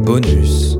Bonus.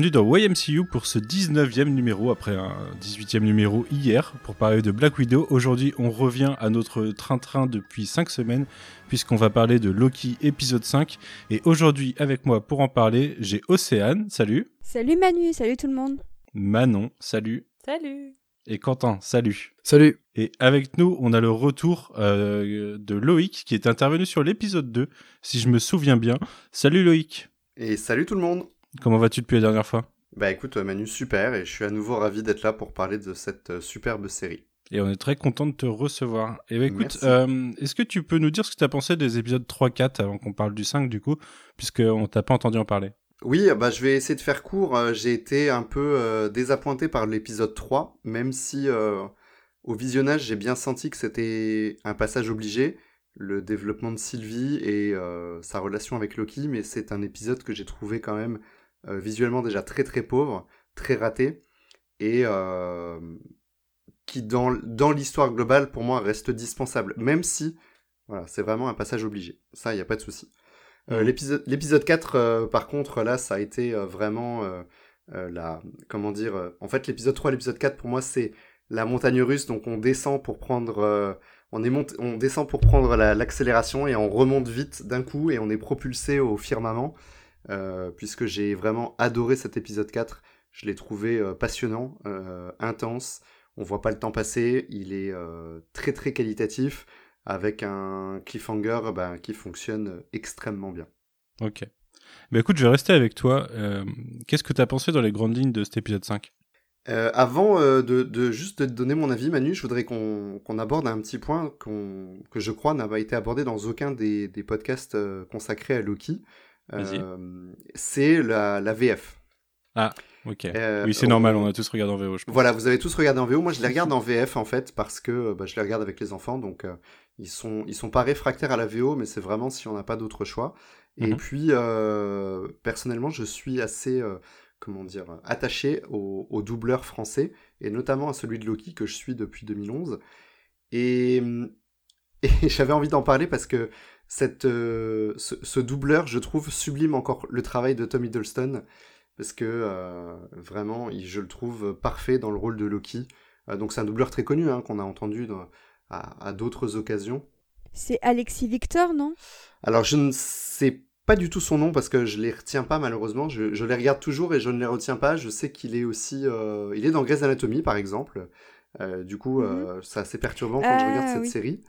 Bienvenue dans YMCU pour ce 19e numéro après un 18e numéro hier pour parler de Black Widow. Aujourd'hui, on revient à notre train-train depuis 5 semaines puisqu'on va parler de Loki épisode 5 et aujourd'hui avec moi pour en parler, j'ai Océane, salut. Salut Manu, salut tout le monde. Manon, salut. Salut. Et Quentin, salut. Salut. Et avec nous, on a le retour euh, de Loïc qui est intervenu sur l'épisode 2, si je me souviens bien. Salut Loïc. Et salut tout le monde Comment vas-tu depuis la dernière fois? Bah écoute Manu, super, et je suis à nouveau ravi d'être là pour parler de cette euh, superbe série. Et on est très content de te recevoir. Et bah, écoute, Merci. euh, est-ce que tu peux nous dire ce que tu as pensé des épisodes 3-4 avant qu'on parle du 5 du coup, puisqu'on t'a pas entendu en parler? Oui, bah je vais essayer de faire court, euh, j'ai été un peu euh, désappointé par l'épisode 3, même si euh, au visionnage j'ai bien senti que c'était un passage obligé, le développement de Sylvie et euh, sa relation avec Loki, mais c'est un épisode que j'ai trouvé quand même euh, visuellement déjà très très pauvre, très raté, et euh, qui dans, dans l'histoire globale pour moi reste dispensable, même si voilà, c'est vraiment un passage obligé, ça il n'y a pas de souci. Euh, l'épisode, l'épisode 4, euh, par contre, là, ça a été euh, vraiment euh, euh, la... Comment dire euh, En fait, l'épisode 3 et l'épisode 4, pour moi, c'est la montagne russe. Donc, on descend pour prendre... euh, on, est mont- on descend pour prendre la- l'accélération et on remonte vite d'un coup et on est propulsé au firmament. Euh, puisque j'ai vraiment adoré cet épisode 4. Je l'ai trouvé euh, passionnant, euh, intense. On voit pas le temps passer. Il est très très qualitatif avec un cliffhanger ben, qui fonctionne extrêmement bien. Ok. Bah écoute, je vais rester avec toi. Euh, Qu'est-ce que tu as pensé dans les grandes lignes de cet épisode 5 Euh, avant euh, de, de juste de te donner mon avis, Manu, je voudrais qu'on aborde un petit point que je crois n'a pas été abordé dans aucun des, des podcasts consacrés à Loki. Euh, c'est la, la VF. Ok. Euh, oui, c'est normal, on a tous regardé en VO, je pense. Voilà, vous avez tous regardé en VO. Moi, je les regarde en VF en fait parce que euh, bah, je les regarde avec les enfants, donc ils sont ils sont pas réfractaires à la VO, mais c'est vraiment si on n'a pas d'autre choix. Et Mhm. puis euh, personnellement, je suis assez euh, comment dire attaché au, au doubleur français et notamment à celui de Loki que je suis depuis 2011. Et, et j'avais envie d'en parler parce que cette, euh, ce, ce doubleur, je trouve, sublime encore le travail de Tom Hiddleston parce que euh, vraiment, il- je le trouve parfait dans le rôle de Loki. Euh, donc c'est un doubleur très connu hein, qu'on a entendu dans- à, à d'autres occasions. C'est Alexis Victor, non? Alors je ne sais pas du tout son nom parce que je les retiens pas malheureusement. Je, je les regarde toujours et je ne les retiens pas. Je sais qu'il est aussi, il est dans Grey's Anatomy par exemple. Du coup, euh, c'est assez perturbant quand je Ah, regarde cette oui. série.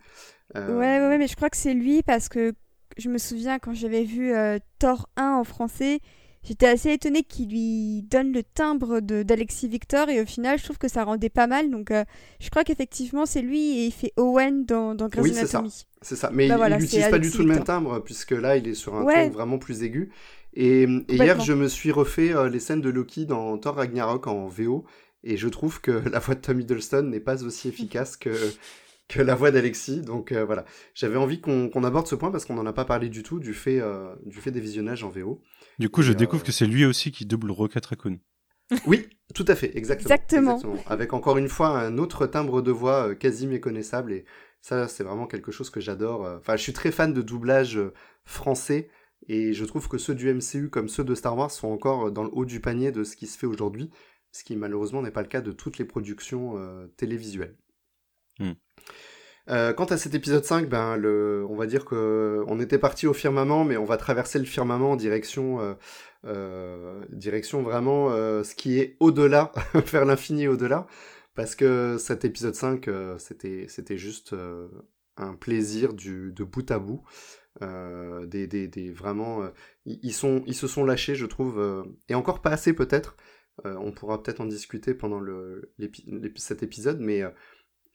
Euh, Ouais, ouais, ouais, mais je crois que c'est lui parce que je me souviens quand j'avais vu euh, Thor 1 en français, j'étais assez étonnée qu'il lui donne le timbre d'Alexis Victor et au final, je trouve que ça rendait pas mal. Donc, euh, je crois qu'effectivement, c'est lui et il fait Owen dans, dans Grey's Oui, c'est ça. Anatomy. C'est ça, mais Bah il- voilà, n'utilise pas du tout le même timbre, puisque là, il est sur un Ouais. ton vraiment plus aigu. Et, et hier, je me suis refait euh, les scènes de Loki dans Thor Ragnarok en VO, et je trouve que la voix de Tom Hiddleston n'est pas aussi efficace que, que la voix d'Alexis. Donc euh, voilà, j'avais envie qu'on aborde ce point, parce qu'on n'en a pas parlé du tout, du fait, euh, du fait des visionnages en VO. Du coup, je euh, découvre que c'est lui aussi qui double Rocket Raccoon. Oui, tout à fait, exactement. Exactement. Avec encore une fois un autre timbre de voix euh, quasi méconnaissable et ça c'est vraiment quelque chose que j'adore. Enfin, je suis très fan de doublage français et je trouve que ceux du MCU comme ceux de Star Wars sont encore dans le haut du panier de ce qui se fait aujourd'hui, ce qui malheureusement n'est pas le cas de toutes les productions euh, télévisuelles. Hmm. Euh, quant à cet épisode 5, ben, on va dire que on était parti au firmament, mais on va traverser le firmament en direction, euh, euh, direction vraiment ce qui est au-delà, vers l'infini au-delà, parce que cet épisode 5, euh, c'était, c'était juste un plaisir de bout à bout. Des, vraiment, ils, se sont lâchés, je trouve, et encore pas assez peut-être. On pourra peut-être en discuter pendant le, cet épisode, mais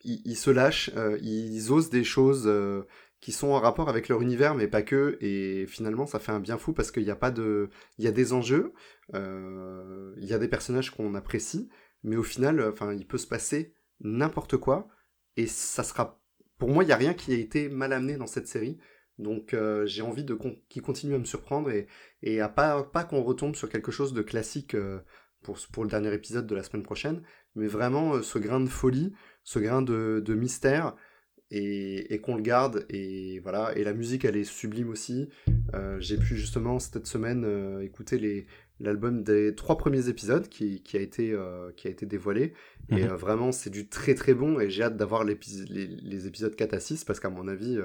ils, se lâchent, euh, ils osent des choses euh, qui sont en rapport avec leur univers, mais pas que. Et finalement, ça fait un bien fou parce qu'il n'y a pas de, il y a des enjeux, euh, il y a des personnages qu'on apprécie, mais au final, enfin, il peut se passer n'importe quoi, et ça sera, pour moi, il n'y a rien qui a été mal amené dans cette série. Donc j'ai envie de qu'il continue à me surprendre et, et à pas, pas qu'on retombe sur quelque chose de classique pour, pour le dernier épisode de la semaine prochaine, mais vraiment ce grain de folie, ce grain de, de mystère, et, et qu'on le garde et voilà et la musique elle est sublime aussi euh, j'ai pu justement cette semaine euh, écouter les l'album des trois premiers épisodes qui, qui a été euh, qui a été dévoilé et Mhm. vraiment c'est du très très bon et j'ai hâte d'avoir les, les épisodes 4 à 6 parce qu'à mon avis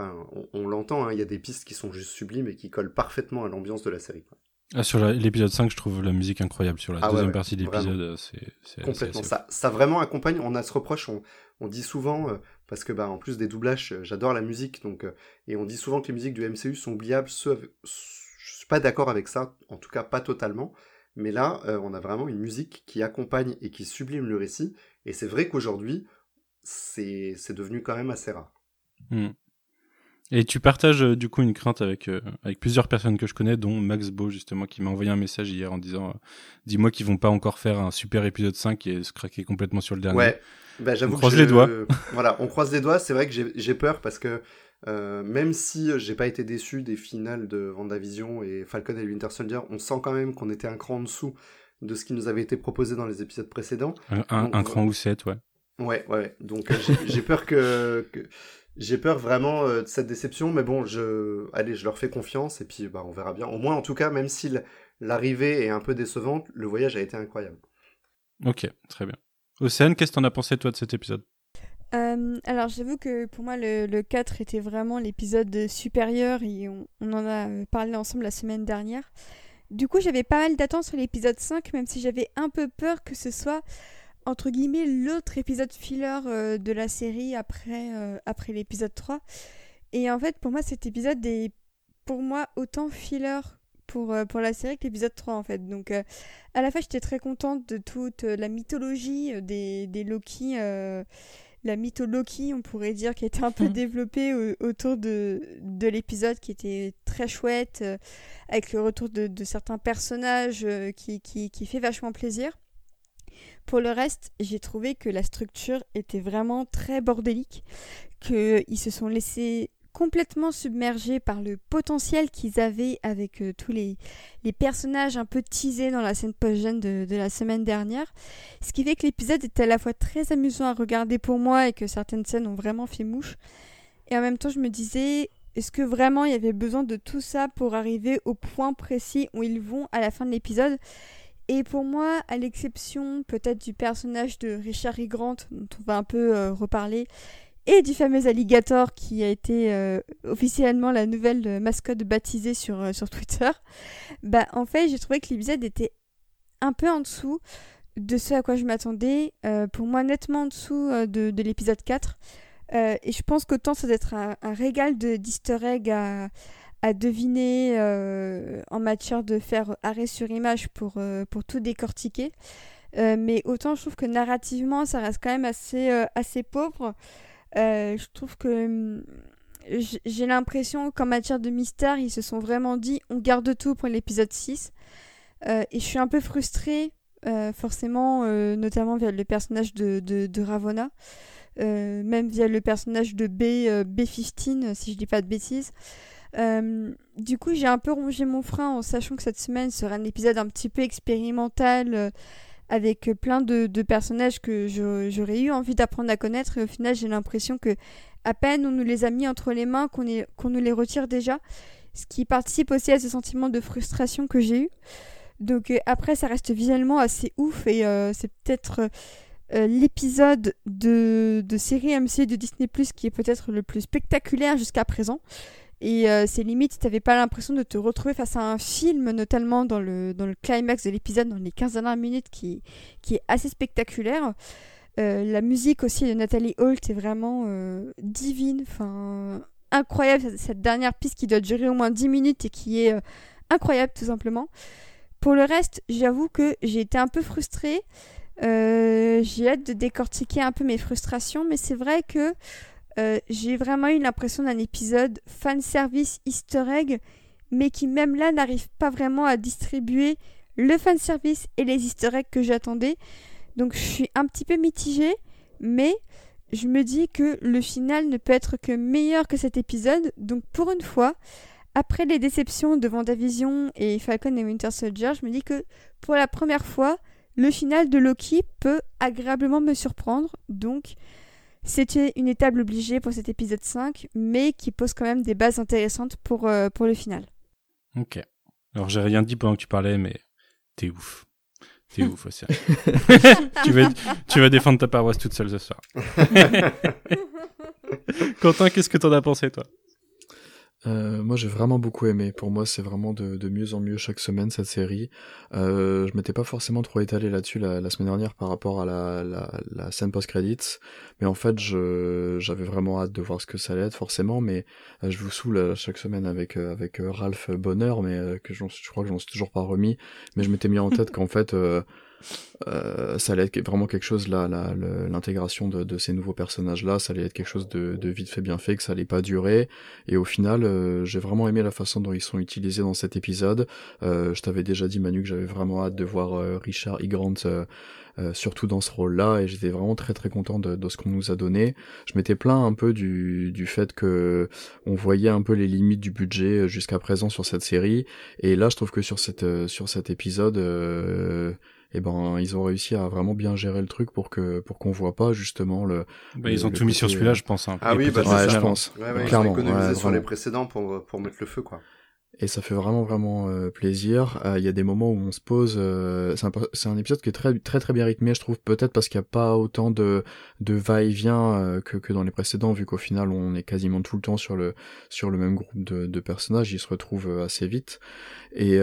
on, on l'entend hein, il y a des pistes qui sont juste sublimes et qui collent parfaitement à l'ambiance de la série quoi. Ah, sur l'épisode 5, je trouve la musique incroyable. Sur la Ah deuxième ouais, partie de l'épisode, euh, c'est Complètement. c'est- Ça, ça vraiment accompagne. On a ce reproche. On, on dit souvent euh, parce que bah en plus des doublages, euh, j'adore la musique. Donc euh, et on dit souvent que les musiques du MCU sont oubliables. Ce, avec- je suis pas d'accord avec ça. En tout cas, pas totalement. Mais là, euh, on a vraiment une musique qui accompagne et qui sublime le récit. Et c'est vrai qu'aujourd'hui, c'est devenu quand même assez rare. Hmm. Et tu partages euh, du coup une crainte avec, euh, avec plusieurs personnes que je connais, dont Max Beau justement, qui m'a envoyé un message hier en disant euh, Dis-moi qu'ils vont pas encore faire un super épisode 5 et se craquer complètement sur le dernier. Ouais, bah, j'avoue On que croise je- les doigts. voilà, on croise les doigts. C'est vrai que j'ai peur parce que même si j'ai pas été déçu des finales de WandaVision et Falcon et Winter Soldier, on sent quand même qu'on était un cran en dessous de ce qui nous avait été proposé dans les épisodes précédents. Un, un- Donc, un cran ou 7, ouais. Ouais, ouais. Donc j'ai- j'ai peur que, que- j'ai peur vraiment euh, de cette déception, mais bon, je, allez, je leur fais confiance et puis bah on verra bien. Au moins, en tout cas, même si l'arrivée est un peu décevante, le voyage a été incroyable. Ok, très bien. Océane, qu'est-ce que t'en as pensé toi de cet épisode? Euh, alors j'avoue que pour moi le, le 4 était vraiment l'épisode supérieur et on, on en a euh, parlé ensemble la semaine dernière. Du coup j'avais pas mal d'attentes sur l'épisode 5 même si j'avais un peu peur que ce soit entre guillemets l'autre épisode filler euh, de la série après, euh, après l'épisode 3. Et en fait pour moi cet épisode est pour moi autant filler pour, euh, pour la série que l'épisode 3 en fait. Donc à la fois j'étais très contente de toute la mythologie des, des Loki. la mythologie, on pourrait dire, qui été un peu développée au- autour de, de l'épisode, qui était très chouette, avec le retour de, de certains personnages qui, qui, qui fait vachement plaisir. Pour le reste, j'ai trouvé que la structure était vraiment très bordélique, qu'ils se sont laissés complètement submergés par le potentiel qu'ils avaient avec euh, tous les, personnages un peu teasés dans la scène post-gène de, la semaine dernière. Ce qui fait que l'épisode est à la fois très amusant à regarder pour moi et que certaines scènes ont vraiment fait mouche. Et en même temps, je me disais, est-ce que vraiment il y avait besoin de tout ça pour arriver au point précis où ils vont à la fin de l'épisode? Et pour moi, à l'exception peut-être du personnage de Richard E. Grant, dont on va un peu euh, reparler, et du fameux alligator qui a été euh, officiellement la nouvelle euh, mascotte baptisée sur, sur Twitter, bah en fait j'ai trouvé que l'épisode était un peu en dessous de ce à quoi je m'attendais, pour moi nettement en dessous de, de l'épisode 4. Euh, et je pense qu'autant ça doit être un, un régal de- d'easter egg à, à deviner euh, en matière de faire arrêt sur image pour, euh, pour tout décortiquer. Euh, mais autant je trouve que narrativement ça reste quand même assez, assez pauvre. Je trouve que hum, j'ai l'impression qu'en matière de mystère, ils se sont vraiment dit on garde tout pour l'épisode 6. Euh, et je suis un peu frustrée, forcément, notamment via le personnage de, de, euh, même via le personnage de B, euh, B15, si je dis pas de bêtises. Euh, du coup, j'ai un peu rongé mon frein en sachant que cette semaine sera un épisode un petit peu expérimental. euh, avec plein de, personnages que j'aurais eu envie d'apprendre à connaître et au final j'ai l'impression que à peine on nous les a mis entre les mains qu'on nous les retire déjà ce qui participe aussi à ce sentiment de frustration que j'ai eu donc euh, après ça reste visuellement assez ouf et c'est peut-être l'épisode de, de série MC de Disney Plus qui est peut-être le plus spectaculaire jusqu'à présent et euh, c'est limite, t'avais pas l'impression de te retrouver face à un film, notamment dans le, dans le climax de l'épisode, dans les 15 dernières minutes, qui, qui est assez spectaculaire. Euh, la musique aussi de Nathalie Holt est vraiment euh, divine, enfin incroyable, cette- dernière piste qui doit durer au moins 10 minutes et qui est euh, incroyable tout simplement. Pour le reste, j'avoue que j'ai été un peu frustrée. J'ai hâte de décortiquer un peu mes frustrations, mais c'est vrai que euh, j'ai vraiment eu l'impression d'un épisode fan service easter egg, mais qui même là n'arrive pas vraiment à distribuer le fan service et les easter eggs que j'attendais. Donc je suis un petit peu mitigée, mais je me dis que le final ne peut être que meilleur que cet épisode. Donc pour une fois, après les déceptions de Vendavision et Falcon et Winter Soldier, je me dis que pour la première fois, le final de Loki peut agréablement me surprendre. Donc c'était une étape obligée pour cet épisode 5, mais qui pose quand même des bases intéressantes pour, euh, pour le final. Ok. Alors j'ai rien dit pendant que tu parlais, mais t'es ouf. T'es ouf aussi. tu, vas, tu vas défendre ta paroisse toute seule ce soir. Quentin, qu'est-ce que t'en as pensé toi? Euh, moi j'ai vraiment beaucoup aimé. Pour moi c'est vraiment de, de, mieux en mieux chaque semaine cette série. Euh, je m'étais pas forcément trop étalé là-dessus la, la, semaine dernière par rapport à la, la, la scène post-credits, mais en fait j'avais vraiment hâte de voir ce que ça allait être forcément. Mais euh, je vous saoule euh, chaque semaine avec avec Ralph Bonheur, mais que je crois que j'en suis toujours pas remis. Mais je m'étais mis en tête qu'en fait euh, ça allait être vraiment quelque chose là, l'intégration de, de, ces nouveaux personnages là, ça allait être quelque chose de, de, vite fait bien fait, que ça allait pas durer. Et au final, euh, j'ai vraiment aimé la façon dont ils sont utilisés dans cet épisode. Euh, je t'avais déjà dit Manu que j'avais vraiment hâte de voir euh, Richard E. Grant. surtout dans ce rôle-là, et j'étais vraiment très très content de, de ce qu'on nous a donné. Je m'étais plaint un peu du, du fait que on voyait un peu les limites du budget jusqu'à présent sur cette série, et là je trouve que sur cette sur cet épisode, et eh ben ils ont réussi à vraiment bien gérer le truc pour que pour qu'on voit pas justement le. Bah, ils ont tout mis sur celui-là, euh, je pense. Hein. Ah oui, bah, ouais, je pense. Ouais, ouais, Clairement. Ils ont économisé sur les précédents pour pour mettre le feu quoi et ça fait vraiment vraiment euh, plaisir. Euh, il y a des moments où on se pose. Euh, c'est un, un, épisode qui est très très très bien rythmé, je trouve. Peut-être parce qu'il n'y a pas autant de de va-et-vient que que dans les précédents, vu qu'au final on est quasiment tout le temps sur le sur le même groupe de, de personnages. Ils se retrouvent assez vite. Et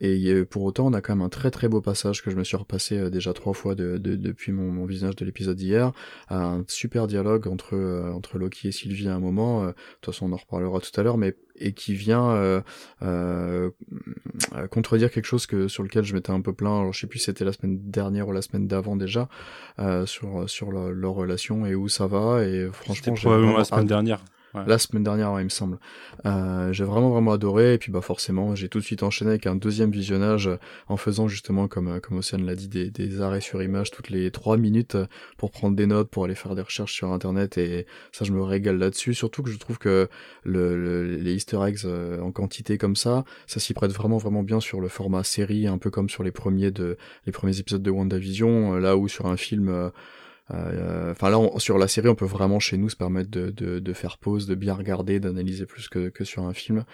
et pour autant, on a quand même un très très beau passage que je me suis repassé déjà trois fois de, de depuis mon, mon visionnage de l'épisode d'hier. Un super dialogue entre entre Loki et Sylvie à un moment. De toute façon, on en reparlera tout à l'heure, mais et qui vient euh, euh, contredire quelque chose que sur lequel je m'étais un peu plaint. Alors je sais plus si c'était la semaine dernière ou la semaine d'avant déjà euh, sur sur leur relation et où ça va. Et franchement, probablement la semaine dernière. La semaine dernière, il me semble. Euh, j'ai vraiment vraiment adoré et puis bah forcément, j'ai tout de suite enchaîné avec un deuxième visionnage en faisant justement comme comme Océane l'a dit des, des arrêts sur image toutes les trois minutes pour prendre des notes, pour aller faire des recherches sur internet et ça je me régale là-dessus. Surtout que je trouve que le, les Easter eggs euh, en quantité comme ça, ça s'y prête vraiment vraiment bien sur le format série, un peu comme sur les premiers de les premiers épisodes de WandaVision, là où sur un film euh, euh, enfin là, sur la série, on peut vraiment chez nous se permettre de, de, de faire pause, de bien regarder, d'analyser plus que, que sur un film.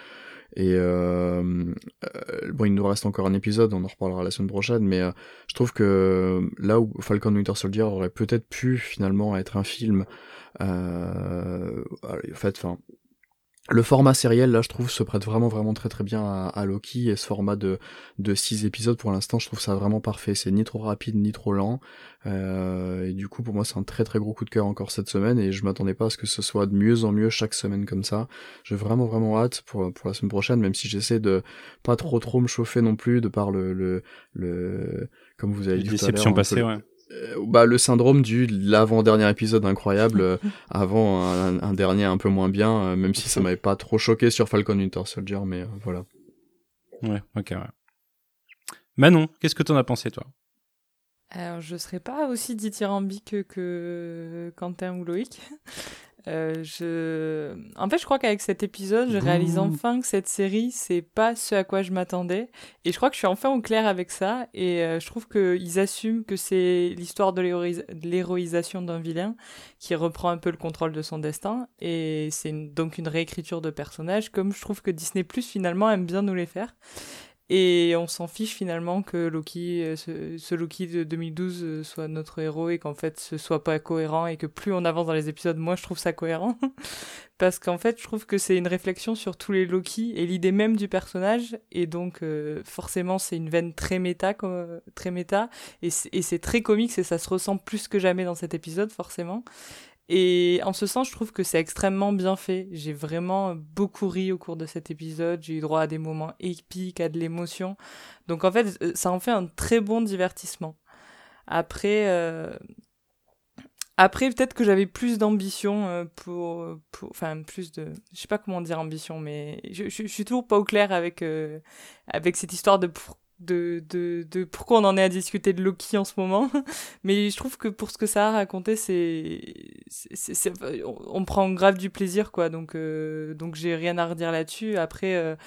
Et euh, euh, bon, il nous reste encore un épisode, on en reparlera la semaine prochaine, mais euh, je trouve que là où Falcon Winter Soldier aurait peut-être pu finalement être un film, euh, en fait, enfin, le format sériel, là, je trouve, se prête vraiment, vraiment très, très bien à, à Loki. Et ce format de, de six épisodes, pour l'instant, je trouve ça vraiment parfait. C'est ni trop rapide, ni trop lent. Euh, et du coup, pour moi, c'est un très, très gros coup de cœur encore cette semaine. Et je m'attendais pas à ce que ce soit de mieux en mieux chaque semaine comme ça. J'ai vraiment, vraiment hâte pour, pour la semaine prochaine, même si j'essaie de pas trop, trop me chauffer non plus, de par le, le, le comme vous avez dit tout à l'heure. passée, ouais euh, bah, le syndrome du l'avant-dernier épisode incroyable euh, avant un, dernier un peu moins bien, euh, même si ça m'avait pas trop choqué sur Falcon Winter Soldier, mais voilà. Ouais, ok, ouais. Manon, qu'est-ce que t'en as pensé, toi? Alors, je serais pas aussi dithyrambique que Quentin ou Loïc. Euh, je... En fait, je crois qu'avec cet épisode, je réalise enfin que cette série, c'est pas ce à quoi je m'attendais. Et je crois que je suis enfin au clair avec ça. Et euh, je trouve qu'ils assument que c'est l'histoire de l'héroïsation d'un vilain qui reprend un peu le contrôle de son destin. Et c'est donc une réécriture de personnage, comme je trouve que Disney Plus finalement aime bien nous les faire. Et on s'en fiche finalement que Loki, euh, ce, Loki de 2012 euh, soit notre héros et qu'en fait ce soit pas cohérent et que plus on avance dans les épisodes, moi je trouve ça cohérent. Parce qu'en fait je trouve que c'est une réflexion sur tous les Loki et l'idée même du personnage et donc euh, forcément c'est une veine très méta, très méta et c'est très comique et ça se ressent plus que jamais dans cet épisode forcément. Et en ce sens, je trouve que c'est extrêmement bien fait. J'ai vraiment beaucoup ri au cours de cet épisode. J'ai eu droit à des moments épiques, à de l'émotion. Donc en fait, ça en fait un très bon divertissement. Après, euh, après, peut-être que j'avais plus d'ambition euh, pour, pour, enfin, plus de, je sais pas comment dire ambition, mais je, je, je suis toujours pas au clair avec, euh, avec cette histoire de, de, de, de pourquoi on en est à discuter de Loki en ce moment. mais je trouve que pour ce que ça a raconté, c'est, c'est, on, prend grave du plaisir, quoi. Donc, euh, donc j'ai rien à redire là-dessus. Après,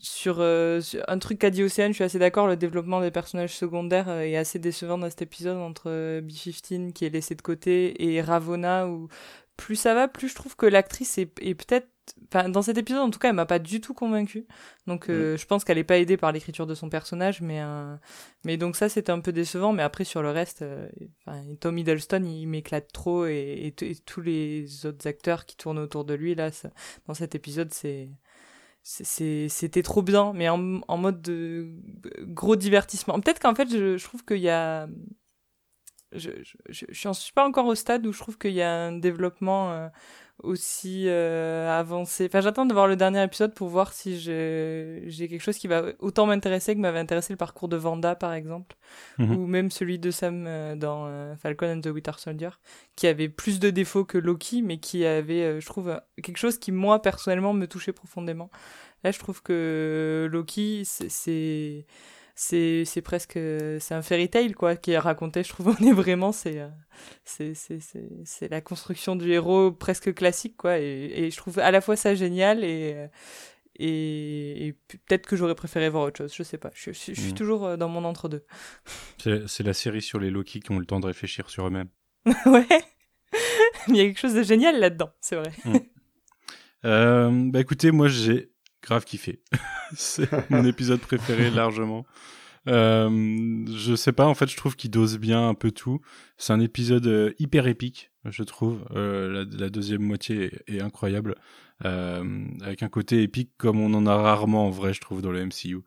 sur, un truc qu'a dit Océane, je suis assez d'accord, le développement des personnages secondaires est assez décevant dans cet épisode entre B-15 qui est laissé de côté et Ravona où plus ça va, plus je trouve que l'actrice est, est peut-être Enfin, dans cet épisode, en tout cas, elle m'a pas du tout convaincue. Donc, je pense qu'elle est pas aidée par l'écriture de son personnage, mais mais donc ça, c'était un peu décevant. Mais après, sur le reste, enfin, Tom Hiddleston, il m'éclate trop et, et, tous les autres acteurs qui tournent autour de lui là, dans cet épisode, c'est c'était trop bien, mais en, en, mode de gros divertissement. Peut-être qu'en fait, je, je, trouve qu'il y a. Je, je, je, suis pas encore au stade où je trouve qu'il y a un développement euh, aussi euh, avancé. Enfin, j'attends de voir le dernier épisode pour voir si j'ai quelque chose qui va autant m'intéresser que m'avait intéressé le parcours de Vanda, par exemple, mhm. ou même celui de Sam euh, dans euh, Falcon and the Winter Soldier, qui avait plus de défauts que Loki, mais qui avait, je trouve, quelque chose qui, moi, personnellement, me touchait profondément. Là, je trouve que Loki, c'est c'est c'est presque c'est un fairy tale quoi qui est raconté je trouve. On est vraiment c'est euh, c'est c'est c'est la construction du héros presque classique quoi. Et, et je trouve à la fois ça génial et euh, et, peut-être que j'aurais préféré voir autre chose je sais pas. Je, je, suis mm. toujours euh, dans mon entre deux c'est la série sur les Loki qui ont le temps de réfléchir sur eux-mêmes. Ouais. Il y a quelque chose de génial là-dedans c'est vrai. Mm. bah écoutez moi j'ai grave kiffé. c'est mon épisode préféré largement. Euh, je sais pas, en fait, je trouve qu'il dose bien un peu tout. C'est un épisode euh, hyper épique, je trouve. Euh, la, deuxième moitié est, incroyable, euh, avec un côté épique comme on en a rarement en vrai, je trouve, dans le MCU.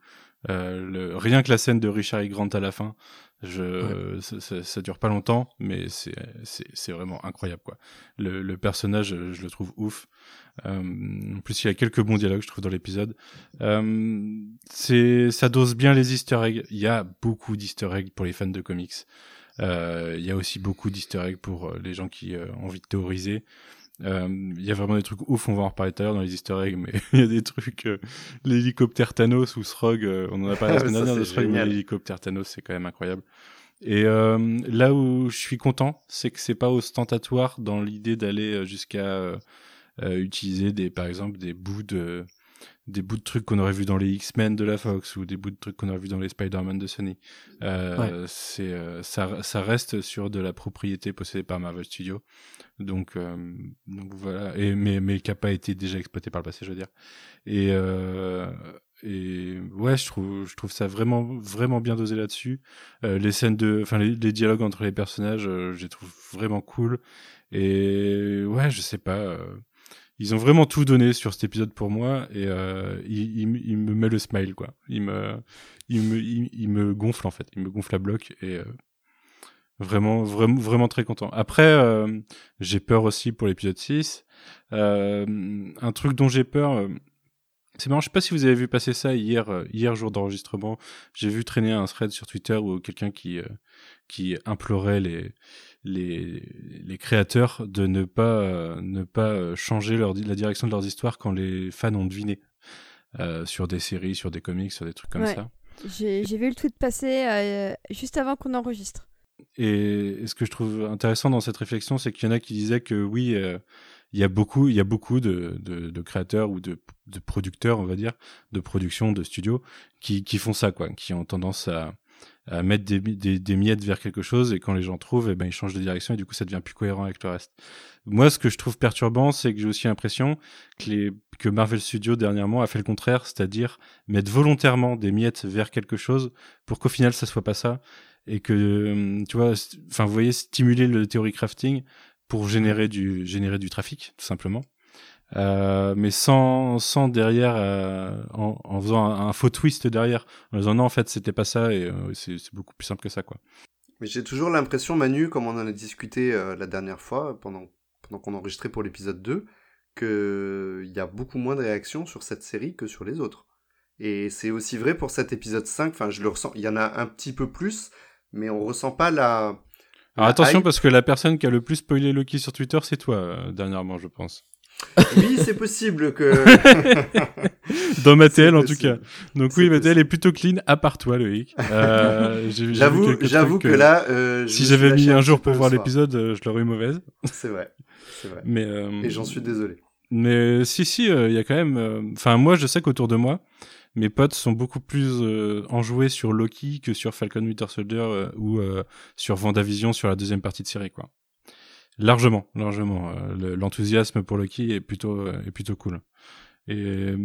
Le, rien que la scène de Richard E. Grant à la fin, je, ça, ça, dure pas longtemps, mais c'est c'est vraiment incroyable quoi. Le, le, personnage, je le trouve ouf. Euh, en plus, il y a quelques bons dialogues, je trouve, dans l'épisode. Euh, c'est ça dose bien les Easter eggs. Il y a beaucoup d'Easter eggs pour les fans de comics. Euh, il y a aussi beaucoup d'Easter eggs pour les gens qui ont envie de théoriser. Il y a vraiment des trucs ouf, on va en reparler tout à l'heure dans les easter eggs, mais il y a des trucs, l'hélicoptère Thanos ou Srog, on en a parlé la semaine dernière de Srog, mais l'hélicoptère Thanos, c'est quand même incroyable. Et euh, là où je suis content, c'est que c'est pas ostentatoire dans l'idée d'aller jusqu'à euh, utiliser des, par exemple, des bouts de des bouts de trucs qu'on aurait vu dans les X-Men de la Fox ou des bouts de trucs qu'on aurait vu dans les Spider-Man de Sony. Euh, C'est ça, ça reste sur de la propriété possédée par Marvel Studios. Donc, donc voilà. Et mais mais qui a pas été déjà exploité par le passé, je veux dire. Et et ouais je trouve je trouve ça vraiment vraiment bien dosé là-dessus euh, les scènes de enfin les, dialogues entre les personnages euh, je les trouve vraiment cool et ouais je sais pas euh, ils ont vraiment tout donné sur cet épisode pour moi et euh, il, il, me met le smile quoi. Il me il me il, me gonfle en fait. Il me gonfle à bloc et euh, vraiment vraiment vraiment très content. Après j'ai peur aussi pour l'épisode 6 un truc dont j'ai peur c'est marrant, je sais pas si vous avez vu passer ça hier, euh, hier jour d'enregistrement. J'ai vu traîner un thread sur Twitter où quelqu'un qui euh, qui implorait les les les créateurs de ne pas euh, ne pas changer leur la direction de leurs histoires quand les fans ont deviné sur des séries, sur des comics, sur des trucs comme ça. J'ai vu le tweet passer juste avant qu'on enregistre. Et, ce que je trouve intéressant dans cette réflexion, c'est qu'il y en a qui disaient que oui, il y a beaucoup, il y a beaucoup de, de, de créateurs ou de, de, producteurs, on va dire, de production, de studios, qui, qui font ça, quoi, qui ont tendance à, à mettre des, des, des, miettes vers quelque chose et quand les gens trouvent, eh ben ils changent de direction et du coup ça devient plus cohérent avec le reste. Moi, ce que je trouve perturbant, c'est que j'ai aussi l'impression que les que Marvel Studios dernièrement a fait le contraire, c'est-à-dire mettre volontairement des miettes vers quelque chose pour qu'au final ça soit pas ça et que tu vois, enfin vous voyez stimuler le theory crafting pour générer du générer du trafic tout simplement. Euh, mais sans sans derrière euh, en, en, faisant un, faux twist derrière en disant non en fait c'était pas ça et euh, c'est beaucoup plus simple que ça quoi. Mais j'ai toujours l'impression Manu comme on en a discuté la dernière fois pendant pendant qu'on enregistrait pour l'épisode 2 que il y a beaucoup moins de réactions sur cette série que sur les autres. Et c'est aussi vrai pour cet épisode 5, enfin je le ressens, il y en a un petit peu plus mais on ressent pas la Alors attention hype. parce que la personne qui a le plus spoilé Loki sur Twitter, c'est toi euh, dernièrement, je pense. Oui, c'est possible que. Dans ma TL en tout cas. Donc oui, ma TL est plutôt clean, à part toi, Loïc. Euh, J'avoue, que euh, là, euh, je si j'avais mis un jour pour voir l'épisode, euh, je l'aurais eu mauvaise. C'est vrai, c'est vrai. Mais euh, Et j'en suis désolé. Mais si, si, euh, il y a quand même. euh, Enfin, moi, je sais qu'autour de moi, mes potes sont beaucoup plus euh, enjoués sur Loki que sur Falcon Winter Soldier euh, ou euh, sur Vendavision sur la deuxième partie de série, quoi. Largement, largement. euh, le- L'enthousiasme pour Loki est plutôt, euh, est plutôt cool. Et euh,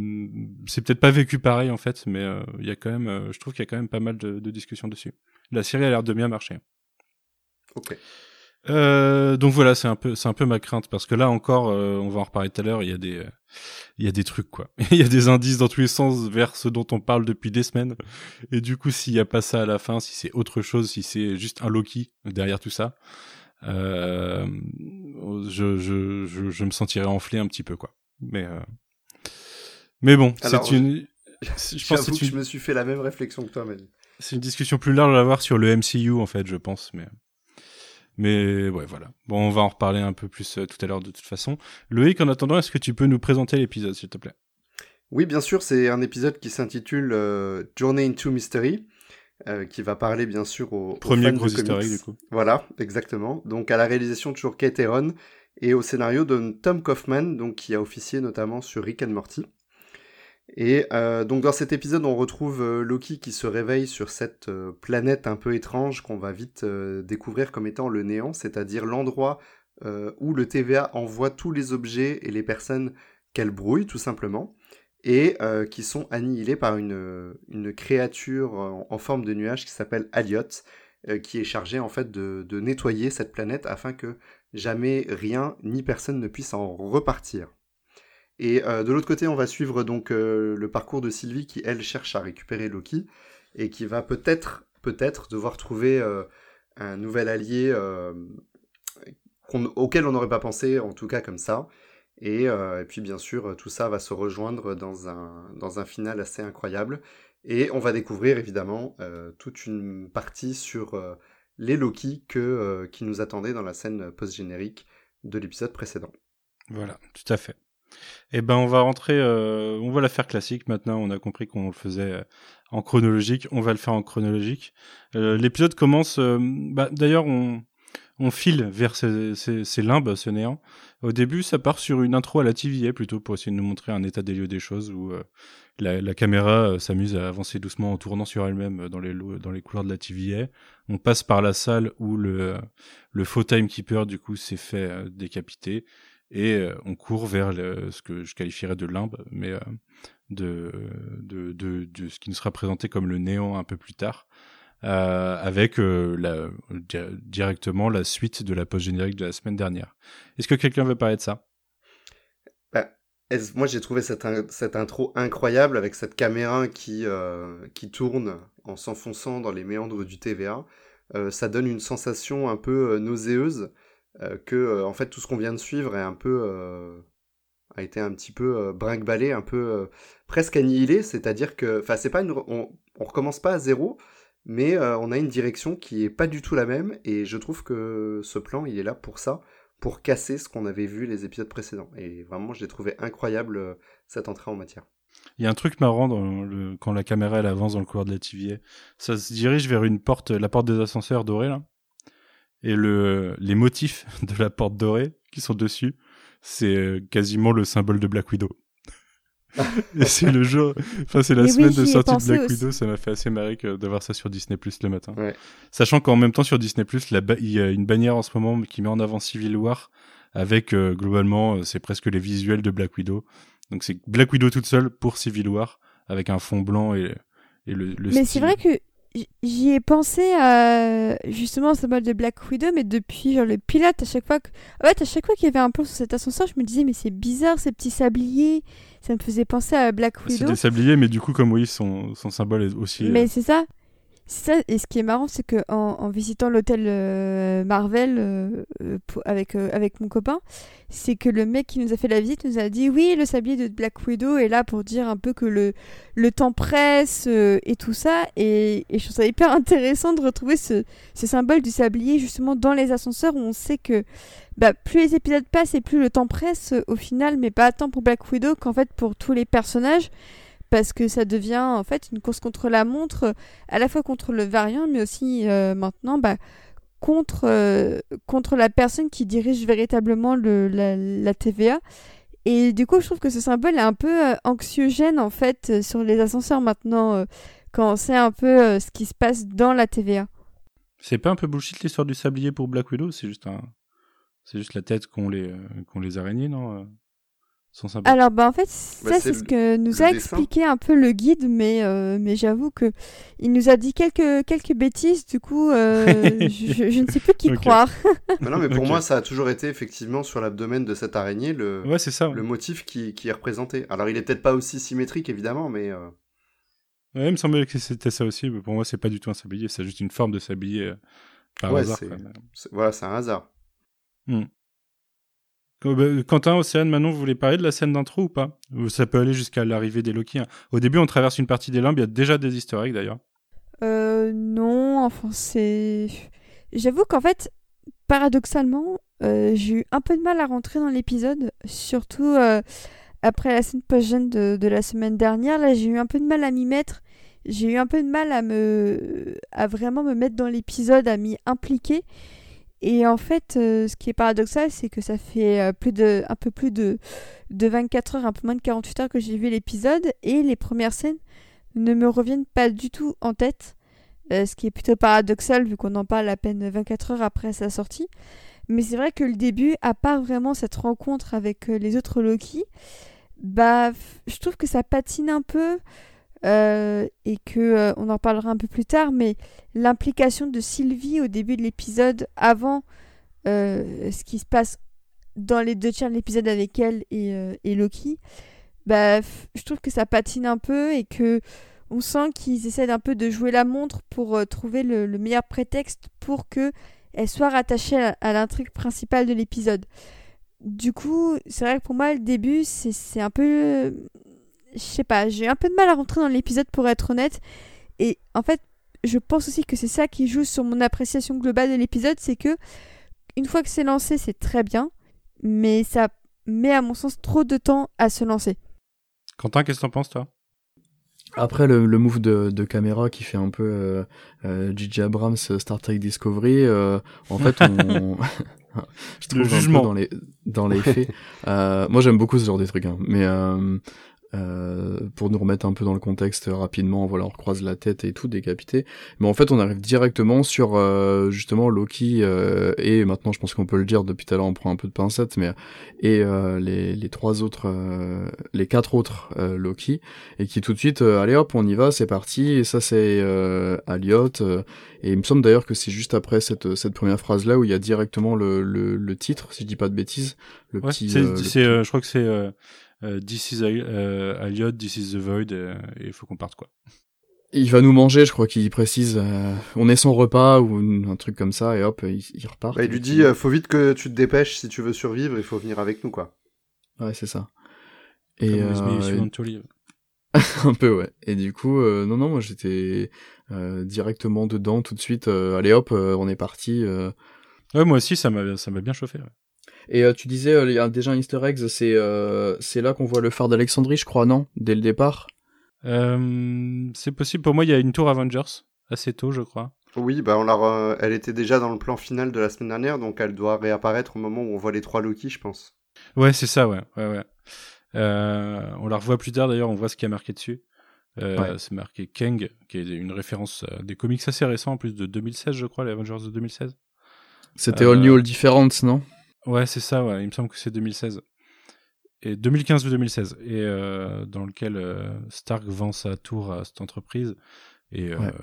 c'est peut-être pas vécu pareil en fait, mais euh, il y a quand même, je trouve qu'il y a quand même pas mal de, de discussions dessus. La série a l'air de bien marcher. Ok. Euh, donc voilà, c'est un peu, c'est un peu ma crainte parce que là encore, euh, on va en reparler tout à l'heure. Il y a des, euh, il y a des trucs quoi. Il y a des indices dans tous les sens vers ce dont on parle depuis des semaines. Et du coup, s'il y a pas ça à la fin, si c'est autre chose, si c'est juste un Loki derrière tout ça, je, je, je, je me sentirais enflé un petit peu quoi. Mais, euh, mais bon, c'est une, je pense que une, je me suis fait la même réflexion que toi, Manu. c'est une discussion plus large à avoir sur le MCU en fait, je pense, mais mais ouais voilà. Bon, on va en reparler un peu plus euh, tout à l'heure de toute façon. Loïc, en attendant, est-ce que tu peux nous présenter l'épisode, s'il te plaît? Oui, bien sûr, c'est un épisode qui s'intitule euh, Journey into Mystery, euh, qui va parler bien sûr aux Premier gros egg, du coup. Voilà, exactement. Donc à la réalisation toujours Kate et au scénario de Tom Kaufman, donc qui a officié notamment sur Rick and Morty. Et euh, donc dans cet épisode, on retrouve euh, Loki qui se réveille sur cette planète un peu étrange qu'on va vite découvrir comme étant le néant, c'est-à-dire l'endroit où le TVA envoie tous les objets et les personnes qu'elle brouille tout simplement, et euh, qui sont annihilés par une, une créature en, en forme de nuage qui s'appelle Aliot, euh, qui est chargée en fait de, nettoyer cette planète afin que jamais rien ni personne ne puisse en repartir. Et euh, de l'autre côté, on va suivre donc euh, le parcours de Sylvie qui, elle, cherche à récupérer Loki et qui va peut-être, peut-être devoir trouver euh, un nouvel allié euh, auquel on n'aurait pas pensé, en tout cas comme ça. Et, euh, et puis, bien sûr, tout ça va se rejoindre dans un, dans un final assez incroyable. Et on va découvrir évidemment euh, toute une partie sur euh, les Loki que, qui nous attendaient dans la scène post-générique de l'épisode précédent. Voilà, tout à fait. Eh ben, on va rentrer, on va la faire classique maintenant. On a compris qu'on le faisait en chronologique. On va le faire en chronologique. L'épisode commence. bah, D'ailleurs, on, on file vers ces, ces, ces limbes, ce néant. Au début, ça part sur une intro à la TVA plutôt pour essayer de nous montrer un état des lieux des choses où euh, la, la caméra euh, s'amuse à avancer doucement en tournant sur elle-même euh, dans les, dans les couloirs de la TVA. On passe par la salle où le, le faux timekeeper du coup s'est fait euh, décapiter et euh, on court vers le- ce que je qualifierais de limbe, mais de, de, de, de ce qui nous sera présenté comme le néant un peu plus tard, euh, avec euh, directement la suite de la post-générique de la semaine dernière. Est-ce que quelqu'un veut parler de ça? Bah, moi j'ai trouvé cette, cette intro incroyable avec cette caméra qui, euh, qui tourne en s'enfonçant dans les méandres du TVA. Ça donne une sensation un peu nauséeuse que en fait tout ce qu'on vient de suivre est un peu a été un petit peu euh, brinque-ballé, un peu presque annihilé. C'est-à-dire que, enfin c'est pas on, on recommence pas à zéro, mais euh, on a une direction qui est pas du tout la même et je trouve que ce plan il est là pour ça pour casser ce qu'on avait vu les épisodes précédents. Et vraiment, j'ai trouvé incroyable euh, cette entrée en matière. Il y a un truc marrant quand la caméra avance dans le couloir de la TVA. Ça se dirige vers une porte, la porte des ascenseurs dorée là. Et le, les motifs de la porte dorée qui sont dessus, c'est euh, quasiment le symbole de Black Widow. Et c'est le jour, enfin c'est la Mais oui, semaine de sortie de Black aussi. Widow, ça m'a fait assez marrer que de voir ça sur Disney Plus le matin. Ouais. Sachant qu'en même temps sur Disney Plus, il y a une bannière en ce moment qui met en avant Civil War avec euh, globalement euh, c'est presque les visuels de Black Widow. Donc c'est Black Widow toute seule pour Civil War avec un fond blanc et, et le, le Mais c'est vrai que j'y ai pensé à justement ce mode de Black Widow, mais depuis genre le pilote, à chaque fois que. En fait, à chaque fois qu'il y avait un plan sur cet ascenseur, je me disais, mais c'est bizarre ces petits sabliers. Ça me faisait penser à Black C'est Widow. des sabliers, mais du coup, comme oui, son, son symbole est aussi. euh, Mais c'est ça. Ça, et ce qui est marrant, c'est que en, en visitant l'hôtel euh, Marvel euh, euh, avec, euh, avec mon copain, c'est que le mec qui nous a fait la visite nous a dit oui, le sablier de Black Widow est là pour dire un peu que le, le temps presse euh, et tout ça. Et, et je trouve ça hyper intéressant de retrouver ce, ce symbole du sablier justement dans les ascenseurs où on sait que bah, plus les épisodes passent et plus le temps presse au final, mais pas tant pour Black Widow qu'en fait pour tous les personnages parce que ça devient en fait une course contre la montre, euh, à la fois contre le variant, mais aussi euh, maintenant bah, contre, euh, contre la personne qui dirige véritablement le, la, TVA. Et du coup, je trouve que ce symbole est un peu anxiogène en fait sur les ascenseurs maintenant, quand on sait un peu ce qui se passe dans la TVA. C'est pas un peu bullshit l'histoire du sablier pour Black Widow? C'est juste la tête qu'ont les, araignées, non Son symbole. Alors, bah, en fait, Bah, ça, c'est c'est ce que nous a dessin. expliqué un peu le guide, mais, euh, mais j'avoue que il nous a dit quelques, quelques bêtises, du coup, euh, je, je ne sais plus qui croire. Mais non, mais pour moi, ça a toujours été effectivement sur l'abdomen de cette araignée le, Ouais, c'est ça. ouais. le motif qui, qui est représenté. Alors, il est peut-être pas aussi symétrique, évidemment, mais euh, Ouais, il me semblait que c'était ça aussi, mais pour moi, c'est pas du tout un sablier, c'est juste une forme de sablier euh, par ouais, hasard. quoi. Voilà, c'est un hasard. Bah, Quentin, Océane, Manon, vous voulez parler de la scène d'intro ou pas? Ça peut aller jusqu'à l'arrivée des Loki. hein. Au début, on traverse une partie des limbes, il y a déjà des eggs d'ailleurs. Euh, non, enfin, c'est. J'avoue qu'en fait, paradoxalement, euh, j'ai eu un peu de mal à rentrer dans l'épisode, surtout euh, après la scène post-gène de, de la semaine dernière. Là, j'ai eu un peu de mal à m'y mettre. J'ai eu un peu de mal à me. à vraiment me mettre dans l'épisode, à m'y impliquer. Et en fait, euh, ce qui est paradoxal, c'est que ça fait euh, plus de, un peu plus de, de 24 heures, un peu moins de 48 heures que j'ai vu l'épisode, et les premières scènes ne me reviennent pas du tout en tête, euh, ce qui est plutôt paradoxal vu qu'on en parle à peine 24 heures après sa sortie. Mais c'est vrai que le début, à part vraiment cette rencontre avec les autres Loki, bah, je trouve que ça patine un peu euh, et que euh, on en parlera un peu plus tard, mais l'implication de Sylvie au début de l'épisode, avant euh, ce qui se passe dans les deux tiers de l'épisode avec elle et, Loki, bah, je trouve que ça patine un peu et que on sent qu'ils essaient un peu de jouer la montre pour trouver le, le meilleur prétexte pour que elle soit rattachée à, à l'intrigue principale de l'épisode. Du coup, c'est vrai que pour moi, le début, c'est un peu... euh, Je sais pas, j'ai un peu de mal à rentrer dans l'épisode pour être honnête. Et en fait, je pense aussi que c'est ça qui joue sur mon appréciation globale de l'épisode, c'est que une fois que c'est lancé, c'est très bien, mais ça met à mon sens trop de temps à se lancer. Quentin, qu'est-ce que t'en penses, toi? Après le, le move de, de caméra qui fait un peu euh, euh, J.J. Abrams euh, Star Trek Discovery, euh, en fait on je trouve Le un peu jugement. dans les dans les faits. Euh, moi j'aime beaucoup ce genre de trucs, hein, mais euh, euh, pour nous remettre un peu dans le contexte euh, rapidement, voilà, on recroise la tête et tout décapité. Mais en fait, on arrive directement sur euh, justement Loki euh, et maintenant, je pense qu'on peut le dire depuis tout à l'heure, on prend un peu de pincettes, mais et euh, les, les trois autres, euh, les quatre autres euh, Loki et qui tout de suite, euh, allez hop, on y va, c'est parti. Et ça, c'est euh, euh, et il me semble d'ailleurs que c'est juste après cette cette première phrase là où il y a directement le le, le titre, si je dis pas de bêtises, le Ouais, petit. c'est, euh, euh, je crois que c'est This is euh, Elliot, This is the Void, euh, et il faut qu'on parte, quoi. Il va nous manger, je crois qu'il précise. euh, on est son repas ou un truc comme ça et hop, il, il repart. Bah, il lui dit, euh, faut vite que tu te dépêches si tu veux survivre, il faut venir avec nous, quoi. Ouais, c'est ça. Et Comme euh, to live. un peu ouais. Et du coup, euh, non non, moi j'étais euh, directement dedans tout de suite. euh, allez hop, euh, on est parti. euh. Ouais, moi aussi, ça m'a, ça m'a bien chauffé. ouais. Et euh, tu disais, euh, il y a déjà un Easter egg, c'est euh, c'est là qu'on voit le phare d'Alexandrie, je crois, non? Dès le départ. Euh, c'est possible. Pour moi, il y a une tour Avengers assez tôt, je crois. Oui, bah on l'a re- elle était déjà dans le plan final de la semaine dernière, donc elle doit réapparaître au moment où on voit les trois Loki, je pense. Ouais, c'est ça, ouais, ouais, ouais. Euh, on la revoit plus tard d'ailleurs, on voit ce qui est marqué dessus. Euh, Ouais. C'est marqué Kang, qui est une référence à des comics assez récents, en plus de 2016, je crois, les Avengers de 2016. C'était Euh, All New All Different, non? Ouais, c'est ça, ouais. Il me semble que c'est 2016. Et 2015 ou 2016. Et euh, dans lequel euh, Stark vend sa tour à cette entreprise. Et euh, Ouais.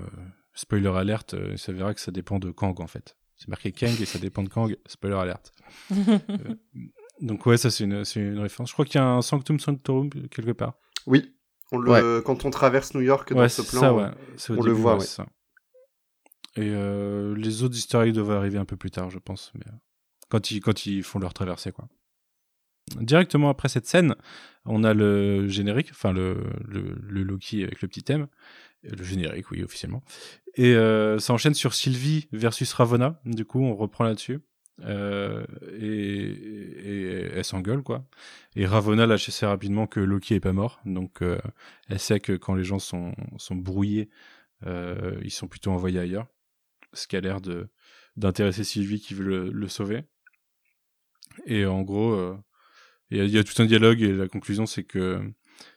spoiler alerte, il s'avérera que ça dépend de Kang, en fait. C'est marqué Kang et ça dépend de Kang. Spoiler alerte. Donc ouais, ça c'est une, c'est une référence. Je crois qu'il y a un Sanctum Sanctorum quelque part. Oui, on le, quand on traverse New York dans ouais, ce plan, ça, ouais. On le voit, ça. Et euh, les autres eggs doivent arriver un peu plus tard, je pense. Mais, euh, quand, ils, quand ils font leur traversée, quoi. Directement après cette scène, on a le générique, enfin le, le, le Loki avec le petit thème. Le générique, oui, officiellement. Et euh, ça enchaîne sur Sylvie versus Ravonna. Du coup, on reprend là-dessus. Euh, et, et, elle s'engueule, quoi. Et Ravonna lâche assez rapidement que Loki est pas mort. Donc, euh, elle sait que quand les gens sont, sont brouillés, euh, ils sont plutôt envoyés ailleurs. Ce qui a l'air de d'intéresser Sylvie qui veut le, le sauver. Et en gros, euh, il y, a, tout un dialogue et la conclusion c'est que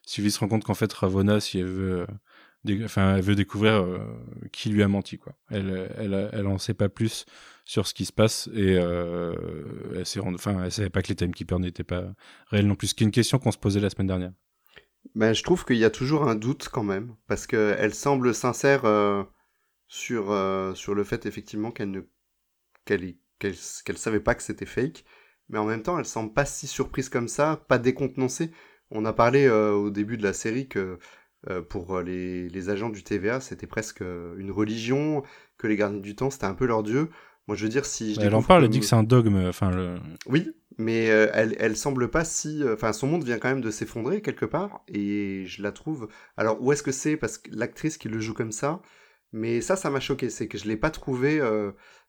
Sylvie se rend compte qu'en fait Ravonna, si elle veut enfin, elle veut découvrir euh, qui lui a menti, quoi. Elle, elle, elle en sait pas plus sur ce qui se passe et euh, elle s'est savait pas que les timekeepers n'étaient pas réels non plus. Ce qui est une question qu'on se posait la semaine dernière. Ben, je trouve qu'il y a toujours un doute quand même, parce qu'elle semble sincère euh, sur, euh, sur le fait effectivement qu'elle ne qu'elle qu'elle savait pas que c'était fake, mais en même temps elle semble pas si surprise comme ça, pas décontenancée. On a parlé euh, au début de la série que euh, pour les, les, agents du TVA, c'était presque euh, une religion, que les gardiens du temps, c'était un peu leur dieu. Moi, je veux dire, si je Elle en parle, elle dit que c'est un dogme. Enfin, le... Oui, mais euh, elle, elle semble pas si. Enfin, son monde vient quand même de s'effondrer quelque part, et je la trouve. Alors, où est-ce que c'est? Parce que l'actrice qui le joue comme ça, mais ça, ça m'a choqué, c'est que je l'ai pas trouvé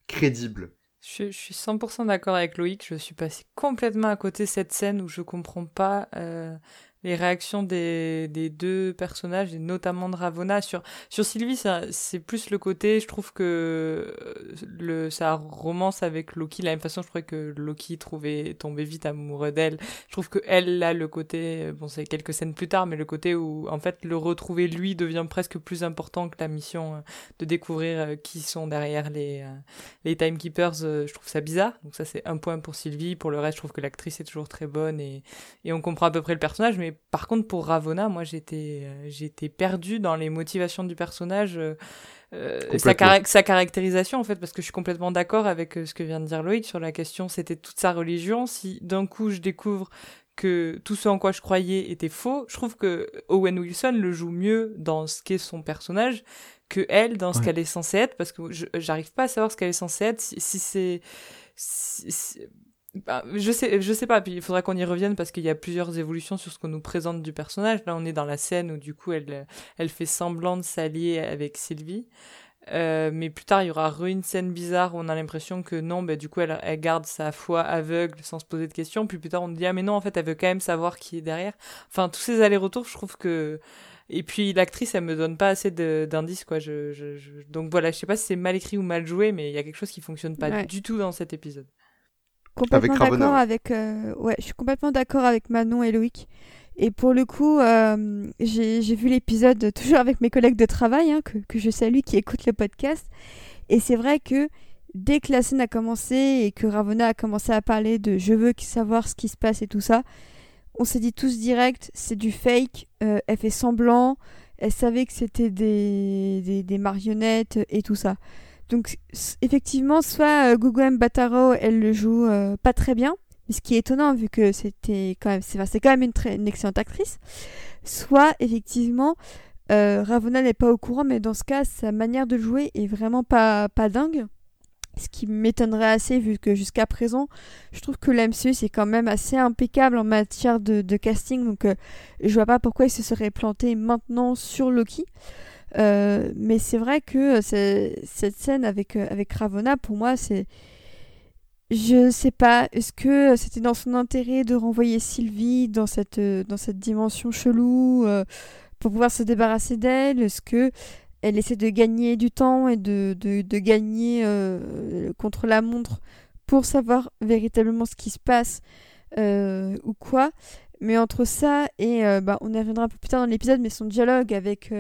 crédible. Je, suis 100% d'accord avec Loïc, je suis passé complètement à côté de cette scène où je comprends pas euh, les réactions des, des, deux personnages, et notamment de Ravonna. Sur, sur Sylvie, c'est plus le côté, je trouve que euh, le, sa romance avec Loki, de la même façon, je crois que Loki trouvait, tombait vite amoureux d'elle. Je trouve que elle, là, le côté, bon, c'est quelques scènes plus tard, mais le côté où, en fait, le retrouver lui devient presque plus important que la mission euh, de découvrir euh, qui sont derrière les, les timekeepers, je trouve ça bizarre. Donc ça, c'est un point pour Sylvie. Pour le reste, je trouve que l'actrice est toujours très bonne et, et on comprend à peu près le personnage, mais par contre, pour Ravonna, moi, j'étais, euh, j'étais perdue dans les motivations du personnage, euh, euh sa, sa, caractérisation, en fait, parce que je suis complètement d'accord avec ce que vient de dire Loïc sur la question, c'était toute sa religion. Si d'un coup, je découvre que tout ce en quoi je croyais était faux, je trouve que Owen Wilson le joue mieux dans ce qu'est son personnage que elle dans ce qu'elle est censée être, parce que j'arrive pas à savoir ce qu'elle est censée être, si, si c'est... Si, bah, je sais, je sais pas. Puis il faudra qu'on y revienne parce qu'il y a plusieurs évolutions sur ce qu'on nous présente du personnage. Là, on est dans la scène où du coup, elle, elle fait semblant de s'allier avec Sylvie. Euh, mais plus tard, il y aura une scène bizarre où on a l'impression que non, bah, du coup, elle, elle, garde sa foi aveugle sans se poser de questions. Puis plus tard, on dit ah mais non, en fait, elle veut quand même savoir qui est derrière. Enfin, tous ces allers-retours, je trouve que et puis l'actrice, elle me donne pas assez d'indices, quoi. Je, je, je, Donc voilà, je sais pas si c'est mal écrit ou mal joué, mais il y a quelque chose qui fonctionne pas ouais. du tout dans cet épisode complètement d'accord avec. Euh, ouais, je suis complètement d'accord avec Manon et Loïc. Et pour le coup, euh, j'ai vu l'épisode toujours avec mes collègues de travail, hein, que, que, je salue, qui écoutent le podcast. Et c'est vrai que dès que la scène a commencé et que Ravonna a commencé à parler de je veux savoir ce qui se passe et tout ça, on s'est dit tous direct, c'est du fake, euh, elle fait semblant, elle savait que c'était des, des, des marionnettes et tout ça. Donc effectivement, soit euh, Gugu Bataro, elle le joue euh, pas très bien, ce qui est étonnant vu que c'était quand même, c'est quand même une, excellente actrice. Soit effectivement, euh, Ravonna n'est pas au courant, mais dans ce cas, sa manière de jouer est vraiment pas, pas dingue. Ce qui m'étonnerait assez vu que jusqu'à présent, je trouve que l'MCU c'est quand même assez impeccable en matière de, de casting, donc euh, je vois pas pourquoi il se serait planté maintenant sur Loki. Euh, mais c'est vrai que cette scène avec, euh, avec Ravonna, pour moi, c'est. Je sais pas, est-ce que c'était dans son intérêt de renvoyer Sylvie dans cette, dans cette dimension chelou euh, pour pouvoir se débarrasser d'elle? Est-ce que elle essaie de gagner du temps et de, de, de gagner euh, contre la montre pour savoir véritablement ce qui se passe euh, ou quoi? Mais entre ça et, euh, bah, on y reviendra un peu plus tard dans l'épisode, mais son dialogue avec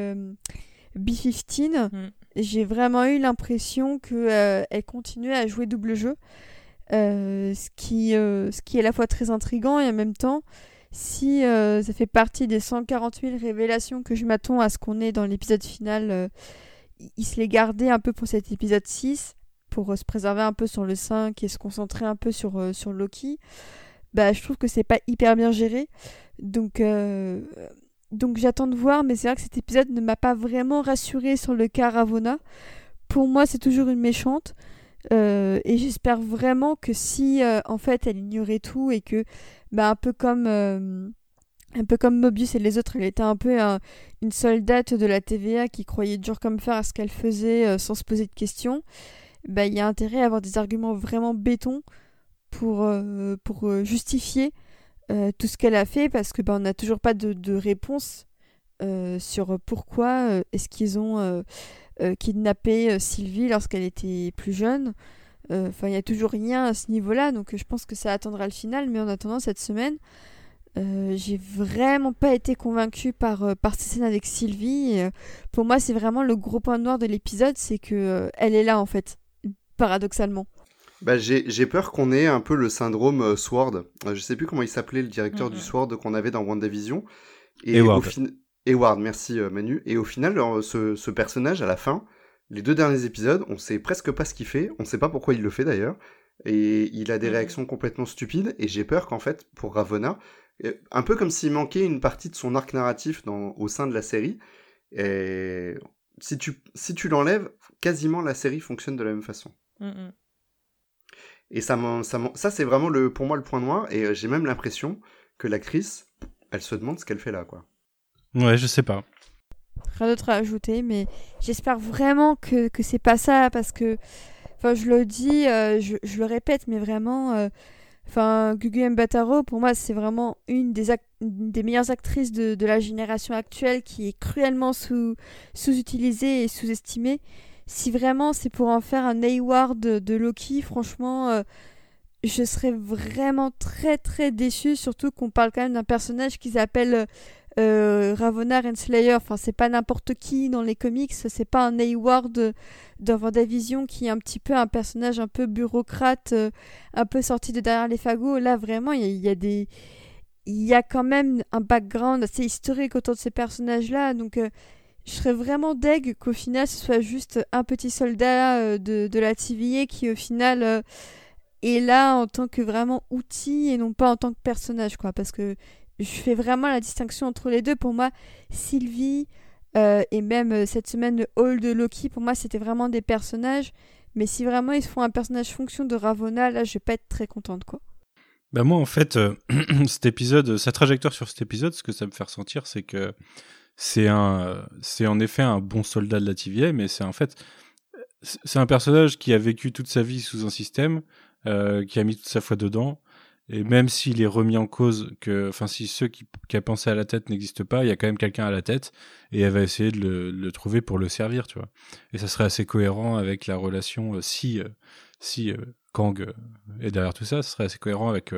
B15, mm. j'ai vraiment eu l'impression qu'elle euh, elle continuait à jouer double jeu. Euh, ce, qui, euh, ce qui est à la fois très intrigant et en même temps, si euh, ça fait partie des 140 000 révélations que je m'attends à ce qu'on ait dans l'épisode final, euh, il se les gardait un peu pour cet épisode 6, pour se préserver un peu sur le 5 et se concentrer un peu sur, sur Loki. Bah, je trouve que c'est pas hyper bien géré. Donc, donc j'attends de voir, mais c'est vrai que cet épisode ne m'a pas vraiment rassuré sur le cas pour moi, c'est toujours une méchante. Euh, et j'espère vraiment que si, euh, en fait, elle ignorait tout et que, bah, un peu comme, euh, un peu comme Mobius et les autres, elle était un peu une soldate de la TVA qui croyait dur comme fer à ce qu'elle faisait sans se poser de questions. Bah, il y a intérêt à avoir des arguments vraiment béton pour, pour justifier tout ce qu'elle a fait parce que bah, on n'a toujours pas de, de réponse sur pourquoi est-ce qu'ils ont euh, euh, Sylvie lorsqu'elle était plus jeune. Euh, enfin, il n'y a toujours rien à ce niveau-là, donc je pense que ça attendra le final. Mais en attendant cette semaine, j'ai vraiment pas été convaincue par, par ces scènes avec Sylvie. pour moi, c'est vraiment le gros point noir de l'épisode, c'est que elle est là en fait, paradoxalement. Bah, j'ai peur qu'on ait un peu le syndrome Sword. je sais plus comment il s'appelait, le directeur du Sword qu'on avait dans WandaVision. Et, au Eward, merci euh, Manu. Et au final, ce, personnage, à la fin, les deux derniers épisodes, on sait presque pas ce qu'il fait, on sait pas pourquoi il le fait d'ailleurs, et il a des réactions complètement stupides, et j'ai peur qu'en fait, pour Ravonna, euh, un peu comme s'il manquait une partie de son arc narratif dans, au sein de la série, et si tu, si tu l'enlèves, quasiment la série fonctionne de la même façon. Et ça, ça, ça c'est vraiment le, pour moi le point noir, et euh, j'ai même l'impression que l'actrice, elle se demande ce qu'elle fait là, quoi. Ouais, je sais pas. Rien d'autre à ajouter, mais j'espère vraiment que, que c'est pas ça, parce que, enfin, je le dis, euh, je, je, le répète, mais vraiment, euh, enfin, Gugu Mbataro, pour moi, c'est vraiment une des, des meilleures actrices de, de, la génération actuelle qui est cruellement sous, sous-utilisée et sous-estimée. Si vraiment c'est pour en faire un Hayward de, Loki, franchement, euh, je serais vraiment très très déçue, surtout qu'on parle quand même d'un personnage qui s'appelle euh, Ravonna Renslayer, enfin c'est pas n'importe qui dans les comics, c'est pas un Hayward dans Vendavision qui est un petit peu un personnage un peu bureaucrate, euh, un peu sorti de derrière les fagots. Là vraiment il y, a des, il y a quand même un background assez historique autour de ces personnages-là, donc euh, je serais vraiment deg qu'au final ce soit juste un petit soldat de, de, la TVA qui au final est là en tant que vraiment outil et non pas en tant que personnage quoi parce que je fais vraiment la distinction entre les deux. Pour moi, Sylvie euh, et même euh, cette semaine le Hall de Loki, pour moi, c'était vraiment des personnages. Mais si vraiment ils font un personnage fonction de Ravonna, là, je vais pas être très contente, quoi. Bah moi, en fait, euh, cet épisode, sa trajectoire sur cet épisode, ce que ça me fait ressentir, c'est que c'est un, c'est en effet un bon soldat de la TVA, mais c'est en fait, c'est un personnage qui a vécu toute sa vie sous un système, qui a mis toute sa foi dedans, et même s'il est remis en cause, que, enfin, si ceux qui, qui a pensé à la tête n'existent pas, il y a quand même quelqu'un à la tête et elle va essayer de le, le, trouver pour le servir, tu vois. Et ça serait assez cohérent avec la relation euh, si, euh, si euh, Kang est derrière tout ça, ça serait assez cohérent avec,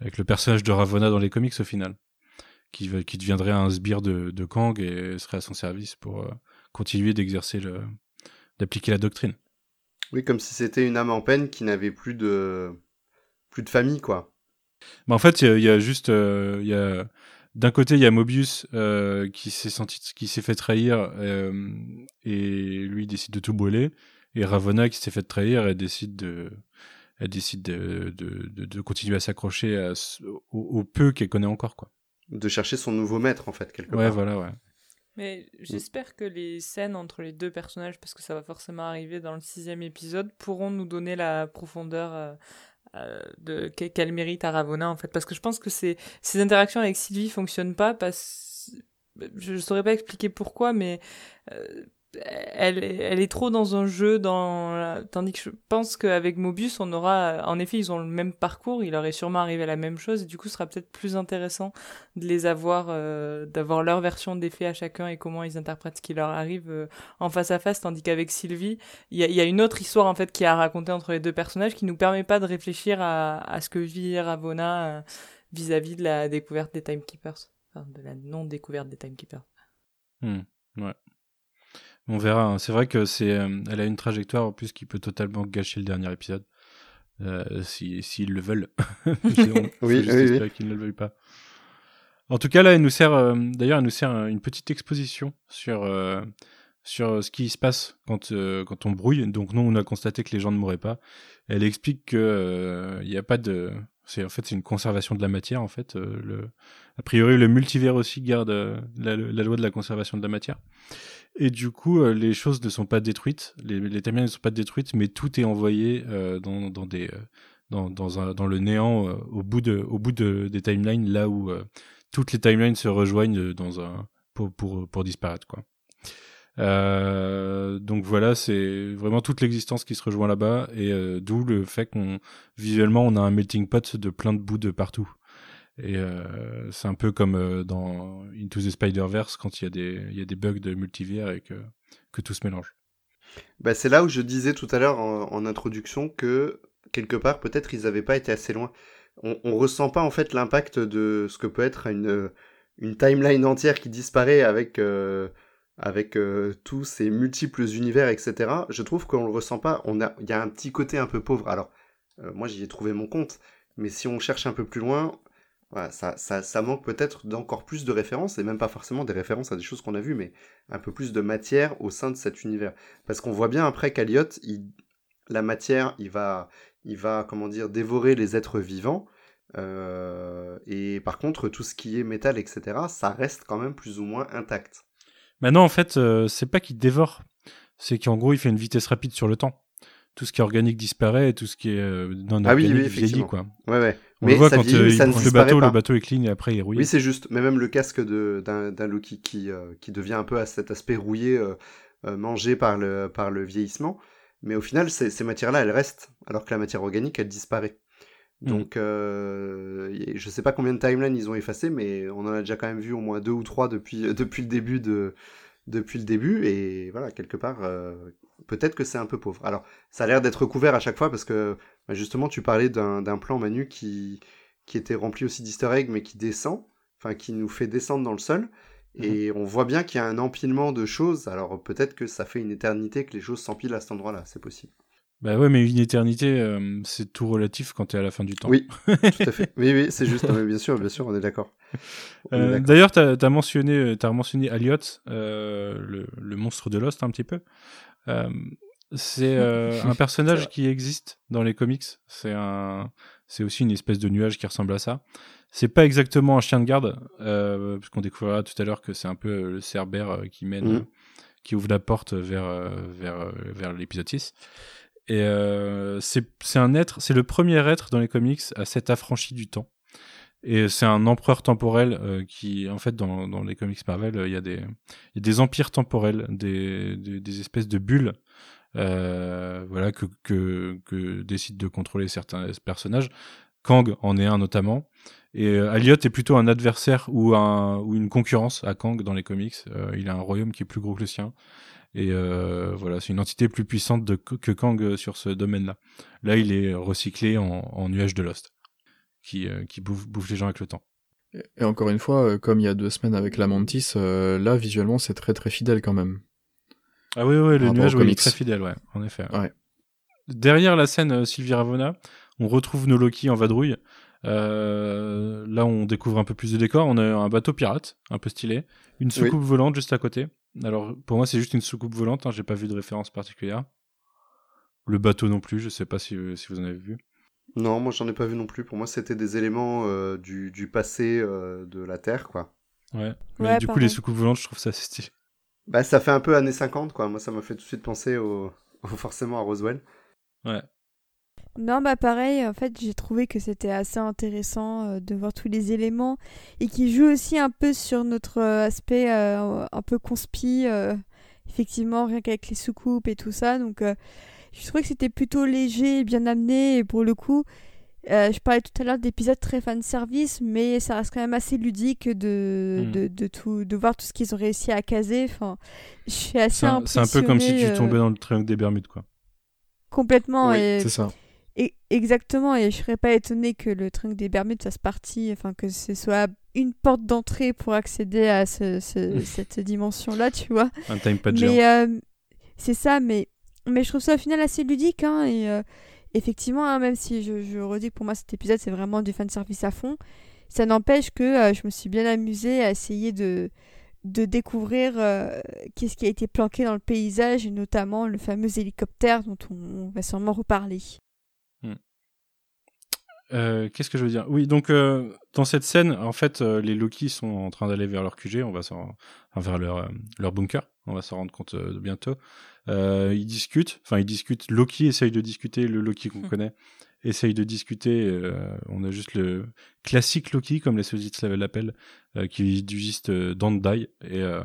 avec le personnage de Ravonna dans les comics au final, qui, qui deviendrait un sbire de, de Kang et serait à son service pour continuer d'exercer le, d'appliquer la doctrine. Oui, comme si c'était une âme en peine qui n'avait plus de plus de famille, quoi. Bah en fait, il y, a juste, euh, il y a d'un côté, il y a Mobius euh, qui s'est senti, qui s'est fait trahir euh, et lui décide de tout brûler, et Ravonna qui s'est fait trahir et décide de, elle décide de, de, de, continuer à s'accrocher au, peu qu'elle connaît encore, quoi. De chercher son nouveau maître, en fait, quelque part. Ouais, voilà, ouais. Mais j'espère que les scènes entre les deux personnages, parce que ça va forcément arriver dans le sixième épisode, pourront nous donner la profondeur euh, de qu'elle mérite à Ravonna en fait parce que je pense que ces ces interactions avec Sylvie fonctionnent pas parce je ne saurais pas expliquer pourquoi mais euh, elle, est trop dans un jeu, tandis que je pense qu'avec Mobius, on aura, en effet, ils ont le même parcours, il leur est sûrement arrivé la même chose, et du coup, ce sera peut-être plus intéressant de les avoir, euh, d'avoir leur version des faits à chacun et comment ils interprètent ce qui leur arrive euh, en face à face, tandis qu'avec Sylvie, il y a, une autre histoire en fait qui a raconté entre les deux personnages qui nous permet pas de réfléchir à, à ce que vit Ravonna euh, vis-à-vis de la découverte des Timekeepers, enfin de la non découverte des Timekeepers. Hmm, ouais. On verra. Hein. C'est vrai que c'est, euh, elle a une trajectoire en plus qui peut totalement gâcher le dernier épisode. Euh, si s'ils le veulent. oui, j'espère qu'ils ne le veulent pas. En tout cas, là, elle nous sert. Euh, d'ailleurs, elle nous sert une petite exposition sur sur ce qui se passe quand quand on brouille. Donc nous, on a constaté que les gens ne mourraient pas. Elle explique que il n'y a pas de c'est en fait c'est une conservation de la matière en fait. le, a priori, le multivers aussi garde la, la, loi de la conservation de la matière. Et du coup, euh, les choses ne sont pas détruites, les, les timelines ne sont pas détruites, mais tout est envoyé euh, dans, dans, des, euh, dans, dans, un, dans le néant euh, au bout, de, au bout de, des timelines, là où euh, toutes les timelines se rejoignent dans un, pour, pour, pour disparaître. Quoi. Euh, donc voilà, c'est vraiment toute l'existence qui se rejoint là-bas, et euh, d'où le fait qu'on visuellement on a un melting pot de plein de bouts de partout. Et euh, c'est un peu comme euh, dans Into the Spider-Verse quand il y, a des, bugs de multivers et que, tout se mélange. Bah, c'est là où je disais tout à l'heure en, introduction que quelque part peut-être ils n'avaient pas été assez loin. On, on ressent pas en fait l'impact de ce que peut être une, timeline entière qui disparaît avec euh, tous ces multiples univers, etc. Je trouve qu'on le ressent pas. Il y a un petit côté un peu pauvre. Alors, moi j'y ai trouvé mon compte, mais si on cherche un peu plus loin, voilà, ça, ça, ça manque peut-être d'encore plus de références, et même pas forcément des références à des choses qu'on a vues, mais un peu plus de matière au sein de cet univers. Parce qu'on voit bien après qu'Aliot, la matière, il va, il va, comment dire, dévorer les êtres vivants. Euh, et par contre, tout ce qui est métal, etc., ça reste quand même plus ou moins intact. Maintenant, en fait, euh, c'est pas qu'il dévore, c'est qu'en gros, il fait une vitesse rapide sur le temps. Tout ce qui est organique disparaît et tout ce qui est euh, non Ah oui, organique oui, vieillit, effectivement. quoi. Ouais, ouais. On mais le voit ça quand vieillit, euh, il ça le bateau, pas. le bateau est clean et après il rouille. Oui, c'est juste. Mais même le casque d'un Loki qui, euh, qui devient un peu à cet aspect rouillé, euh, mangé par le, par le vieillissement. Mais au final, ces, matières-là, elles restent, alors que la matière organique, elle disparaît. Mm. Donc, y- je sais pas combien de timelines ils ont effacé, mais on en a déjà quand même vu au moins deux ou trois depuis, depuis le début de, depuis le début. Et voilà, quelque part, peut-être que c'est un peu pauvre. Alors, ça a l'air d'être couvert à chaque fois parce que, bah, justement, tu parlais d'un plan Manu qui, qui était rempli aussi d'easter eggs, mais qui descend, enfin, qui nous fait descendre dans le sol. Et on voit bien qu'il y a un empilement de choses. Alors, peut-être que ça fait une éternité que les choses s'empilent à cet endroit-là, c'est possible. Bah ouais, mais une éternité, euh, c'est tout relatif quand t'es à la fin du temps. Oui, tout à fait. Oui, oui, c'est juste. Bien sûr, bien sûr, on est d'accord. Euh. D'ailleurs, t'as as mentionné, euh, t'as mentionné Aliot, euh, le, le monstre de Lost un petit peu. Euh, c'est euh, un personnage qui existe dans les comics. C'est un, c'est aussi une espèce de nuage qui ressemble à ça. C'est pas exactement un chien de garde, euh, puisqu'on découvrira tout à l'heure que c'est un peu le cerbère qui mène, euh, qui ouvre la porte vers vers vers l'épisode 6. Et euh, c'est un être, c'est le premier être dans les comics à s'être affranchi du temps. Et c'est un empereur temporel euh, qui, en fait, dans, dans les comics Marvel, euh, il y, des- il y a des empires temporels, des, des, espèces de bulles, euh, voilà, que, que, que décident de contrôler certains personnages. Kang en est un notamment. Et euh, Aliot est plutôt un adversaire ou, un, ou une concurrence à Kang dans les comics. Euh, il a un royaume qui est plus gros que le sien. Et euh, voilà, c'est une entité plus puissante de, que Kang euh, sur ce domaine-là. Là, il est recyclé en, en nuage de Lost, qui, euh, qui bouffe, bouffe les gens avec le temps. Et encore une fois, euh, comme il y a deux semaines avec la Mantis, euh, là, visuellement, c'est très très fidèle quand même. Ah oui, oui, le nuage il est très fidèle, ouais, en effet. Ouais. Derrière la scène euh, Sylvie Ravona, on retrouve nos Loki en vadrouille. Euh, là, on découvre un peu plus de décor. On a un bateau pirate, un peu stylé, une soucoupe volante juste à côté. Alors, pour moi, c'est juste une soucoupe volante. Hein, J'ai pas vu de référence particulière. Le bateau non plus. Je sais pas si, si vous en avez vu. Non, moi, j'en ai pas vu non plus. Pour moi, c'était des éléments euh, du, du passé euh, de la Terre, quoi. Ouais. Mais Ouais, du coup, les soucoupes volantes, je trouve ça assez stylé. Bah, ça fait un peu années 50, quoi. Moi, ça m'a fait tout de suite penser au, au- forcément à Roswell. Ouais. Non, bah pareil, en fait, j'ai trouvé que c'était assez intéressant euh, de voir tous les éléments et qui joue aussi un peu sur notre euh, aspect euh, un peu conspi, euh, effectivement, rien qu'avec les soucoupes et tout ça. Donc, euh, je trouvais que c'était plutôt léger et bien amené. Et pour le coup, je parlais tout à l'heure d'épisodes très fan service, mais ça reste quand même assez ludique de, Mhm. de, de, tout, de voir tout ce qu'ils ont réussi à caser. Enfin, je suis assez C'est un, peu comme si tu tombais dans le triangle des Bermudes, quoi. complètement. Oui, et C'est ça. Et exactement, et je serais pas étonnée que le Triangle des Bermudes fasse partie, enfin que ce soit une porte d'entrée pour accéder à ce, ce- cette dimension-là, tu vois. Un time géant. Mais euh, c'est ça, mais, mais je trouve ça au final assez ludique, hein, et euh, effectivement, hein, même si je, je redis que pour moi cet épisode c'est vraiment du fanservice à fond, ça n'empêche que euh, je me suis bien amusée à essayer de, de découvrir euh, qu'est-ce qui a été planqué dans le paysage, et notamment le fameux hélicoptère dont on, on va sûrement reparler. Euh, Qu'est-ce que je veux dire? Oui, donc euh, dans cette scène, en fait, euh, les Loki sont en train d'aller vers leur QG, on va s'en, enfin, vers leur euh, leur bunker. On va s'en rendre compte euh, bientôt. Euh, ils discutent, enfin ils discutent. Loki essaye de discuter, le Loki qu'on Hmm. connaît essaye de discuter. euh, on a juste le classique Loki, comme les Soviets l'appellent, euh, qui dit juste Don't Die. Et euh,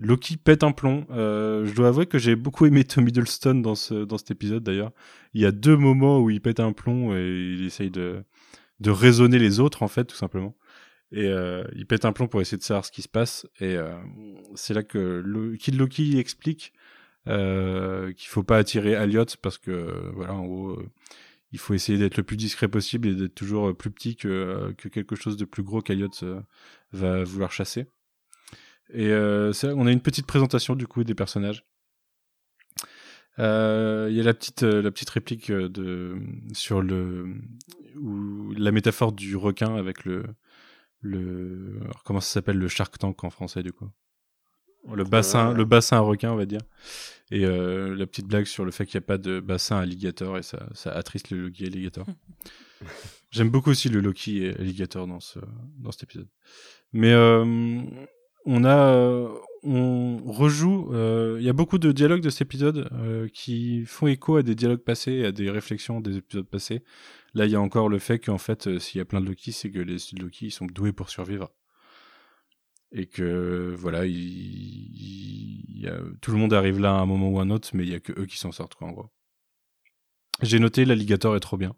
Loki pète un plomb. Euh, je dois avouer que j'ai beaucoup aimé Tom Hiddleston dans ce dans cet épisode d'ailleurs. Il y a deux moments où il pète un plomb et il essaye de de raisonner les autres en fait tout simplement. Et euh, il pète un plomb pour essayer de savoir ce qui se passe. Et euh, c'est là que le Kid Loki explique qu'il faut pas attirer Elliot parce que voilà en gros il faut essayer d'être le plus discret possible et d'être toujours plus petit que, que quelque chose de plus gros qu'Elliot va vouloir chasser. Et euh, on a une petite présentation du coup des personnages. Euh, Il y a la petite euh, la petite réplique de sur le ou la métaphore du requin avec le le alors, comment ça s'appelle le shark tank en français du coup? Le bassin le bassin à requin on va dire. Et euh, la petite blague sur le fait qu'il n'y a pas de bassin alligator et ça ça attriste le Loki alligator. J'aime beaucoup aussi le Loki et alligator dans ce dans cet épisode. Mais euh, on a euh, on rejoue euh, il y a beaucoup de dialogues de cet épisode euh, qui font écho à des dialogues passés à des réflexions des épisodes passés. Là il y a encore le fait qu'en fait euh, s'il y a plein de Loki c'est que les Loki ils sont doués pour survivre. Et que voilà il, il- il y a- tout le monde arrive là à un moment ou à un autre mais il y a que eux qui s'en sortent quoi en gros. J'ai noté l'alligator est trop bien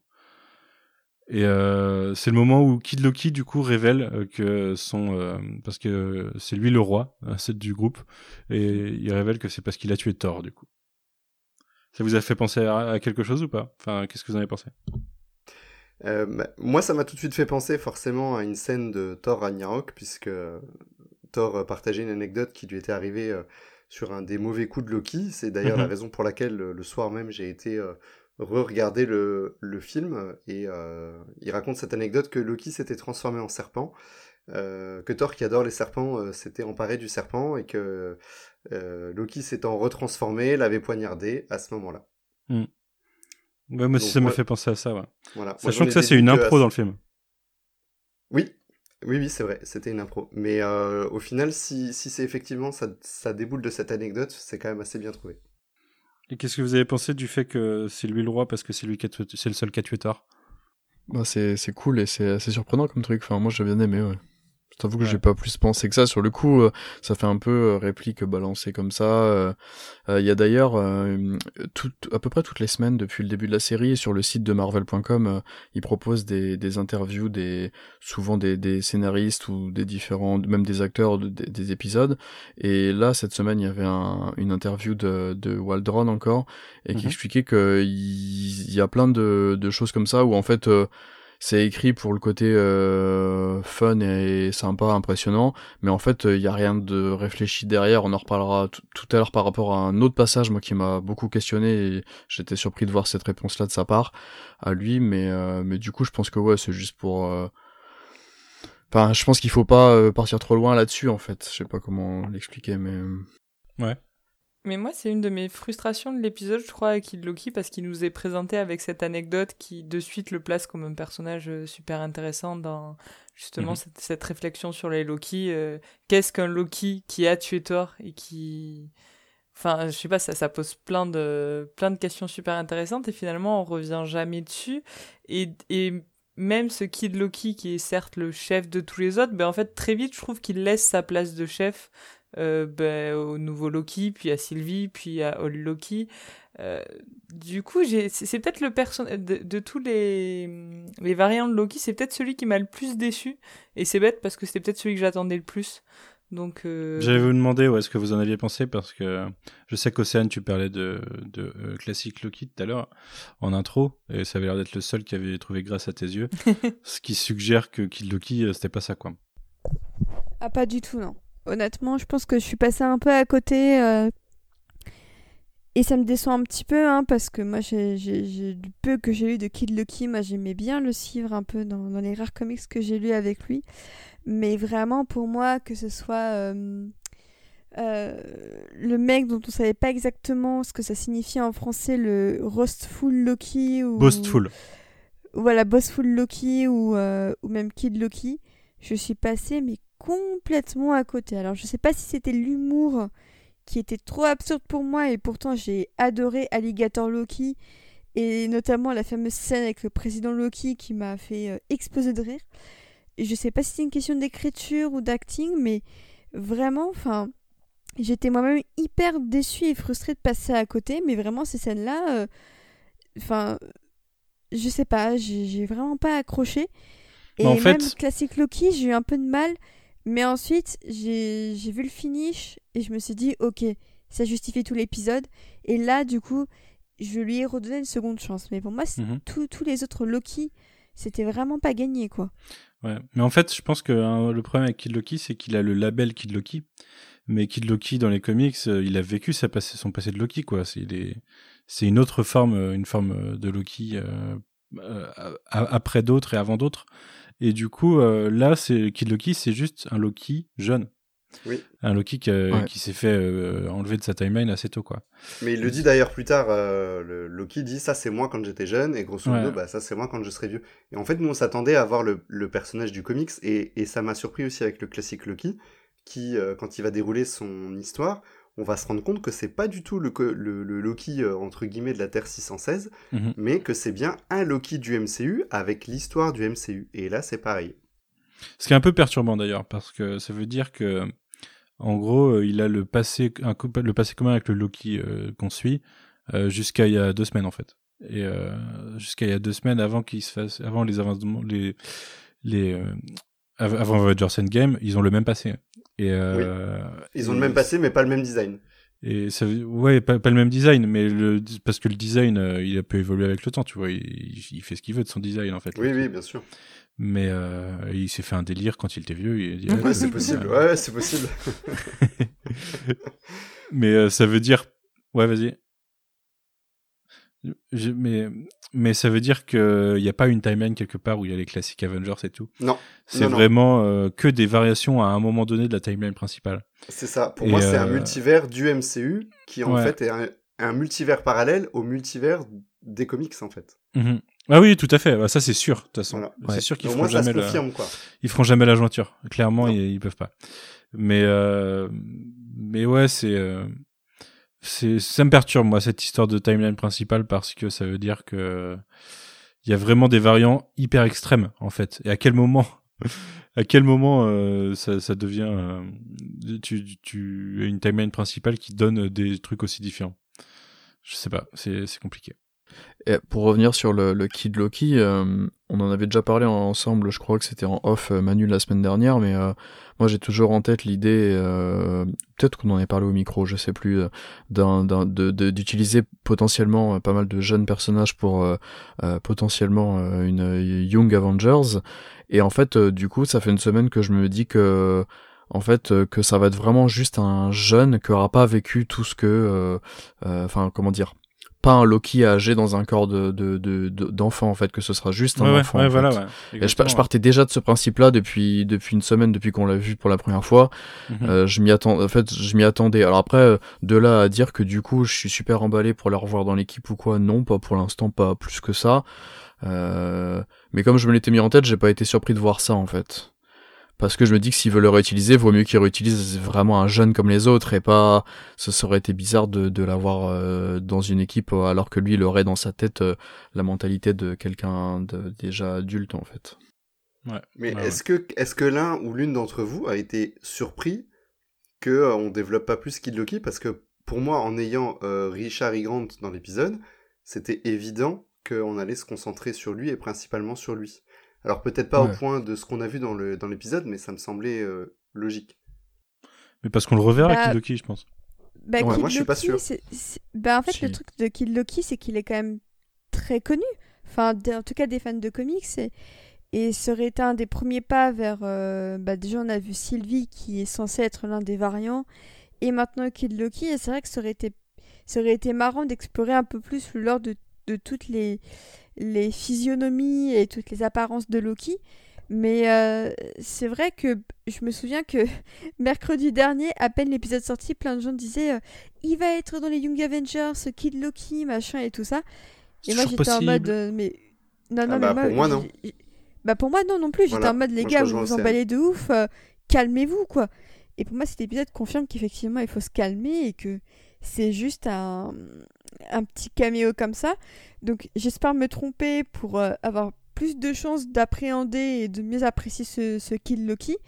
et euh, c'est le moment où Kid Loki du coup révèle euh, que son euh, parce que c'est lui le roi c'est du groupe et il révèle que c'est parce qu'il a tué Thor du coup. Ça vous a fait penser à, à quelque chose ou pas? Enfin, qu'est-ce que vous en avez pensé? Euh, bah, moi, ça m'a tout de suite fait penser forcément à une scène de Thor Ragnarok, puisque Thor partageait une anecdote qui lui était arrivée sur un des mauvais coups de Loki. C'est d'ailleurs Mhm. la raison pour laquelle le, soir même j'ai été re-regarder le, le film et euh, il raconte cette anecdote que Loki s'était transformé en serpent, euh, que Thor qui adore les serpents euh, s'était emparé du serpent et que euh, Loki s'étant retransformé l'avait poignardé à ce moment-là. Ouais, moi aussi ça m'a moi- fait penser à ça. Ouais. Voilà. Sachant que ça c'est une impro à dans le film. Oui, oui, oui, c'est vrai, c'était une impro. Mais au final, si, si c'est effectivement ça, ça déboule de cette anecdote, c'est quand même assez bien trouvé. Et qu'est-ce que vous avez pensé du fait que c'est lui le roi parce que c'est lui qui c'est le seul qui a tué Thor? Bah, c'est c'est cool et c'est assez surprenant comme truc. Enfin, moi, j'ai bien aimé, ouais. Je t'avoue que Ouais. j'ai pas plus pensé que ça. Sur le coup, euh, ça fait un peu euh, réplique balancée comme ça. euh. Euh, Il y a d'ailleurs à peu près toutes les semaines depuis le début de la série sur le site de Marvel.com, ils proposent des, des interviews des souvent des, des scénaristes ou des différents, même des acteurs de- des, des épisodes. Et là, cette semaine, il y avait un, une interview de, de Waldron encore et qui Mhm. expliquait que il il y a plein de, de choses comme ça où en fait c'est écrit pour le côté euh, fun et sympa, impressionnant, mais en fait, il y a rien de réfléchi derrière. On en reparlera tout- à l'heure par rapport à un autre passage, moi, qui m'a beaucoup questionné et j'étais surpris de voir cette réponse-là de sa part à lui, mais, euh, mais du coup, je pense que ouais, c'est juste pour. euh, Enfin, je pense qu'il faut pas euh, partir trop loin là-dessus, en fait. Je sais pas comment l'expliquer, mais. euh, Mais moi, c'est une de mes frustrations de l'épisode, je crois, avec Kid Loki, parce qu'il nous est présenté avec cette anecdote qui, de suite, le place comme un personnage euh, super intéressant dans justement Mhm. cette, cette réflexion sur les Loki. euh, Qu'est-ce qu'un Loki qui a tué Thor et qui. Enfin, je sais pas, ça, ça pose plein de, plein de questions super intéressantes et finalement, on revient jamais dessus. Et, et même ce Kid Loki, qui est certes le chef de tous les autres, ben en fait, très vite, je trouve qu'il laisse sa place de chef euh, ben, au nouveau Loki, puis à Sylvie, puis à Old Loki. Euh, du coup, c'est peut-être le personnage de, de tous les, les variants de Loki, c'est peut-être celui qui m'a le plus déçu. Et c'est bête parce que c'était peut-être celui que j'attendais le plus. Donc, euh, J'allais vous demander où est-ce que vous en aviez pensé parce que je sais qu'Océane, tu parlais de, de euh, classique Loki tout à l'heure en intro et ça avait l'air d'être le seul qui avait trouvé grâce à tes yeux. ce qui suggère que Kid Loki, c'était pas ça quoi. Ah, pas du tout, non. Honnêtement, je pense que je suis passée un peu à côté. euh, Et ça me déçoit un petit peu, hein, parce que moi, j'ai, du peu que j'ai lu de Kid Loki, moi, j'aimais bien le suivre un peu dans, dans les rares comics que j'ai lus avec lui. Mais vraiment, pour moi, que ce soit euh, euh, le mec dont on savait pas exactement ce que ça signifiait en français, le Rostful Loki ou... Boastful. voilà, Bossful Loki ou, ou même Kid Loki, je suis passée mais complètement à côté. Alors je sais pas si c'était l'humour qui était trop absurde pour moi et pourtant j'ai adoré Alligator Loki et notamment la fameuse scène avec le président Loki qui m'a fait euh, exploser de rire. Et je sais pas si c'est une question d'écriture ou d'acting, mais vraiment, enfin, j'étais moi-même hyper déçue et frustrée de passer à côté, mais vraiment ces scènes-là, euh, enfin, je sais pas, j'ai vraiment pas accroché. Et Mais en même fait- classique Loki, j'ai eu un peu de mal, mais ensuite j'ai vu le finish et je me suis dit, ok, ça justifie tout l'épisode. Et là, du coup, je lui ai redonné une seconde chance. Mais pour moi, Mhm. tous- les autres Loki, c'était vraiment pas gagné, quoi. Ouais. Mais en fait, je pense que hein, le problème avec Kid Loki, c'est qu'il a le label Kid Loki. Mais Kid Loki, dans les comics, euh, il a vécu sa passé, son passé de Loki, quoi. C'est c'est une autre forme, euh, une forme euh, de Loki euh, euh, après d'autres et avant d'autres. Et du coup, euh, là, c'est Kid Loki, c'est juste un Loki jeune. Oui. Un Loki qui, a- Ouais. qui s'est fait euh, enlever de sa timeline assez tôt, quoi. Mais il le dit d'ailleurs plus tard, euh, le, Loki dit ça c'est moi quand j'étais jeune, et grosso modo, Ouais. bah, ça c'est moi quand je serai vieux. Et en fait, nous on s'attendait à voir le, le personnage du comics, et, et ça m'a surpris aussi avec le classique Loki, qui, euh, quand il va dérouler son histoire, on va se rendre compte que c'est pas du tout le, co- le, le Loki euh, entre guillemets de la Terre 616, Mhm. mais que c'est bien un Loki du MCU avec l'histoire du MCU. Et là c'est pareil. Ce qui est un peu perturbant d'ailleurs, parce que ça veut dire que, en gros, euh, il a le passé, un le passé commun avec le Loki euh, qu'on suit euh, jusqu'à il y a deux semaines en fait. Et jusqu'à il y a deux semaines avant qu'il se fasse, avant les avancements, les, les, avant Avengers Endgame, ils ont le même passé. Et euh, Ils ont le même passé, mais pas le même design. Et ça, ouais, pas, pas le même design, mais le, parce que le design, euh, il a pu évoluer avec le temps, tu vois. Il, il fait ce qu'il veut de son design en fait. Oui, oui, bien sûr. Mais euh, il s'est fait un délire quand il était vieux. Il, Ouais, c'est possible. Ouais, ouais, c'est possible. mais euh, ça veut dire. Ouais, vas-y. Je- Mais, mais ça veut dire qu'il n'y a pas une timeline quelque part où il y a les classiques Avengers et tout? Non, C'est vraiment euh, que des variations à un moment donné de la timeline principale. c'est ça. Pour Et, moi, c'est un euh, multivers du MCU qui en Ouais. fait est un, un multivers parallèle au multivers des comics en fait. Mhm. Ah oui, tout à fait. Bah, ça, c'est sûr. De toute façon, Voilà. c'est Ouais. sûr qu'ils feront jamais la... confirme quoi. ils feront jamais la jointure. Clairement, ils, ils peuvent pas. Mais euh, mais ouais, c'est euh, c'est ça me perturbe moi cette histoire de timeline principale parce que ça veut dire que il y a vraiment des variants hyper extrêmes en fait. Et à quel moment à quel moment euh, ça, ça devient euh, tu tu as une timeline principale qui donne des trucs aussi différents? Je sais pas, c'est compliqué. Et pour revenir sur le, Kid Loki, euh, on en avait déjà parlé ensemble, je crois que c'était en off euh, Manu la semaine dernière, mais euh, moi j'ai toujours en tête l'idée, peut-être qu'on en avait parlé au micro, je sais plus, d'utiliser potentiellement pas mal de jeunes personnages pour potentiellement une Young Avengers. Et en fait, du coup, ça fait une semaine que je me dis que en fait que ça va être vraiment juste un jeune qui aura pas vécu tout ce que enfin comment dire pas un Loki âgé dans un corps de de- de- de- d'enfant en fait que ce sera juste un Ouais, enfant ouais, en voilà. fait. Ouais, Et je, partais déjà de ce principe-là depuis depuis une semaine depuis qu'on l'a vu pour la première fois. Mhm. Euh, je m'y attends en fait je m'y attendais. Alors après euh, de là à dire que du coup je suis super emballé pour la revoir dans l'équipe ou quoi non pas pour l'instant pas plus que ça. Euh, mais comme je me l'étais mis en tête j'ai pas été surpris de voir ça en fait. Parce que je me dis que s'ils veulent le réutiliser, vaut mieux qu'ils réutilisent vraiment un jeune comme les autres et pas. Ce serait été bizarre de, de l'avoir euh, dans une équipe euh, alors que lui il aurait dans sa tête euh, la mentalité de quelqu'un de déjà adulte en fait. Ouais. Mais Ouais, est-ce que est-ce que l'un ou l'une d'entre vous a été surpris que euh, on développe pas plus Kid Loki? Parce que pour moi en ayant euh, Richard E. Grant dans l'épisode, c'était évident qu'on allait se concentrer sur lui et principalement sur lui. Alors peut-être pas Ouais. au point de ce qu'on a vu dans le dans l'épisode, mais ça me semblait euh, logique. Mais parce qu'on le reverra Bah, Kid Loki, je pense. Bah, Ouais, Kid moi, je suis pas sûr. Bah, en fait, Si. le truc de Kid Loki, c'est qu'il est quand même très connu. Enfin, en tout cas, des fans de comics. Et, et ça aurait été un des premiers pas vers. euh, Bah, déjà, on a vu Sylvie, qui est censé être l'un des variants. Et maintenant, Kid Loki. Et c'est vrai que ça aurait été, ça aurait été marrant d'explorer un peu plus le lore de, de toutes les, les physionomies et toutes les apparences de Loki. Mais euh, c'est vrai que je me souviens que mercredi dernier, à peine l'épisode sorti, plein de gens disaient euh, il va être dans les Young Avengers, ce Kid Loki, machin et tout ça. Et moi j'étais en mode euh, mais Non, non, Ah mais bah, moi, pour moi, non. Bah, pour moi, non, non plus. J'étais Voilà. en mode, les Moi, gars, vous vous emballez de ouf. euh, calmez-vous, quoi. Et pour moi, cet épisode confirme qu'effectivement, il faut se calmer et que c'est juste un, un petit caméo comme ça. Donc, j'espère me tromper pour euh, avoir plus de chances d'appréhender et de mieux apprécier ce, ce Kill Loki.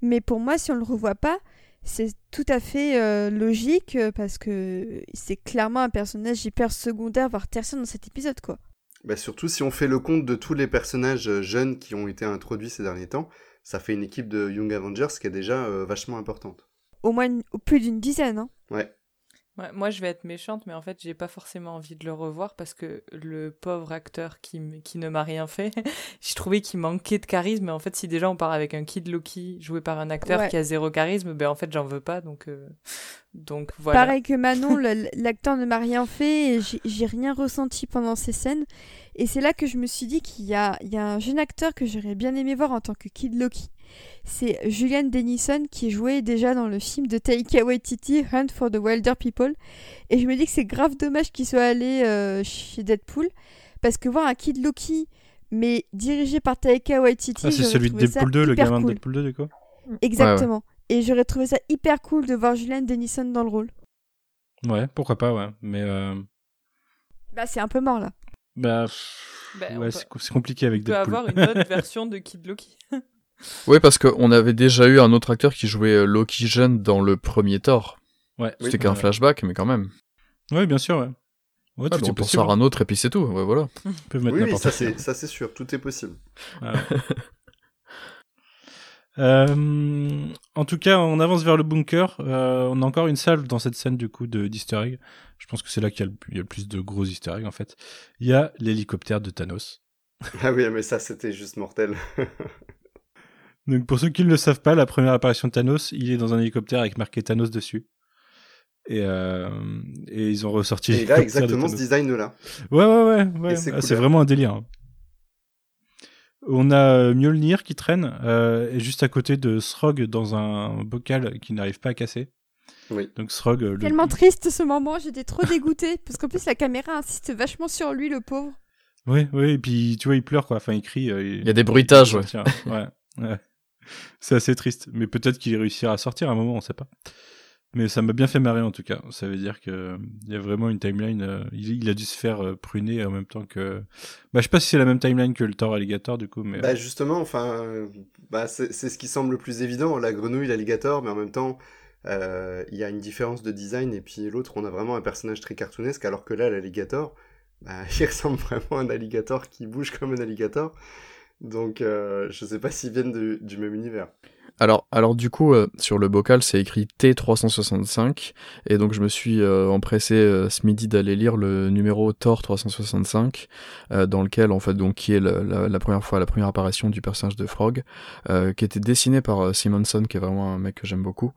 Mais pour moi, si on le revoit pas, c'est tout à fait euh, logique euh, parce que c'est clairement un personnage hyper secondaire, voire tertiaire dans cet épisode, quoi. Bah, surtout si on fait le compte de tous les personnages jeunes qui ont été introduits ces derniers temps, ça fait une équipe de Young Avengers qui est déjà euh, vachement importante. Au moins une- plus d'une dizaine, hein. Ouais. Ouais, moi, je vais être méchante, mais en fait, j'ai pas forcément envie de le revoir parce que le pauvre acteur qui, qui ne m'a rien fait, j'ai trouvé qu'il manquait de charisme. Mais en fait, si déjà on part avec un Kid Loki joué par un acteur Ouais. qui a zéro charisme, ben en fait, j'en veux pas. Donc, euh, donc voilà. Pareil que Manon, l'acteur ne m'a rien fait et j'ai- j'ai rien ressenti pendant ces scènes. Et c'est là que je me suis dit qu'il y a, il y a un jeune acteur que j'aurais bien aimé voir en tant que Kid Loki. C'est Julian Dennison qui jouait déjà dans le film de Taika Waititi, Hunt for the Wilder People. Et je me dis que c'est grave dommage qu'il soit allé euh, chez Deadpool. Parce que voir un Kid Loki, mais dirigé par Taika Waititi, Ah, c'est celui de Deadpool 2, le gamin de. Deadpool 2, du coup Exactement. Et j'aurais trouvé ça hyper cool de voir Julian Dennison dans le rôle. Ouais, pourquoi pas, ouais. Mais euh, Bah, c'est un peu mort là. bah, on ouais, peut- c'est compliqué avec On peut Deadpool. avoir une autre version de Kid Loki. Oui, parce qu'on avait déjà eu un autre acteur qui jouait euh, Loki jeune dans le premier Thor. ouais, C'était oui, qu'un ouais. flashback, mais quand même. Ouais, bien sûr, ouais. Ouais, Ah, tout on possible. sort un autre et puis c'est tout. Ouais, voilà. Ils peuvent mettre Oui, oui, ça c'est ça c'est sûr, tout est possible. Ah ouais. Euh, en tout cas, on avance vers le bunker. Euh, on a encore une salle dans cette scène du coup de d'Easter egg. Je pense que c'est là qu'il y, a le- il y a le plus de gros Easter egg en fait. Il y a l'hélicoptère de Thanos. Ah oui, mais ça c'était juste mortel. Donc pour ceux qui ne le savent pas, la première apparition de Thanos, il est dans un hélicoptère avec marqué Thanos dessus. Et, euh, et ils ont ressorti. Et il a l'hélicoptère de exactement ce Thanos. design là. Ouais, ouais, ouais. Ah, c'est couleurs. vraiment un délire. hein. On a euh, Mjolnir qui traîne, euh, et juste à côté de Srog dans un bocal qui n'arrive pas à casser. Oui. Donc Srog, euh, le- Tellement triste ce moment, j'étais trop dégoûtée. parce qu'en plus, la caméra insiste vachement sur lui, le pauvre. Oui, oui, et puis tu vois, il pleure quoi. Enfin, il crie. euh, Il y a des bruitages, ouais. Tiens, ouais. ouais. C'est assez triste, mais peut-être qu'il réussira à sortir à un moment, on sait pas. Mais ça m'a bien fait marrer en tout cas. Ça veut dire que euh, il y a vraiment une timeline. euh, il, il a dû se faire euh, pruner en même temps que. Bah, je sais pas si c'est la même timeline que le Thor Alligator du coup, mais. Bah justement, enfin, euh, bah, c'est ce qui semble le plus évident, la grenouille, l'alligator, mais en même temps, euh, il y a une différence de design, et puis l'autre, on a vraiment un personnage très cartoonesque, alors que là, l'alligator, bah, il ressemble vraiment à un alligator qui bouge comme un alligator. Donc, euh, je sais pas s'ils viennent de- du même univers. Alors, alors du coup, euh, sur le bocal, c'est écrit T365, et donc je me suis euh, empressé euh, ce midi d'aller lire le numéro Thor 365, euh, dans lequel, en fait, donc qui est la, la première fois, la première apparition du personnage de Frog, euh, qui était dessiné par euh, Simonson, qui est vraiment un mec que j'aime beaucoup.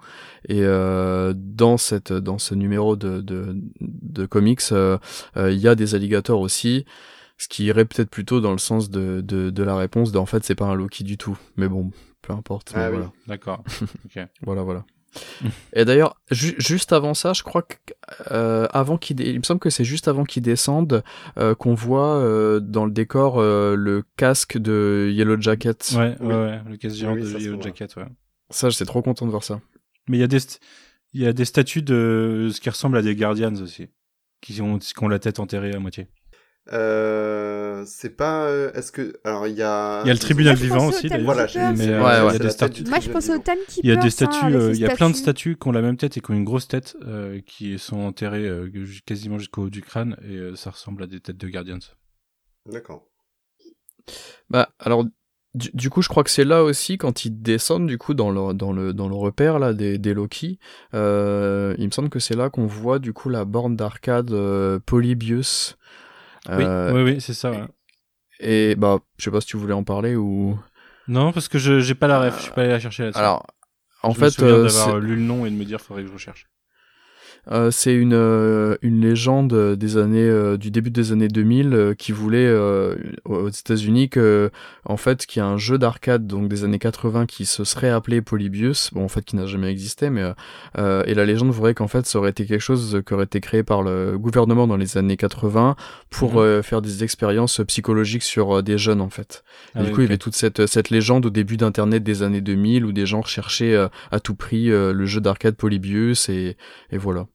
Et euh, dans cette, dans ce numéro de de, de comics, euh, euh, il y a des alligators aussi. Ce qui irait peut-être plutôt dans le sens de, de, de la réponse de en fait c'est pas un Loki du tout. Mais bon, peu importe. Ah oui. voilà. D'accord. ok. Voilà, voilà. Et d'ailleurs, ju- juste avant ça, je crois que euh, avant qu'il, il me semble que c'est juste avant qu'il descende euh, qu'on voit euh, dans le décor euh, le casque de Yellow Jacket. Ouais, Oui. ouais, ouais, le casse géant Oui, de Yellow. Jacket, ouais. Ça, j'étais trop content de voir ça. Mais il y a des, il y a des statues de ce qui ressemble à des Guardians aussi, qui ont, qui ont la tête enterrée à moitié. Euh, c'est pas, euh, est-ce que, alors, il y a... Il y a le tribunal vivant au aussi. Voilà, Mais, euh, ouais, il y a des statues. Moi, je pense au. Timekeeper. Il y a des statues, euh, il y a plein de statues. qui ont la même tête et qui ont une grosse tête, euh, qui sont enterrées euh, quasiment jusqu'au haut du crâne, et ça ressemble à des têtes de Guardians. D'accord. Bah, alors, du, du coup, je crois que c'est là aussi quand ils descendent du coup dans le dans le dans le repère là des, des Loki. Euh, il me semble que c'est là qu'on voit du coup la borne d'arcade euh, Polybius. Euh, Oui, oui, oui, c'est ça. ouais. Et bah, je sais pas si tu voulais en parler ou. Non, parce que je j'ai pas la ref, je suis pas allé la chercher là-dessus. Alors, en je me fait, souviens euh, d'avoir lu le nom et de me dire faudrait que je recherche. Euh, c'est une, euh, une légende des années euh, du début des années 2000 qui voulait aux États-Unis que en fait qu'il y a un jeu d'arcade donc des années 80 qui se serait appelé Polybius bon en fait qui n'a jamais existé mais et la légende voudrait qu'en fait ça aurait été quelque chose qui aurait été créé par le gouvernement dans les années 80 pour Mhm. faire des expériences psychologiques sur des jeunes en fait. Et Ah du coup, il y avait toute cette, cette légende au début d'Internet des années 2000 où des gens recherchaient euh, à tout prix euh, le jeu d'arcade Polybius et, et voilà.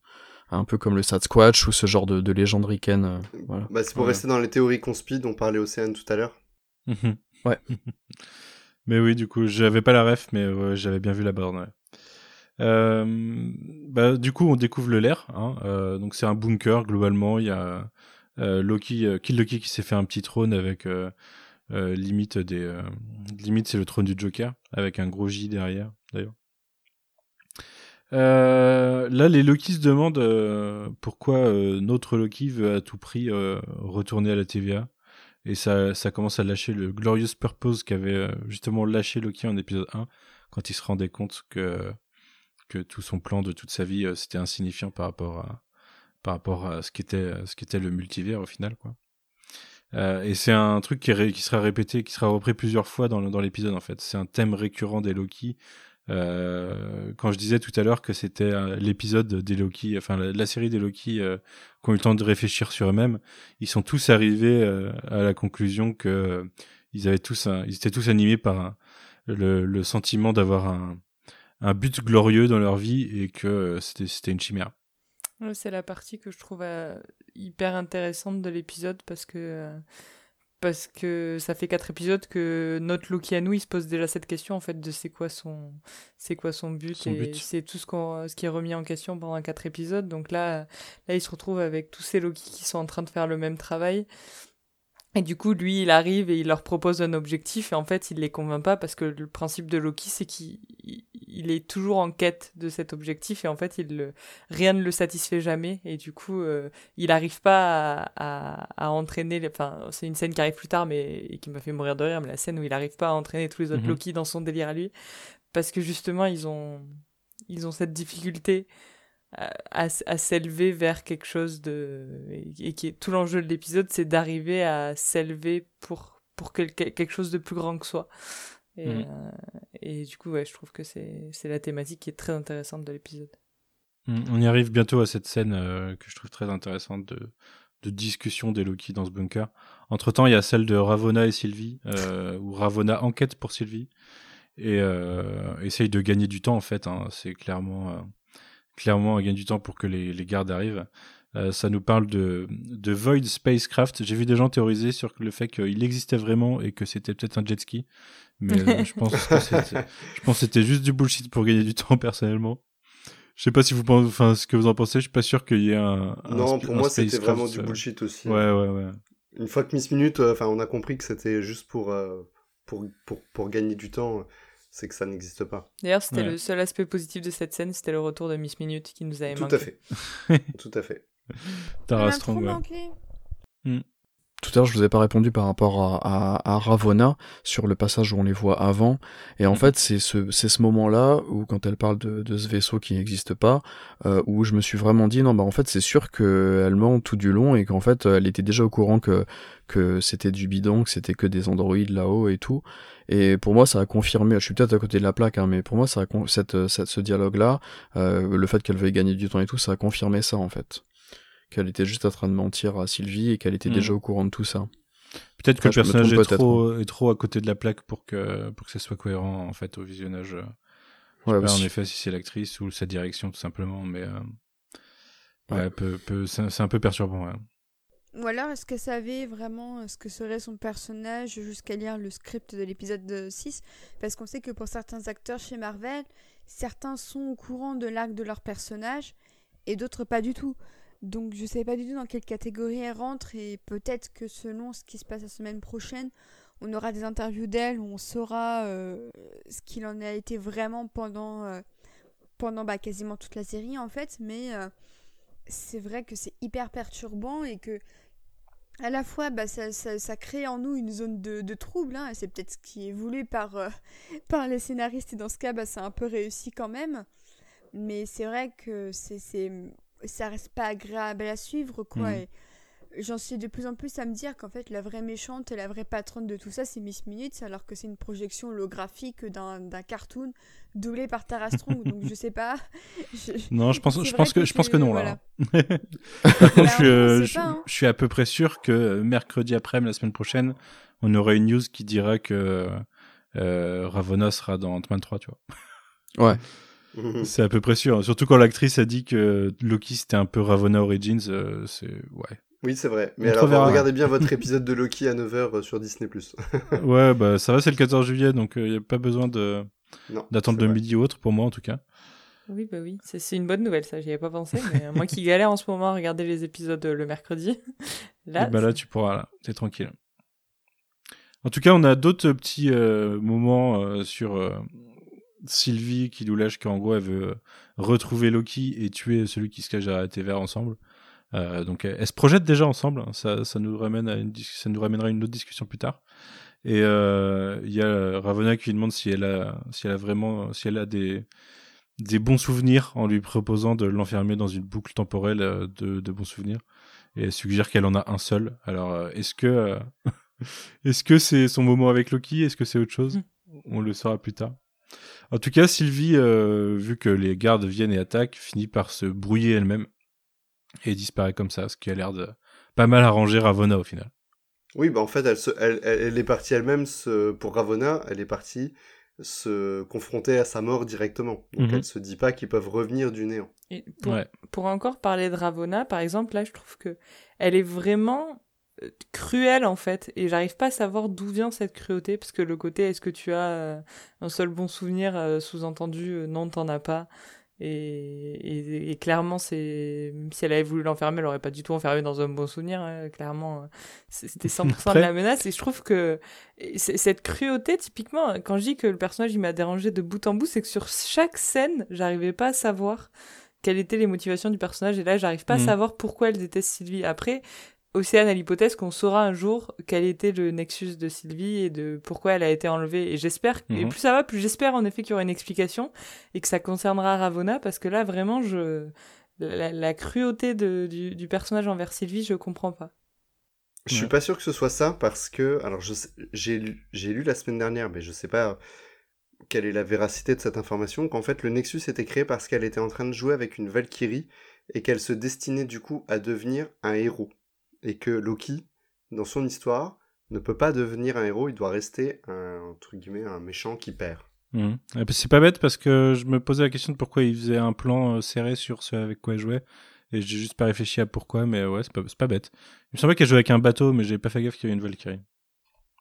Un peu comme le Sasquatch ou ce genre de, de légende ricaine. euh, voilà. Bah, c'est pour Ouais. rester dans les théories conspi dont parlait Océane tout à l'heure. Ouais. mais oui, du coup, j'avais pas la ref, mais ouais, j'avais bien vu la borne. ouais. Euh, bah, du coup, on découvre le lair. Hein, euh, donc, c'est un bunker globalement. Il y a euh, Loki, euh, Kill Loki qui s'est fait un petit trône avec euh, euh, limite des, euh, limite c'est le trône du Joker avec un gros J derrière d'ailleurs. Euh, là, les Loki se demandent euh, pourquoi euh, notre Loki veut à tout prix euh, retourner à la TVA. Et ça, ça commence à lâcher le Glorious Purpose qu'avait euh, justement lâché Loki en épisode 1 quand il se rendait compte que, que tout son plan de toute sa vie c'était insignifiant par rapport à, par rapport à ce qu'était, ce le multivers au final, quoi. Euh, et c'est un truc qui, qui sera répété, qui sera repris plusieurs fois dans, dans l'épisode en fait. C'est un thème récurrent des Loki. Euh, quand je disais tout à l'heure que c'était euh, l'épisode des Loki, enfin la, série des Loki euh, qui ont eu le temps de réfléchir sur eux-mêmes, ils sont tous arrivés euh, à la conclusion que ils avaient tous, un- ils étaient tous animés par le, le sentiment d'avoir un, un but glorieux dans leur vie et que c'était, une chimère. C'est la partie que je trouve hyper intéressante de l'épisode parce que parce que ça fait quatre épisodes que notre Loki à nous il se pose déjà cette question en fait de c'est quoi son c'est quoi son but Son et c'est tout ce qu'on ce qui est remis en question pendant quatre épisodes. Donc là là il se retrouve avec tous ces Loki qui sont en train de faire le même travail et du coup, lui, il arrive et il leur propose un objectif, et en fait, il les convainc pas parce que le principe de Loki, c'est qu'il il est toujours en quête de cet objectif, et en fait, il le, rien ne le satisfait jamais, et du coup, euh, il n'arrive pas à, à, à entraîner, les- enfin, c'est une scène qui arrive plus tard, mais et qui m'a fait mourir de rire, mais la scène où il n'arrive pas à entraîner tous les autres Mhm. Loki dans son délire à lui, parce que justement, ils ont, ils ont cette difficulté à, s'élever vers quelque chose de et, qui est tout l'enjeu de l'épisode c'est d'arriver à s'élever pour pour quel- quel- quelque chose de plus grand que soi et, Mhm. euh, et du coup ouais je trouve que c'est c'est la thématique qui est très intéressante de l'épisode Mm, On y arrive bientôt à cette scène euh, que je trouve très intéressante de, de discussion des Loki dans ce bunker. Entre temps, il y a celle de Ravonna et Sylvie, euh, où Ravonna enquête pour Sylvie et euh, essaye de gagner du temps en fait. hein. C'est clairement, clairement un gain du temps pour que les, les gardes arrivent. Euh, ça nous parle de, de Void Spacecraft. J'ai vu des gens théoriser sur le fait qu'il existait vraiment et que c'était peut-être un jet ski. Mais euh, je pense que c'était- juste du bullshit pour gagner du temps personnellement. Je sais pas si vous pensez, enfin, ce que vous en pensez. Je suis pas sûr qu'il y ait un. un non, pour un moi, c'était vraiment du euh, bullshit aussi. Ouais, ouais, ouais. Une fois que Miss Minute, euh, enfin, on a compris que c'était juste pour, pour, pour, pour gagner du temps, c'est que ça n'existe pas. d'ailleurs c'était Ouais. le seul aspect positif de cette scène c'était le retour de Miss Minute qui nous avait Tout manqué à fait. Tout à fait. Tara Strong, trop ouais. manqué. Tout à l'heure, je vous ai pas répondu par rapport à, à, à Ravonna sur le passage où on les voit avant. Et en Mhm. fait, c'est ce, c'est ce moment-là où, quand elle parle de, de ce vaisseau qui n'existe pas, euh, où je me suis vraiment dit, non, bah en fait, c'est sûr qu'elle ment tout du long et qu'en fait, elle était déjà au courant que, que c'était du bidon, que c'était que des androïdes là-haut et tout. Et pour moi, ça a confirmé, je suis peut-être à côté de la plaque, hein, mais pour moi, ça a cette, cette, ce dialogue-là, euh, le fait qu'elle veuille gagner du temps et tout, ça a confirmé ça, en fait. Qu'elle était juste en train de mentir à Sylvie et qu'elle était Mhm. déjà au courant de tout ça. Peut-être que le personnage trompe est trop, est trop à côté de la plaque pour que, pour que ça soit cohérent, en fait, au visionnage. Je sais Ouais, pas, en effet, si c'est l'actrice ou sa direction, tout simplement, mais, euh, Ouais. ouais, peu, peu, c'est un peu perturbant, ouais. Ou alors, est-ce qu'elle savait vraiment euh, ce que serait son personnage jusqu'à lire le script de l'épisode 6 Parce qu'on sait que pour certains acteurs chez Marvel, certains sont au courant de l'arc de leur personnage et d'autres pas du tout. Donc je sais pas du tout dans quelle catégorie elle rentre et peut-être que selon ce qui se passe la semaine prochaine, on aura des interviews d'elle où on saura euh, ce qu'il en a été vraiment pendant, euh, pendant bah, quasiment toute la série en fait. Mais euh, c'est vrai que c'est hyper perturbant et que à la fois bah, ça, ça, crée en nous une zone de, de trouble. hein, c'est peut-être ce qui est voulu par, par les scénaristes et dans ce cas bah, c'est un peu réussi quand même. Mais c'est vrai que c'est... ça reste pas agréable à suivre, quoi. Et j'en suis de plus en plus à me dire qu'en fait, la vraie méchante et la vraie patronne de tout ça, c'est Miss Minutes, alors que c'est une projection holographique d'un d'un cartoon doublé par Tara Strong. donc je sais pas. Je- Non, je pense, je pense que, je pense que non voilà. là. Par contre, Bah, je, euh, je- pas, hein. je suis à peu près sûr que mercredi après, la semaine prochaine, on aura une news qui dira que euh, Ravonna sera dans Ant-Man 3, tu vois. Ouais. Mhm. C'est à peu près sûr. Surtout quand l'actrice a dit que Loki c'était un peu Ravonna Origins, euh, c'est ouais. Oui, c'est vrai. Mais alors, regardez bien votre épisode de Loki à 9h sur Disney+. ouais, bah ça va, c'est le 14 juillet, donc il n'y a pas besoin de d'attendre de vrai. midi ou autre pour moi en tout cas. Oui, bah oui, c'est une bonne nouvelle, ça, j'y avais pas pensé. Mais euh, moi qui galère en ce moment à regarder les épisodes euh, le mercredi, là, Et bah là, tu pourras, là, t'es tranquille. En tout cas, on a d'autres petits euh, moments euh, sur euh, Sylvie qui nous lâche qu'en gros, elle veut euh, retrouver Loki et tuer celui qui se cache la TV ensemble. Euh, donc, elle, elle se projette déjà ensemble. hein. Ça, ça nous ramène à une, ça nous ramènera à une autre discussion plus tard. Et euh, il y a Ravonna qui lui demande si elle a, si elle a vraiment, si elle a des des bons souvenirs en lui proposant de l'enfermer dans une boucle temporelle de, de bons souvenirs et elle suggère qu'elle en a un seul. Alors, est-ce que est-ce que c'est son moment avec Loki? Est-ce que c'est autre chose? On le saura plus tard. En tout cas, Sylvie, euh, vu que les gardes viennent et attaquent, finit par se brouiller elle-même et disparaît comme ça, ce qui a l'air de pas mal arranger Ravonna au final. Oui, bah en fait, elle, se, elle, elle, elle est partie elle-même, se, pour Ravonna, elle est partie se confronter à sa mort directement. Donc Mhm. elle se dit pas qu'ils peuvent revenir du néant. Et pour, Ouais. pour encore parler de Ravonna, par exemple, là, je trouve que elle est vraiment cruelle en fait, et j'arrive pas à savoir d'où vient cette cruauté, parce que le côté est-ce que tu as euh, un seul bon souvenir, euh, sous-entendu? Euh, non, t'en as pas. Et, et, et clairement, c'est même si elle avait voulu l'enfermer, elle aurait pas du tout enfermé dans un bon souvenir. hein, clairement, c'est- c'était 100% de Après- la menace. Et je trouve que cette cruauté, typiquement, quand je dis que le personnage il m'a dérangé de bout en bout, c'est que sur chaque scène, j'arrivais pas à savoir quelles étaient les motivations du personnage. Et là, j'arrive pas à savoir pourquoi elle déteste Sylvie. Après, Océane a l'hypothèse qu'on saura un jour quel était le nexus de Sylvie et de pourquoi elle a été enlevée. Et j'espère, et Mhm. plus ça va, plus j'espère en effet qu'il y aura une explication et que ça concernera Ravonna parce que là, vraiment, je, la, la cruauté de, du, du personnage envers Sylvie, je comprends pas. Je suis Ouais. pas sûr que ce soit ça parce que, alors j'ai lu, j'ai lu la semaine dernière, mais je sais pas quelle est la véracité de cette information, qu'en fait le Nexus était créé parce qu'elle était en train de jouer avec une Valkyrie et qu'elle se destinait du coup à devenir un héros. Et que Loki, dans son histoire, ne peut pas devenir un héros, il doit rester un, entre guillemets, un méchant qui perd. Mhm. Et puis, C'est pas bête parce que je me posais la question de pourquoi il faisait un plan euh, serré sur ce avec quoi il jouait. Et j'ai juste pas réfléchi à pourquoi, mais ouais, c'est pas, pas bête. Il me semblait qu'elle jouait avec un bateau, mais j'ai pas fait gaffe qu'il y avait une Valkyrie.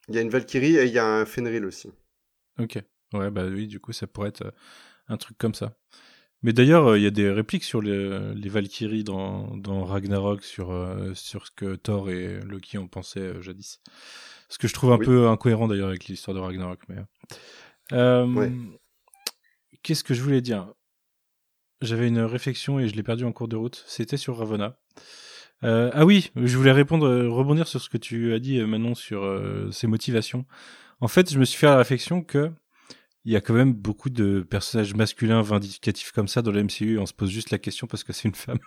Il y a une Valkyrie et il y a un Fenrir aussi. Ok. Ouais, bah oui, du coup, ça pourrait être euh, un truc comme ça. Mais d'ailleurs, euh, il y a des répliques sur les, les Valkyries dans, dans Ragnarok, sur, euh, sur ce que Thor et Loki ont pensé euh, jadis. Ce que je trouve un Oui. peu incohérent d'ailleurs avec l'histoire de Ragnarok. Mais... Euh, Ouais. Qu'est-ce que je voulais dire? J'avais une réflexion et je l'ai perdue en cours de route. C'était sur Ravonna. Euh, ah oui, je voulais répondre, rebondir sur ce que tu as dit Manon sur euh, ses motivations. En fait, je me suis fait la réflexion que il y a quand même beaucoup de personnages masculins vindicatifs comme ça dans le MCU. Et on se pose juste la question parce que c'est une femme.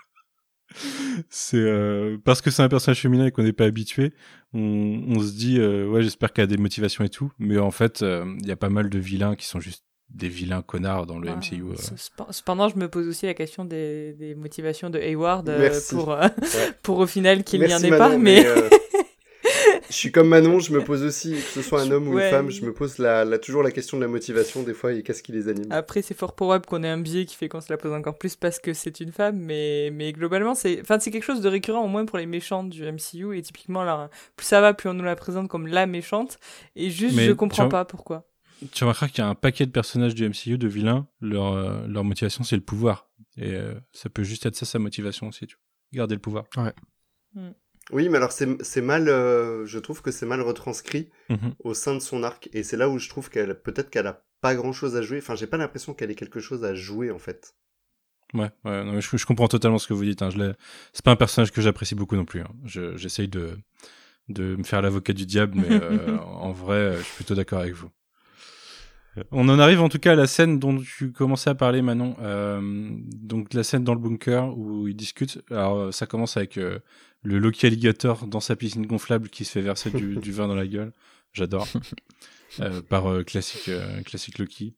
c'est euh, parce que c'est un personnage féminin et qu'on n'est pas habitué. On, on se dit euh, ouais, j'espère qu'elle a des motivations et tout. Mais en fait, euh, il y a pas mal de vilains qui sont juste des vilains connards dans le Ah, MCU. euh. ce- cepen- Cependant, je me pose aussi la question des, des motivations de Hayward euh, pour, euh, pour au final qu'il n'y en ait Manon, pas. Mais, euh, je suis comme Manon, je me pose aussi, que ce soit un homme ou Ouais. une femme, je me pose la, la- toujours la question de la motivation des fois et qu'est-ce qui les anime. Après, c'est fort probable qu'on ait un biais qui fait qu'on se la pose encore plus parce que c'est une femme, mais, mais globalement, c'est enfin, c'est quelque chose de récurrent au moins pour les méchantes du MCU. Et typiquement, là, plus ça va, plus on nous la présente comme la méchante. Et juste, Mais je comprends pas pourquoi. Tu remarqueras qu'il y a un paquet de personnages du MCU, de vilains, leur, euh, leur motivation c'est le pouvoir. Et euh, ça peut juste être ça sa motivation aussi, tu vois. Garder le pouvoir. Oui, mais alors c'est mal, euh, je trouve que c'est mal retranscrit Mhm. au sein de son arc et c'est là où je trouve qu'elle peut-être qu'elle a pas grand chose à jouer. Enfin, j'ai pas l'impression qu'elle ait quelque chose à jouer en fait. Ouais, ouais non, mais je, je comprends totalement ce que vous dites. Hein. Je C'est pas un personnage que j'apprécie beaucoup non plus. Hein. Je- J'essaye de, de me faire l'avocat du diable, mais euh, en vrai, je suis plutôt d'accord avec vous. On en arrive en tout cas à la scène dont tu commençais à parler, Manon. Euh, donc la scène dans le bunker où ils discutent. Alors euh, ça commence avec euh, le Loki alligator dans sa piscine gonflable qui se fait verser du, du vin dans la gueule. J'adore. Euh, par euh, classique, euh, classique Loki.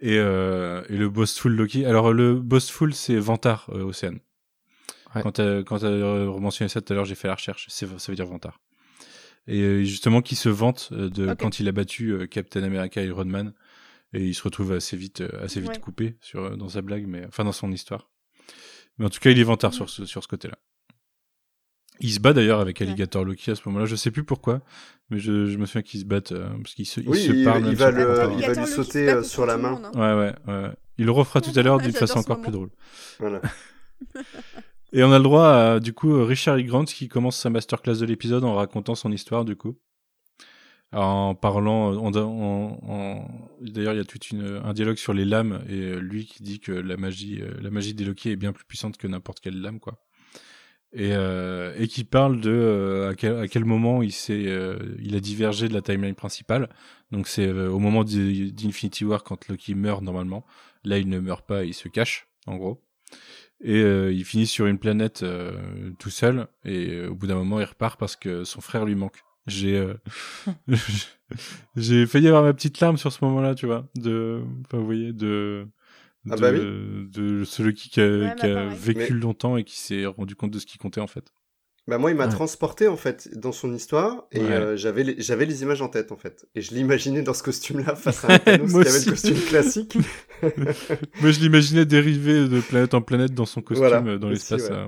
Et, euh, et le bossful Loki. Alors le bossful c'est Vantard, euh, Océane. Ouais. Quand t'as euh, mentionné ça tout à l'heure, j'ai fait la recherche. Ça veut dire Vantard. Et justement qui se vante de quand il a battu Captain America et Iron Man et il se retrouve assez vite euh, assez vite Ouais. coupé sur euh, dans sa blague mais enfin dans son histoire mais en tout cas il est vantard sur ce sur ce côté là il se bat d'ailleurs avec Ouais. Alligator Loki à ce moment-là je sais plus pourquoi mais je, je me souviens qu'ils se battent euh, parce qu'ils se, Oui, se il- parlent il va le- il va lui sauter, euh, sur la main. ouais ouais ouais il le refera tout à l'heure d'une façon encore moment. plus drôle Voilà. et on a le droit à du coup Richard E. Grant qui commence sa masterclass de l'épisode en racontant son histoire du coup en parlant d'ailleurs il y a tout un dialogue sur les lames et euh, lui qui dit que la magie euh, la magie des Loki est bien plus puissante que n'importe quelle lame quoi. Et euh, et qui parle de euh, à, quel, à quel moment il s'est euh, il a divergé de la timeline principale. Donc c'est euh, au moment d'I- d'Infinity War quand Loki meurt normalement. Là il ne meurt pas il se cache en gros. Et il finit sur une planète tout seul. Et au bout d'un moment il repart parce que son frère lui manque j'ai euh, j'ai failli avoir ma petite larme sur ce moment-là tu vois de enfin vous voyez de de, Ah bah de celui qui, qui a, Ouais, qui a vécu Mais- longtemps et qui s'est rendu compte de ce qui comptait en fait Bah moi, il m'a Ouais. transporté en fait dans son histoire et Ouais. euh, j'avais les, j'avais les images en tête en fait. Et je l'imaginais dans ce costume-là face à un qui avait le costume classique. mais je l'imaginais dériver de planète en planète dans son costume Voilà, euh, dans aussi, l'espace ouais. euh.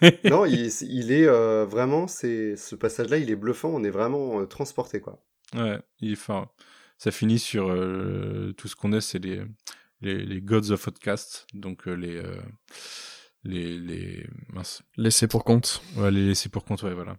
non, il, il est euh, vraiment, c'est ce passage-là, il est bluffant. On est vraiment euh, transporté quoi. Ouais, il, enfin, ça finit sur euh, tout ce qu'on est, c'est les, les, les Gods of Outcast, donc euh, les, euh, les, les, mince, Laissé pour compte. ouais, les laissés pour compte, ouais, voilà.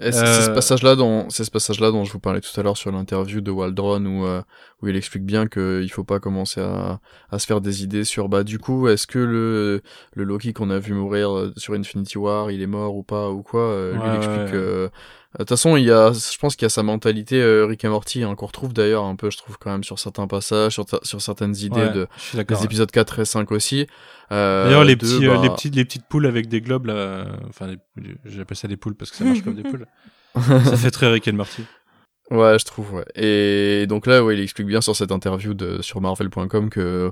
C'est ce Euh, passage-là dont c'est ce passage-là dont je vous parlais tout à l'heure sur l'interview de Waldron où euh, où il explique bien que il faut pas commencer à à se faire des idées sur bah du coup est-ce que le le Loki qu'on a vu mourir euh, sur Infinity War il est mort ou pas ou quoi euh, lui il explique ouais. que euh, de toute façon il y a je pense qu'il y a sa mentalité euh, Rick et Morty hein, qu'on retrouve d'ailleurs un peu je trouve quand même sur certains passages sur ta- sur certaines idées Ouais, de des épisodes 4 et 5 aussi euh, D'ailleurs, les de, petits, euh, bah, les petites, les petites poules avec des globes là, euh, enfin, les- j'appelle ça des poules parce que ça marche comme des poules. Ça fait très Rick and Morty. Ouais, je trouve, ouais. Et donc là, ouais, il explique bien sur cette interview de, sur Marvel.com que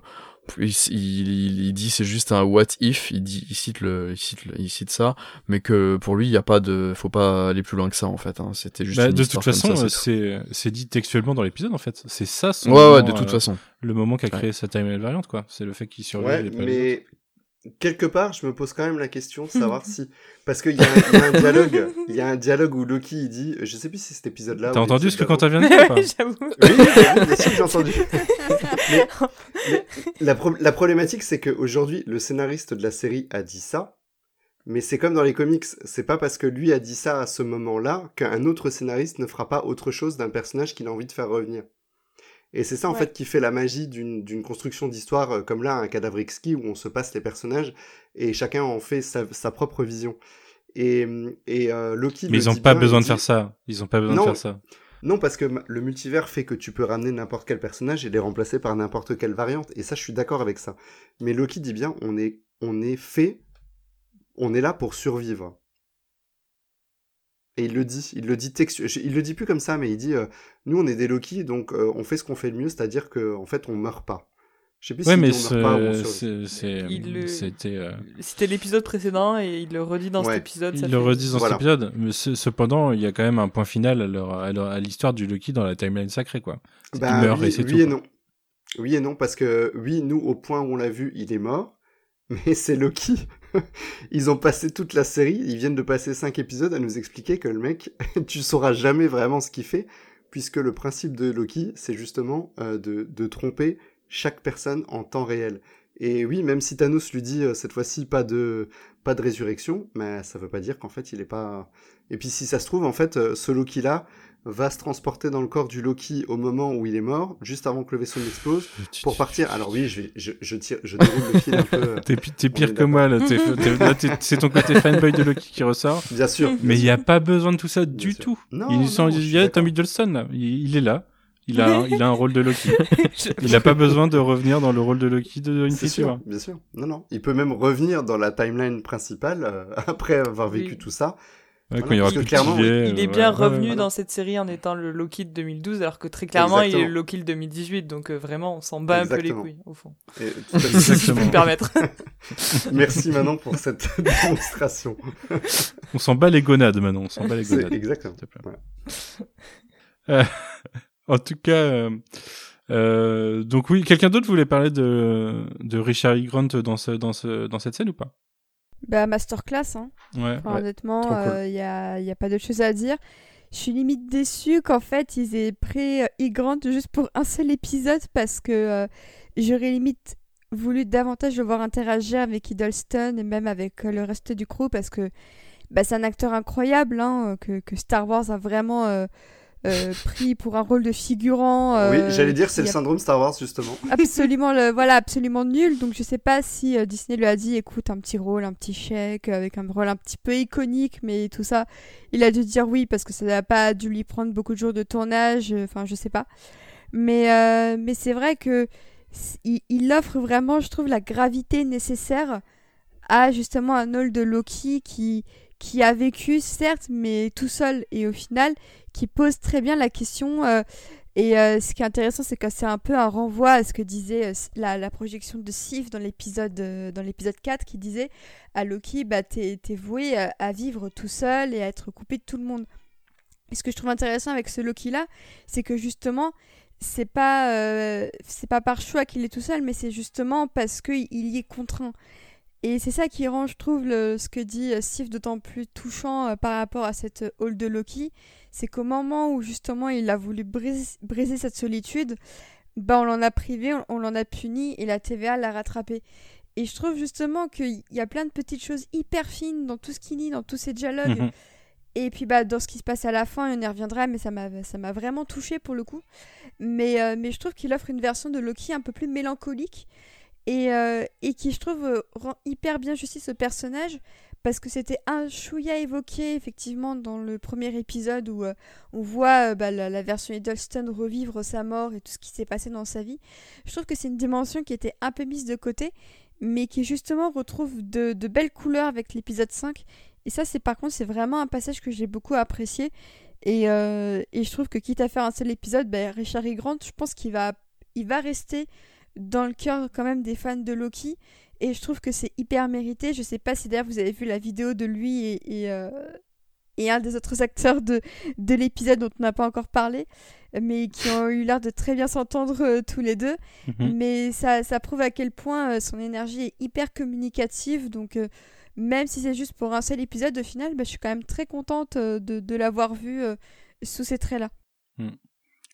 il, il, il dit c'est juste un what if, il dit, il cite le, il cite, le- il cite ça, mais que pour lui, il y a pas de, faut pas aller plus loin que ça, en fait, hein. C'était juste Bah, une de toute façon, c'est c'est dit textuellement dans l'épisode en fait. C'est ça son. Ouais, ouais, moment, de toute euh, façon. le moment qu'a créé sa timeline variante, quoi. C'est le fait qu'il survive Ouais, et pas les autres. mais quelque part, je me pose quand même la question de savoir si, parce qu'il y, a un- il y a un dialogue, il y a un dialogue où Loki il dit, je sais plus si c'est cet épisode-là. T'as entendu ce que Quentin vient de dire ou pas ouais, j'avoue. Oui, oui, bien sûr que j'ai entendu. Mais- mais la, pro- la problématique, c'est qu'aujourd'hui, le scénariste de la série a dit ça, mais c'est comme dans les comics, c'est pas parce que lui a dit ça à ce moment-là qu'un autre scénariste ne fera pas autre chose d'un personnage qu'il a envie de faire revenir. Et c'est ça, en Ouais. fait, qui fait la magie d'une d'une construction d'histoire euh, comme là, un cadavre exquis, où on se passe les personnages, et chacun en fait sa, sa propre vision. Et, et euh, Loki Mais ils ont dit pas bien, besoin de faire ça. Ils ont pas besoin Non, de faire ça. non, parce que le multivers fait que tu peux ramener n'importe quel personnage et les remplacer par n'importe quelle variante. Et ça, je suis d'accord avec ça. Mais Loki dit bien, on est, on est fait, on est là pour survivre. Et il le dit, il le dit textu... il le dit plus comme ça, mais il dit, euh, nous on est des Loki, donc euh, on fait ce qu'on fait le mieux, c'est-à-dire que en fait on meurt pas. Je sais plus Ouais, si mais on meurt pas ou on ce- survit. c'est, c'est- Il le- c'était, euh, C'était l'épisode précédent et il le redit dans Ouais. cet épisode. ça ils le fait- redisent dans Voilà. cet épisode. Mais ce- cependant, il y a quand même un point final à, leur- l'histoire du Loki dans la timeline sacrée, quoi. Bah, qu'il meurt oui, et c'est oui tout. et quoi. non. Oui et non, parce que oui, nous, au point où on l'a vu, il est mort. Mais c'est Loki. Ils ont passé toute la série, ils viennent de passer cinq épisodes à nous expliquer que le mec, tu sauras jamais vraiment ce qu'il fait, puisque le principe de Loki, c'est justement euh, de, tromper chaque personne en temps réel. Et oui, même si Thanos lui dit euh, cette fois-ci pas de pas de résurrection, mais ça veut pas dire qu'en fait il est pas. Et puis si ça se trouve en fait euh, ce Loki là va se transporter dans le corps du Loki au moment où il est mort, juste avant que le vaisseau n'explose, pour partir. Alors oui, je vais- je, je tire, je déroule le fil un peu. euh, T'es, On pire que moi, là. T'es- t'es- là, t'es- c'est ton côté fanboy de Loki qui ressort. Bien sûr. Mais il n'y a pas besoin de tout ça Bien du sûr. tout. Non, il y a d'accord. Tom Hiddleston, là. Il, il est là. Il a, un, il a un rôle de Loki. Il n'a pas besoin de revenir dans le rôle de Loki de C'est Infinity sûr, War. bien sûr. Non, non. Il peut même revenir dans la timeline principale euh, après avoir vécu Oui. tout ça. Ouais, Voilà, quand il y aura plus clairement, Il euh, est bien voilà. revenu voilà. dans cette série en étant le Loki de 2012, alors que très clairement, il est le. Loki de 2018, donc euh, vraiment, on s'en bat un peu les couilles, au fond. Et, tout à fait. Si je peux me permettre. Merci Manon pour cette démonstration. On s'en bat les gonades maintenant, on s'en bat les gonades. exactement. te plaît. Euh, en tout cas, euh, euh, donc oui, quelqu'un d'autre voulait parler de, de Richard E. Grant dans, ce, dans, ce, dans cette scène ou pas? Bah, masterclass, hein. Ouais. Enfin, Ouais, honnêtement, cool. il n'y a, y a pas d'autre chose à dire. Je suis limite déçue qu'en fait, ils aient pris euh, Hugh Grant juste pour un seul épisode parce que euh, j'aurais limite voulu davantage le voir interagir avec Hiddleston et même avec euh, le reste du crew parce que bah, c'est un acteur incroyable hein, que, que Star Wars a vraiment euh, euh, pris pour un rôle de figurant. euh, oui, j'allais dire, c'est le syndrome Star Wars, justement. absolument le voilà absolument nul donc je sais pas si euh, Disney lui a dit écoute un petit rôle un petit chèque avec un rôle un petit peu iconique mais tout ça il a dû dire oui parce que ça n'a pas dû lui prendre beaucoup de jours de tournage euh, enfin je sais pas mais euh, mais c'est vrai que il, il offre vraiment je trouve la gravité nécessaire à justement un rôle de Loki qui qui a vécu certes mais tout seul et au final qui pose très bien la question euh, et euh, ce qui est intéressant, c'est que c'est un peu un renvoi à ce que disait euh, la, projection de Sif dans l'épisode dans l'épisode 4 qui disait à Loki, bah, t'es voué à vivre tout seul et à être coupé de tout le monde. Et ce que je trouve intéressant avec ce Loki-là, c'est que justement, c'est pas, c'est pas par choix qu'il est tout seul, mais c'est justement parce qu'il y est contraint. Et c'est ça qui rend, je trouve, le- ce que dit euh, Sif d'autant plus touchant euh, par rapport à cette euh, hall de Loki, c'est qu'au moment où justement il a voulu briser, briser cette solitude, bah on l'en a privé, on, on l'en a puni et la TVA l'a rattrapé. Et je trouve justement qu'il y a plein de petites choses hyper fines dans tout ce qu'il dit, dans tous ces dialogues. Mhm. Et puis bah dans ce qui se passe à la fin, on y reviendra, mais ça m'a ça m'a vraiment touché pour le coup. Mais euh, mais je trouve qu'il offre une version de Loki un peu plus mélancolique et euh, et qui je trouve euh, rend hyper bien justice au personnage parce que c'était un chouïa évoqué effectivement dans le premier épisode où euh, on voit bah, la, version Hiddleston revivre sa mort et tout ce qui s'est passé dans sa vie. Je trouve que c'est une dimension qui était un peu mise de côté, mais qui justement retrouve de, de belles couleurs avec l'épisode 5. Et ça, c'est par contre, c'est vraiment un passage que j'ai beaucoup apprécié. Et, et je trouve que quitte à faire un seul épisode, bah, Richard E. Grant, je pense qu'il va, il va rester dans le cœur quand même des fans de Loki. Et je trouve que c'est hyper mérité. Je sais pas si d'ailleurs vous avez vu la vidéo de lui et, et, euh, et un des autres acteurs de, de l'épisode dont on n'a pas encore parlé, mais qui ont eu l'air de très bien s'entendre euh, tous les deux. Mhm. Mais ça, ça prouve à quel point euh, son énergie est hyper communicative. Donc, même si c'est juste pour un seul épisode, au final, bah, je suis quand même très contente de, de l'avoir vu euh, sous ces traits-là.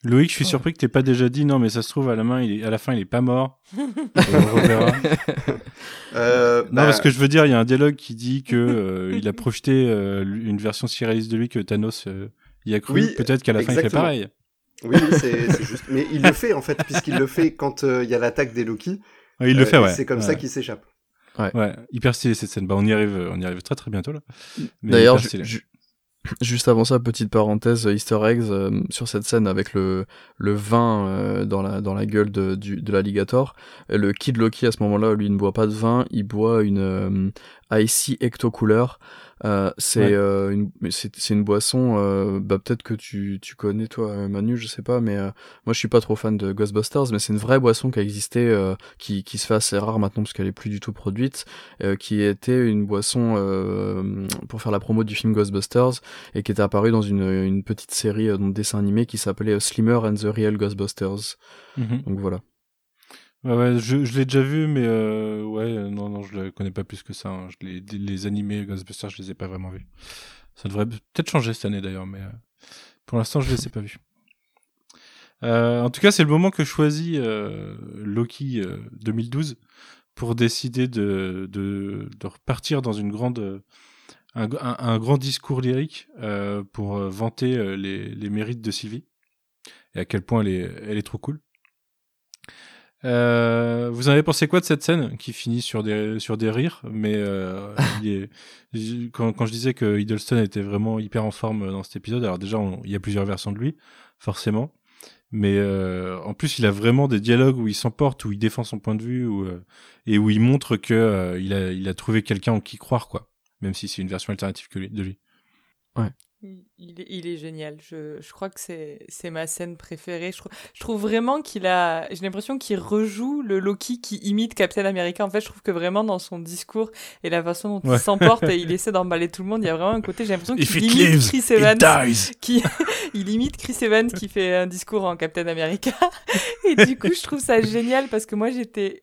Loïc, je suis Ouais. surpris que t'aies pas déjà dit non, mais ça se trouve à la main, il est, à la fin, il est pas mort. Et on reverra. Euh, Non, bah, parce que je veux dire, il y a un dialogue qui dit que euh, il a projeté euh, une version si réaliste de lui que Thanos euh, y a cru. Oui, Peut-être qu'à la fin, il fait pareil. Oui, oui, c'est c'est juste. Mais il le fait en fait, puisqu'il le fait quand euh, il y a l'attaque des Loki. Ouais, il le Euh, fait, ouais. C'est comme Ouais. ça qu'il s'échappe. Ouais, hyper stylé cette scène. Bah, on y arrive, on y arrive très très bientôt là. D'ailleurs, juste avant ça, petite parenthèse, euh, Easter eggs euh, sur cette scène avec le, vin euh, dans, la, gueule de, du, de l'alligator. Le Kid Loki, à ce moment-là, lui, ne boit pas de vin, il boit une euh, Icy Ecto Cooler. Euh, c'est Ouais. euh, une, c'est une boisson, euh, bah, peut-être que tu, tu connais, toi, Manu, je sais pas, mais euh, moi, je suis pas trop fan de Ghostbusters, mais c'est une vraie boisson qui a existé, euh, qui, qui se fait assez rare maintenant parce qu'elle est plus du tout produite, euh, qui était une boisson euh, pour faire la promo du film Ghostbusters et qui était apparu dans une, une petite série de dessin animé qui s'appelait Slimmer and the Real Ghostbusters. Mhm. Donc voilà. Ouais, ouais, je, je l'ai déjà vu, mais euh, ouais, euh, non, non, je le connais pas plus que ça. hein. Je les, les animés Ghostbusters, je les ai pas vraiment vus. Ça devrait peut-être changer cette année d'ailleurs, mais euh, pour l'instant, je les ai pas vus. Euh, en tout cas, c'est le moment que choisit euh, Loki euh, 2012 pour décider de, de, de repartir dans une grande, euh, un, un- grand discours lyrique euh, pour euh, vanter euh, les, les mérites de Sylvie et à quel point elle est, elle est trop cool. Euh, vous en avez pensé quoi de cette scène qui finit sur des sur des rires mais euh, il est- quand, quand je disais que Hiddleston était vraiment hyper en forme dans cet épisode alors déjà on- il y a plusieurs versions de lui forcément Mais euh, en plus, il a vraiment des dialogues où il s'emporte, où il défend son point de vue, où, euh, et où il montre que euh, il a il a trouvé quelqu'un en qui croire, quoi. Même si c'est une version alternative que lui, de lui. Il, il est, il est génial. Je, je crois que c'est c'est ma scène préférée. Je, trou- je trouve vraiment qu'il a. J'ai l'impression qu'il rejoue le Loki qui imite Captain America. En fait, je trouve que vraiment dans son discours et la façon dont Ouais. il s'emporte et il essaie d'emballer tout le monde, il y a vraiment un côté. J'ai l'impression qu'il imite lives, Chris Evans. Qui, il imite Chris Evans qui fait un discours en Captain America. Et du coup, je trouve ça génial parce que moi, j'étais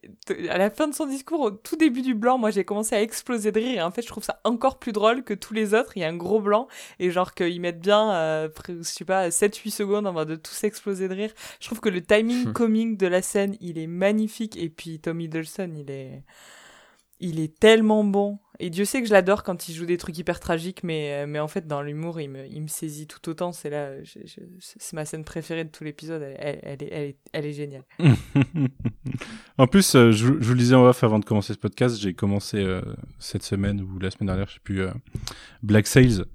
à la fin de son discours, au tout début du blanc, moi, j'ai commencé à exploser de rire. Et en fait, je trouve ça encore plus drôle que tous les autres. Il y a un gros blanc et genre qu'ils mettent bien, euh, je sais pas, 7-8 secondes avant de tous exploser de rire. Je trouve que le timing comique de la scène, il est magnifique. Et puis, Tom Hiddleston, il est, il est tellement bon. Et Dieu sait que je l'adore quand il joue des trucs hyper tragiques, mais, mais en fait, dans l'humour, il me, il me saisit tout autant. C'est là, c'est ma scène préférée de tout l'épisode. Elle, elle, elle est, elle, est, elle est géniale. en plus, euh, je, je vous le disais en off avant de commencer ce podcast, j'ai commencé euh, cette semaine ou la semaine dernière, je sais plus, euh, Black Sails.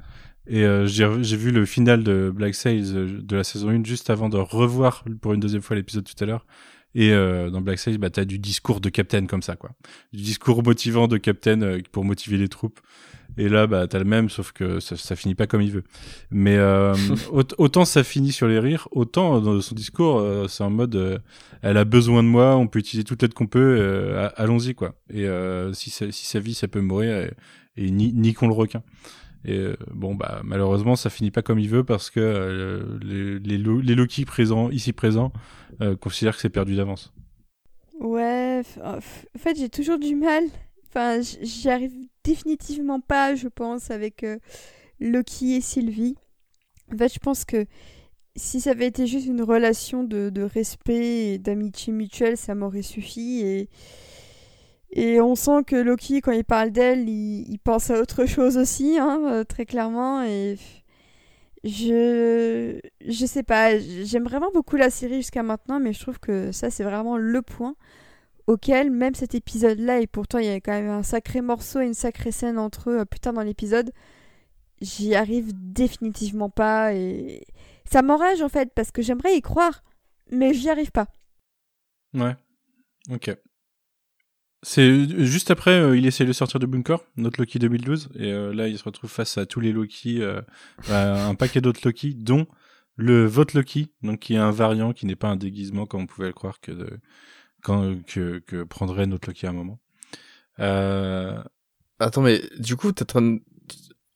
Et euh, j'ai vu le final de Black Sails euh, de la saison 1 juste avant de revoir pour une deuxième fois l'épisode tout à l'heure. Et euh, dans Black Sails, bah, t'as du discours de Captain comme ça, quoi. Du discours motivant de Captain euh, pour motiver les troupes. Et là, bah, t'as le même, sauf que ça, ça finit pas comme il veut. Mais euh, aut- autant ça finit sur les rires, autant euh, dans son discours, euh, c'est en mode, elle a besoin de moi, on peut utiliser toute l'aide qu'on peut, euh, allons-y quoi. Et euh, si, sa- si sa vie, ça peut mourir, et, et ni, niquons le requin. Et euh, bon, bah malheureusement, ça finit pas comme il veut parce que euh, les, les, Lo- les Loki présents, ici présents, euh, considèrent que c'est perdu d'avance. Ouais, f- en fait, j'ai toujours du mal. Enfin, j'y arrive définitivement pas, je pense, avec Loki et Sylvie. En fait, je pense que si ça avait été juste une relation de, de respect et d'amitié mutuelle, ça m'aurait suffi. Et, et on sent que Loki, quand il parle d'elle, il, pense à autre chose aussi, hein, euh, très clairement. Et je, je sais pas, j'aime vraiment beaucoup la série jusqu'à maintenant, mais je trouve que ça, c'est vraiment le point auquel même cet épisode-là, et pourtant il y a quand même un sacré morceau et une sacrée scène entre eux euh, plus tard dans l'épisode, j'y arrive définitivement pas et ça m'enrage en fait parce que j'aimerais y croire, mais j'y arrive pas. Ouais. Ok. C'est juste après, euh, il essaie de sortir du bunker, notre Loki 2012, et euh, là, il se retrouve face à tous les Loki, euh, à un paquet d'autres Loki, dont le vote Loki, donc qui est un variant, qui n'est pas un déguisement comme on pouvait le croire que de, quand, que, que prendrait notre Loki à un moment. Euh, Attends, mais du coup, t'es en train de...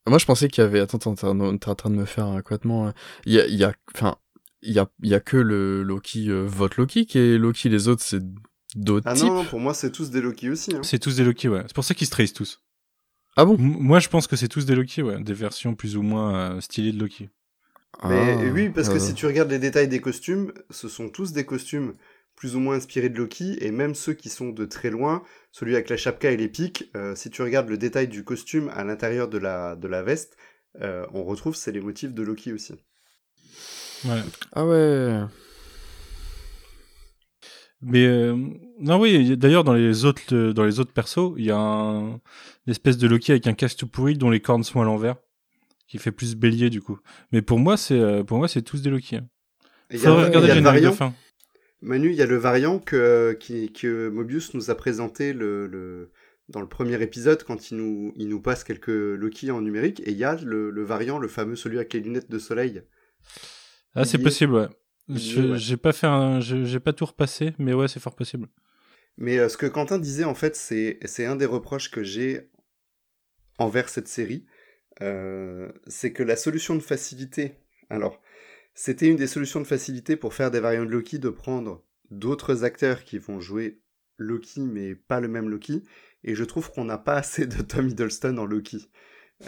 Moi, je pensais qu'il y avait... Attends, t'es en train de me faire un complètement... euh, Il y a... Il y a... Enfin... Il y a, il y a que le Loki, vote Loki qui est Loki, les autres, c'est d'autres Ah types. non, non, pour moi, c'est tous des Loki aussi. hein. c'est tous des Loki, ouais. C'est pour ça qu'ils se trahissent tous. Ah bon M- moi, je pense que c'est tous des Loki, ouais. Des versions plus ou moins euh, stylées de Loki. Mais Ah, oui, parce que euh, si tu regardes les détails des costumes, ce sont tous des costumes plus ou moins inspirés de Loki, et même ceux qui sont de très loin, celui avec la chapka et les pics, euh, si tu regardes le détail du costume à l'intérieur de la, de la veste, euh, on retrouve c'est les motifs de Loki aussi. Ouais. Ah ouais. Mais euh, non oui, d'ailleurs dans les autres euh, dans les autres persos, il y a un, une espèce de Loki avec un casque tout pourri dont les cornes sont à l'envers, qui fait plus bélier du coup. Mais pour moi c'est euh, pour moi c'est tous des Loki. Hein. Il Faudrait regarder le de variant, fin. Manu, il y a le variant que, qui, que Mobius nous a présenté le, le, dans le premier épisode quand il nous, il nous passe quelques Loki en numérique, et il y a le, le variant, le fameux celui avec les lunettes de soleil. Ah c'est possible ouais. Est, ouais. J'ai pas fait un, j'ai pas tout repassé, mais ouais c'est fort possible. Mais euh, ce que Quentin disait, en fait, c'est c'est un des reproches que j'ai envers cette série. Euh, c'est que la solution de facilité. Alors, c'était une des solutions de facilité pour faire des variantes de Loki de prendre d'autres acteurs qui vont jouer Loki, mais pas le même Loki. Et je trouve qu'on n'a pas assez de Tom Hiddleston en Loki.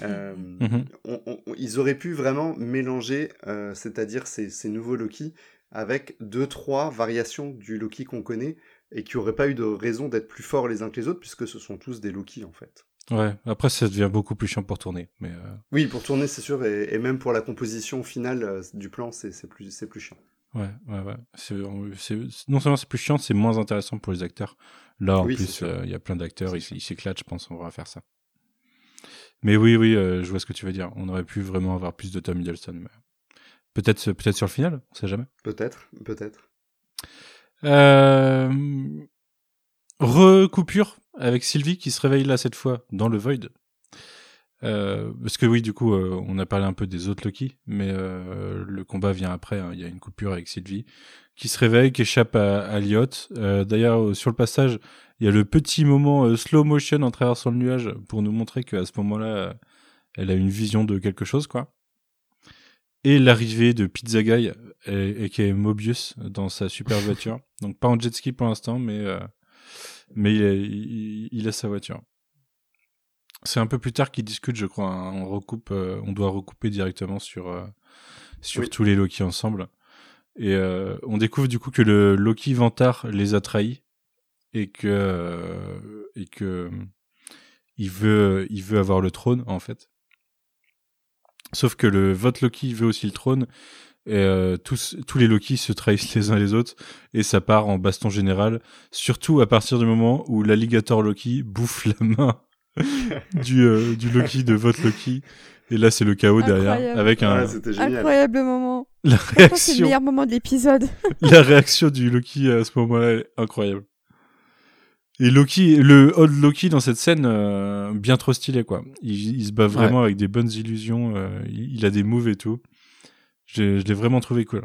Euh, Mhm. on- on- on- ils auraient pu vraiment mélanger, euh, c'est-à-dire ces, ces nouveaux Loki, avec deux, trois variations du Loki qu'on connaît et qui n'auraient pas eu de raison d'être plus forts les uns que les autres, puisque ce sont tous des Loki en fait. Ouais. Après ça devient beaucoup plus chiant pour tourner, mais euh, Oui, pour tourner, c'est sûr, et, et même pour la composition finale du plan, c'est plus, plus chiant. ouais ouais ouais. Non seulement c'est plus chiant, c'est moins intéressant pour les acteurs. Là en Oui, plus euh, il y a plein d'acteurs, ils s'éclatent, je pense on va faire ça. Mais oui, oui, euh, je vois ce que tu veux dire. On aurait pu vraiment avoir plus de Tom Hiddleston. Mais, Peut-être peut-être sur le final, on sait jamais. Peut-être, peut-être. Euh... Recoupure avec Sylvie qui se réveille là cette fois dans le Void. Euh, parce que oui, du coup, euh, on a parlé un peu des autres Loki, mais euh, le combat vient après. hein. Il y a une coupure avec Sylvie qui se réveille, qui échappe à, à. Euh, D'ailleurs, euh, sur le passage, il y a le petit moment slow motion en traversant le nuage pour nous montrer qu'à ce moment-là, elle a une vision de quelque chose, quoi. Et l'arrivée de Pizza Guy, et, et qui est Mobius dans sa super voiture. Donc pas en jet ski pour l'instant, mais euh, mais il, a- il- il a sa voiture. C'est un peu plus tard qu'ils discutent, je crois. hein. On recoupe, euh, on doit recouper directement sur euh, sur Oui. tous les Loki ensemble. Et euh, on découvre du coup que le Loki Vantard les a trahis et que euh, et que il veut il veut avoir le trône en fait. Sauf que le vote Loki veut aussi le trône. Et euh, tous, tous les Loki se trahissent les uns les autres et ça part en baston général. Surtout à partir du moment où l'alligator Loki bouffe la main du, euh, du Loki de vote Loki. Et là, c'est le chaos derrière avec un, Ouais. Incroyable moment. la Franchement, c'est le réaction, meilleur moment de l'épisode. la réaction du Loki à ce moment-là est incroyable. Et Loki, le old Loki dans cette scène, euh, bien trop stylé quoi. Il, il se bat vraiment avec des bonnes illusions. euh, il, il a des moves et tout. J'ai- Je l'ai vraiment trouvé cool.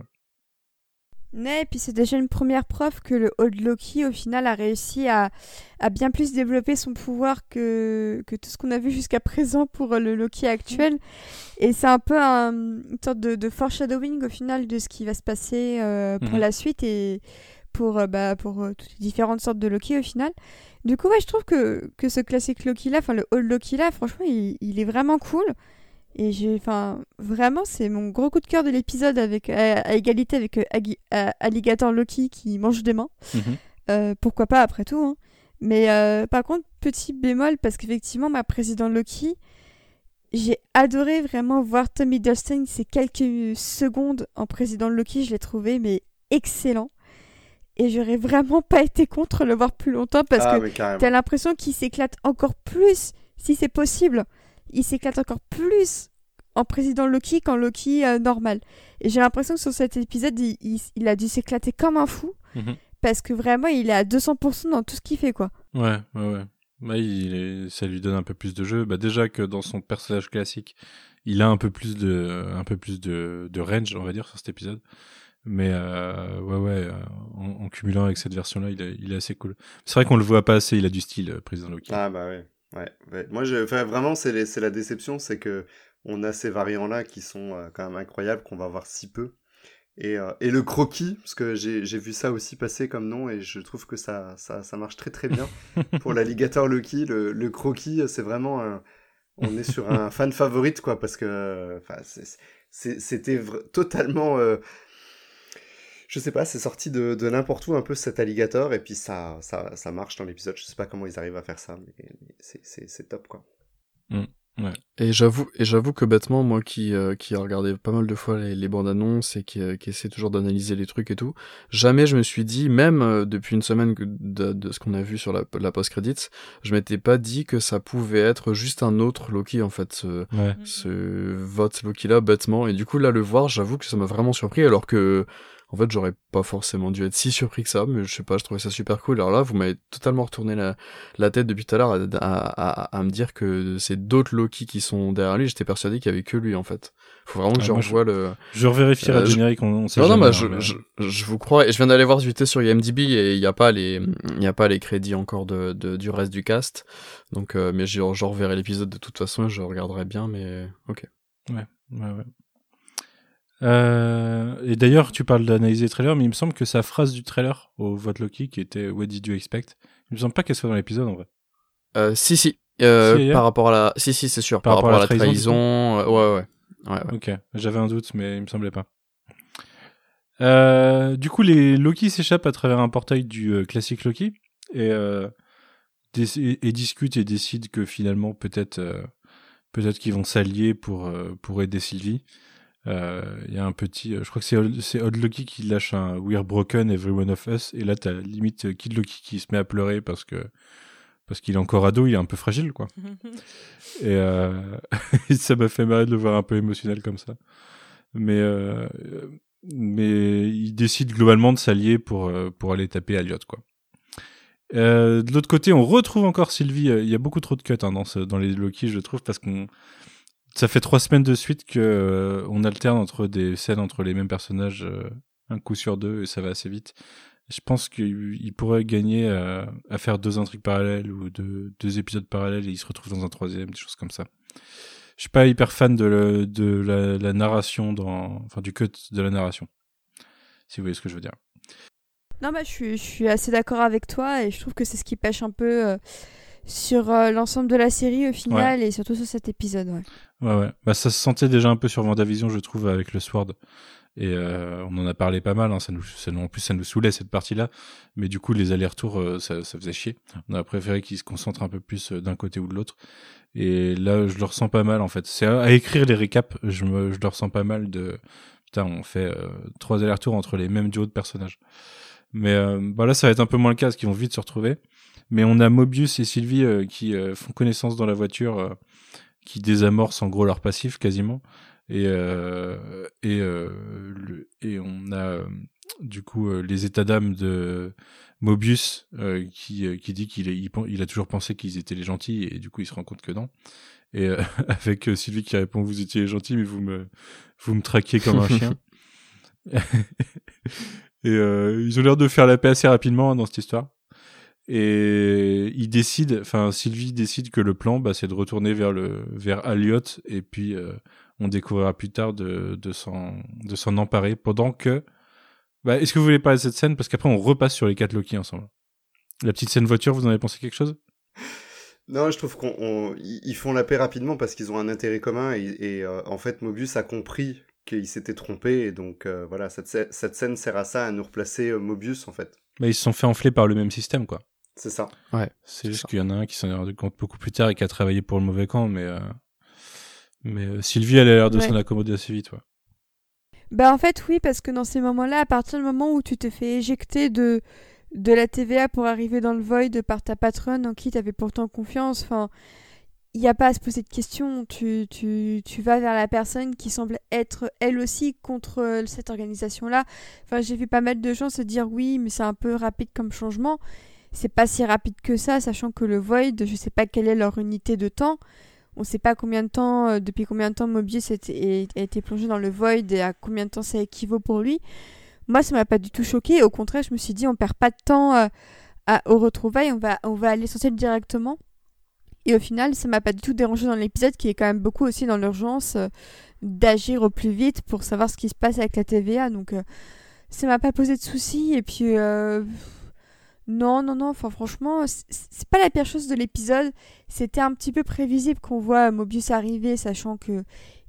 Ouais, et puis c'est déjà une première preuve que le Old Loki, au final, a réussi à, à bien plus développer son pouvoir que, que tout ce qu'on a vu jusqu'à présent pour euh, le Loki actuel. Et c'est un peu un- une sorte de, de foreshadowing, au final, de ce qui va se passer euh, pour Mhm. la suite et pour, euh, bah, pour euh, toutes les différentes sortes de Loki, au final. Du coup, ouais, je trouve que, que ce classique Loki-là, enfin le Old Loki-là, franchement, il, il est vraiment cool. Et j'ai, enfin, vraiment, c'est mon gros coup de cœur de l'épisode avec à, à égalité avec euh, Agi- euh, Alligator Loki qui mange des mains. Mhm. Euh, pourquoi pas après tout. hein. Mais euh, par contre, petit bémol parce qu'effectivement, ma présidente Loki, j'ai adoré vraiment voir Tommy Hiddleston ces quelques secondes en président Loki. Je l'ai trouvé mais excellent. Et j'aurais vraiment pas été contre le voir plus longtemps parce ah, que. T'as l'impression qu'il s'éclate encore plus, si c'est possible. Il s'éclate encore plus en président Loki qu'en Loki euh, normal. Et j'ai l'impression que sur cet épisode, il, il- il a dû s'éclater comme un fou. Mhm. Parce que vraiment, il est à 200% dans tout ce qu'il fait, quoi. Ouais, ouais, ouais. Bah, il est- ça lui donne un peu plus de jeu. Bah, déjà que dans son personnage classique, il a un peu plus de, un peu plus de, de range, on va dire, sur cet épisode. Mais euh, ouais, ouais, euh, en, en cumulant avec cette version-là, il, est- il est assez cool. C'est vrai qu'on le voit pas assez. Il a du style, euh, président Loki. Ah bah ouais. Ouais, ouais. Moi, je, vraiment, c'est la déception, c'est que on a ces variants-là qui sont euh, quand même incroyables, qu'on va voir si peu. Et, euh, et le croquis, parce que j'ai j'ai vu ça aussi passer comme nom, et je trouve que ça, ça, ça marche très très bien. Pour l'alligator Loki, le, le croquis, c'est vraiment un- On est sur un fan favorite, quoi, parce que c'était totalement... euh, je sais pas, c'est sorti de, de n'importe où un peu cet alligator, et puis ça, ça, ça marche dans l'épisode. Je sais pas comment ils arrivent à faire ça, mais, mais c'est- c'est c'est top, quoi. Et j'avoue, et j'avoue que bêtement, moi qui, euh, qui a regardé pas mal de fois les, les bandes annonces et qui, euh, qui essaie toujours d'analyser les trucs et tout, jamais je me suis dit, même euh, depuis une semaine de, de ce qu'on a vu sur la, la post-credits, je m'étais pas dit que ça pouvait être juste un autre Loki en fait, ce, Ouais. ce vote Loki là bêtement. Et du coup là le voir, j'avoue que ça m'a vraiment surpris alors que en fait j'aurais pas forcément dû être si surpris que ça, mais je sais pas, je trouvais ça super cool. Alors là vous m'avez totalement retourné la, la tête depuis tout à l'heure à, à, à, à me dire que c'est d'autres Loki qui sont derrière lui. J'étais persuadé qu'il y avait que lui en fait. Faut vraiment que Ah, je revoie le. Je revérifierai Euh, le je- générique. On, on sait Non, non, bah, hein, je, mais- je, je vous crois. Et je viens d'aller voir vite sur IMDb et il n'y a pas les, il y a pas les crédits encore de, de- du reste du cast. Donc, euh, mais je, reverrai l'épisode de toute façon et je regarderai bien, mais ok. Ouais, ouais. Euh, et d'ailleurs, tu parles d'analyser le trailer, mais il me semble que sa phrase du trailer au vote Loki, qui était What did you expect? Il me semble pas qu'elle soit dans l'épisode en vrai. Euh, si, si. Euh, Si, par rapport à la, si, si, c'est sûr. Par Par, rapport à la trahison, ouais, ouais. Ouais, ouais. Ok, j'avais un doute, mais il me semblait pas. Euh, du coup, les Loki s'échappent à travers un portail du euh, classique Loki et, euh, et, et discutent et décident que finalement peut-être peut-être qu'ils vont s'allier pour pour aider Sylvie. Euh, Il y a un petit, euh, je crois que c'est Old Loki qui lâche un We're broken, every one of us, et là t'as limite euh, Kid Loki qui se met à pleurer parce que parce qu'il est encore ado, il est un peu fragile quoi. Et, euh, ça m'a fait marrer de le voir un peu émotionnel comme ça. Mais, euh, mais il décide globalement de s'allier pour, euh, pour aller taper Elliot, quoi. Euh, de l'autre côté, on retrouve encore Sylvie. Il y a beaucoup trop de cuts hein, dans, ce, dans les Loki, je trouve, parce qu'on ça fait trois semaines de suite que euh, on alterne entre des scènes entre les mêmes personnages, euh, un coup sur deux, et ça va assez vite. Je pense qu'il pourrait gagner à, à faire deux intrigues parallèles ou deux, deux épisodes parallèles et il se retrouve dans un troisième, des choses comme ça. Je suis pas hyper fan de, le, de la, la, narration, dans, enfin du cut de la narration, si vous voyez ce que je veux dire. Non, bah, je, suis, je suis assez d'accord avec toi et je trouve que c'est ce qui pêche un peu euh, sur euh, l'ensemble de la série au final ouais. et surtout sur cet épisode. Ouais, ouais, ouais. Bah, ça se sentait déjà un peu sur Vendavision, je trouve, avec le Sword. Et euh, on en a parlé pas mal, hein, ça nous, ça, en plus ça nous saoulait cette partie-là, mais du coup les allers-retours euh, ça, ça, faisait chier. On a préféré qu'ils se concentrent un peu plus euh, d'un côté ou de l'autre. Et là je le ressens pas mal en fait. C'est à, écrire les récaps, je, me, je le ressens pas mal de putain on fait euh, trois allers-retours entre les mêmes duos de personnages. Mais bah là ça va être un peu moins le cas parce qu'ils vont vite se retrouver. Mais on a Mobius et Sylvie qui font connaissance dans la voiture, qui désamorcent en gros leur passif quasiment. Et euh, et euh, le, et on a euh, du coup les états d'âme de Mobius qui qui dit qu'il il, il, a toujours pensé qu'ils étaient les gentils et du coup il se rend compte que non. Et avec Sylvie qui répond vous étiez les gentils mais vous me vous me traquiez comme un chien. Et ils ont l'air de faire la paix assez rapidement hein, dans cette histoire et il décide, enfin Sylvie décide que le plan, bah, c'est de retourner vers le vers Aliot et puis euh, on découvrira plus tard de de s'en de s'en emparer pendant que. Bah, est-ce que vous voulez parler de cette scène? Parce qu'après on repasse sur les quatre Loki ensemble. La petite scène voiture, vous en avez pensé quelque chose? Non, je trouve qu'ils font la paix rapidement parce qu'ils ont un intérêt commun et, et euh, en fait Mobius a compris qu'il s'était trompé et donc euh, voilà cette, cette scène sert à ça à nous replacer Mobius en fait. Bah, ils se sont fait enfler par le même système quoi. C'est ça. Ouais. C'est juste qu'il y en a un qui s'en est rendu compte beaucoup plus tard et qui a travaillé pour le mauvais camp, mais euh... mais euh, Sylvie elle a l'air de ouais. s'en accommoder assez vite, ouais. Bah en fait oui parce que dans ces moments-là, à partir du moment où tu te fais éjecter de de la TVA pour arriver dans le void par ta patronne en qui tu avais pourtant confiance, enfin il n'y a pas à se poser de questions. Tu, tu, tu vas vers la personne qui semble être elle aussi contre cette organisation-là. Enfin, j'ai vu pas mal de gens se dire oui, mais c'est un peu rapide comme changement c'est pas si rapide que ça, sachant que le Void, je sais pas quelle est leur unité de temps. On sait pas combien de temps, euh, depuis combien de temps Mobius a été plongé dans le Void et à combien de temps ça équivaut pour lui. Moi, ça m'a pas du tout choqué. Au contraire, je me suis dit, on perd pas de temps euh, à, au retrouvailles, on va, on va à l'essentiel directement. Et au final, ça m'a pas du tout dérangé dans l'épisode, qui est quand même beaucoup aussi dans l'urgence euh, d'agir au plus vite pour savoir ce qui se passe avec la TVA. Donc, euh, ça m'a pas posé de soucis. Et puis, non, non, non, enfin franchement, c'est pas la pire chose de l'épisode. C'était un petit peu prévisible qu'on voit Mobius arriver, sachant que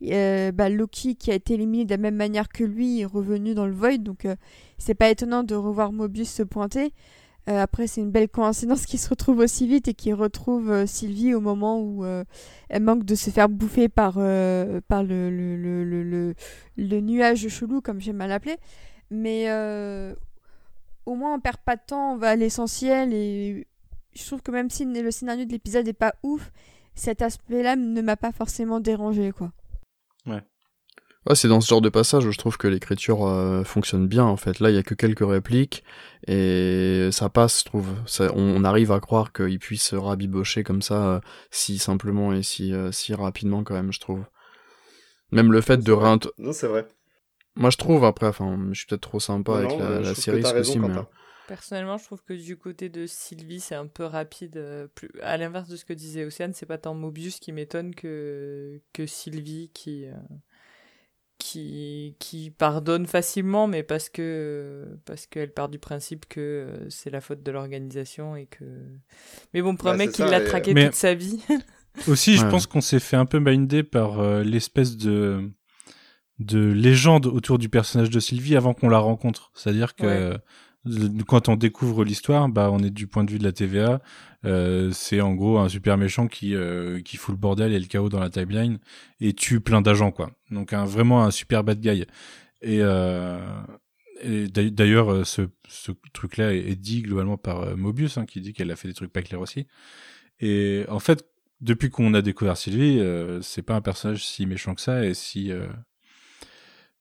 euh, bah, Loki, qui a été éliminé de la même manière que lui, est revenu dans le Void, donc euh, c'est pas étonnant de revoir Mobius se pointer. Euh, après, c'est une belle coïncidence qu'il se retrouve aussi vite et qu'il retrouve Sylvie au moment où elle manque de se faire bouffer par, par le, le, le, le, le nuage chelou, comme j'aime à l'appeler. Mais au moins on perd pas de temps, on va à l'essentiel et je trouve que même si le scénario de l'épisode est pas ouf, cet aspect-là ne m'a pas forcément dérangé quoi. Ouais. Ouais, c'est dans ce genre de passage où je trouve que l'écriture euh, fonctionne bien en fait. Là, il y a que quelques répliques et ça passe, je trouve. Ça, on, on, arrive à croire qu'il puisse rabibocher comme ça euh, si simplement et si euh, si rapidement quand même, je trouve. Même le fait de réint... Non, c'est vrai. Moi, je trouve, après, enfin, je suis peut-être trop sympa non, avec non, la, la série, ce raison, mais... Personnellement, je trouve que du côté de Sylvie, c'est un peu rapide. Euh, plus... À l'inverse de ce que disait Océane, c'est pas tant Mobius qui m'étonne que... que Sylvie qui, euh... qui... qui pardonne facilement, mais parce que parce qu'elle part du principe que euh, c'est la faute de l'organisation et que. Mais bon, pour un mec qui l'a traqué mais... toute sa vie. Aussi, ouais. je pense qu'on s'est fait un peu minder par euh, l'espèce de de légende autour du personnage de Sylvie avant qu'on la rencontre. C'est-à-dire que ouais. quand on découvre l'histoire, bah on est du point de vue de la TVA, euh, c'est en gros un super méchant qui euh, qui fout le bordel et le chaos dans la timeline et tue plein d'agents quoi. Donc un vraiment un super bad guy. Et, euh, et d'ailleurs ce, ce truc-là est dit globalement par euh, Mobius hein, qui dit qu'elle a fait des trucs pas clairs aussi. Et en fait depuis qu'on a découvert Sylvie, euh, c'est pas un personnage si méchant que ça et si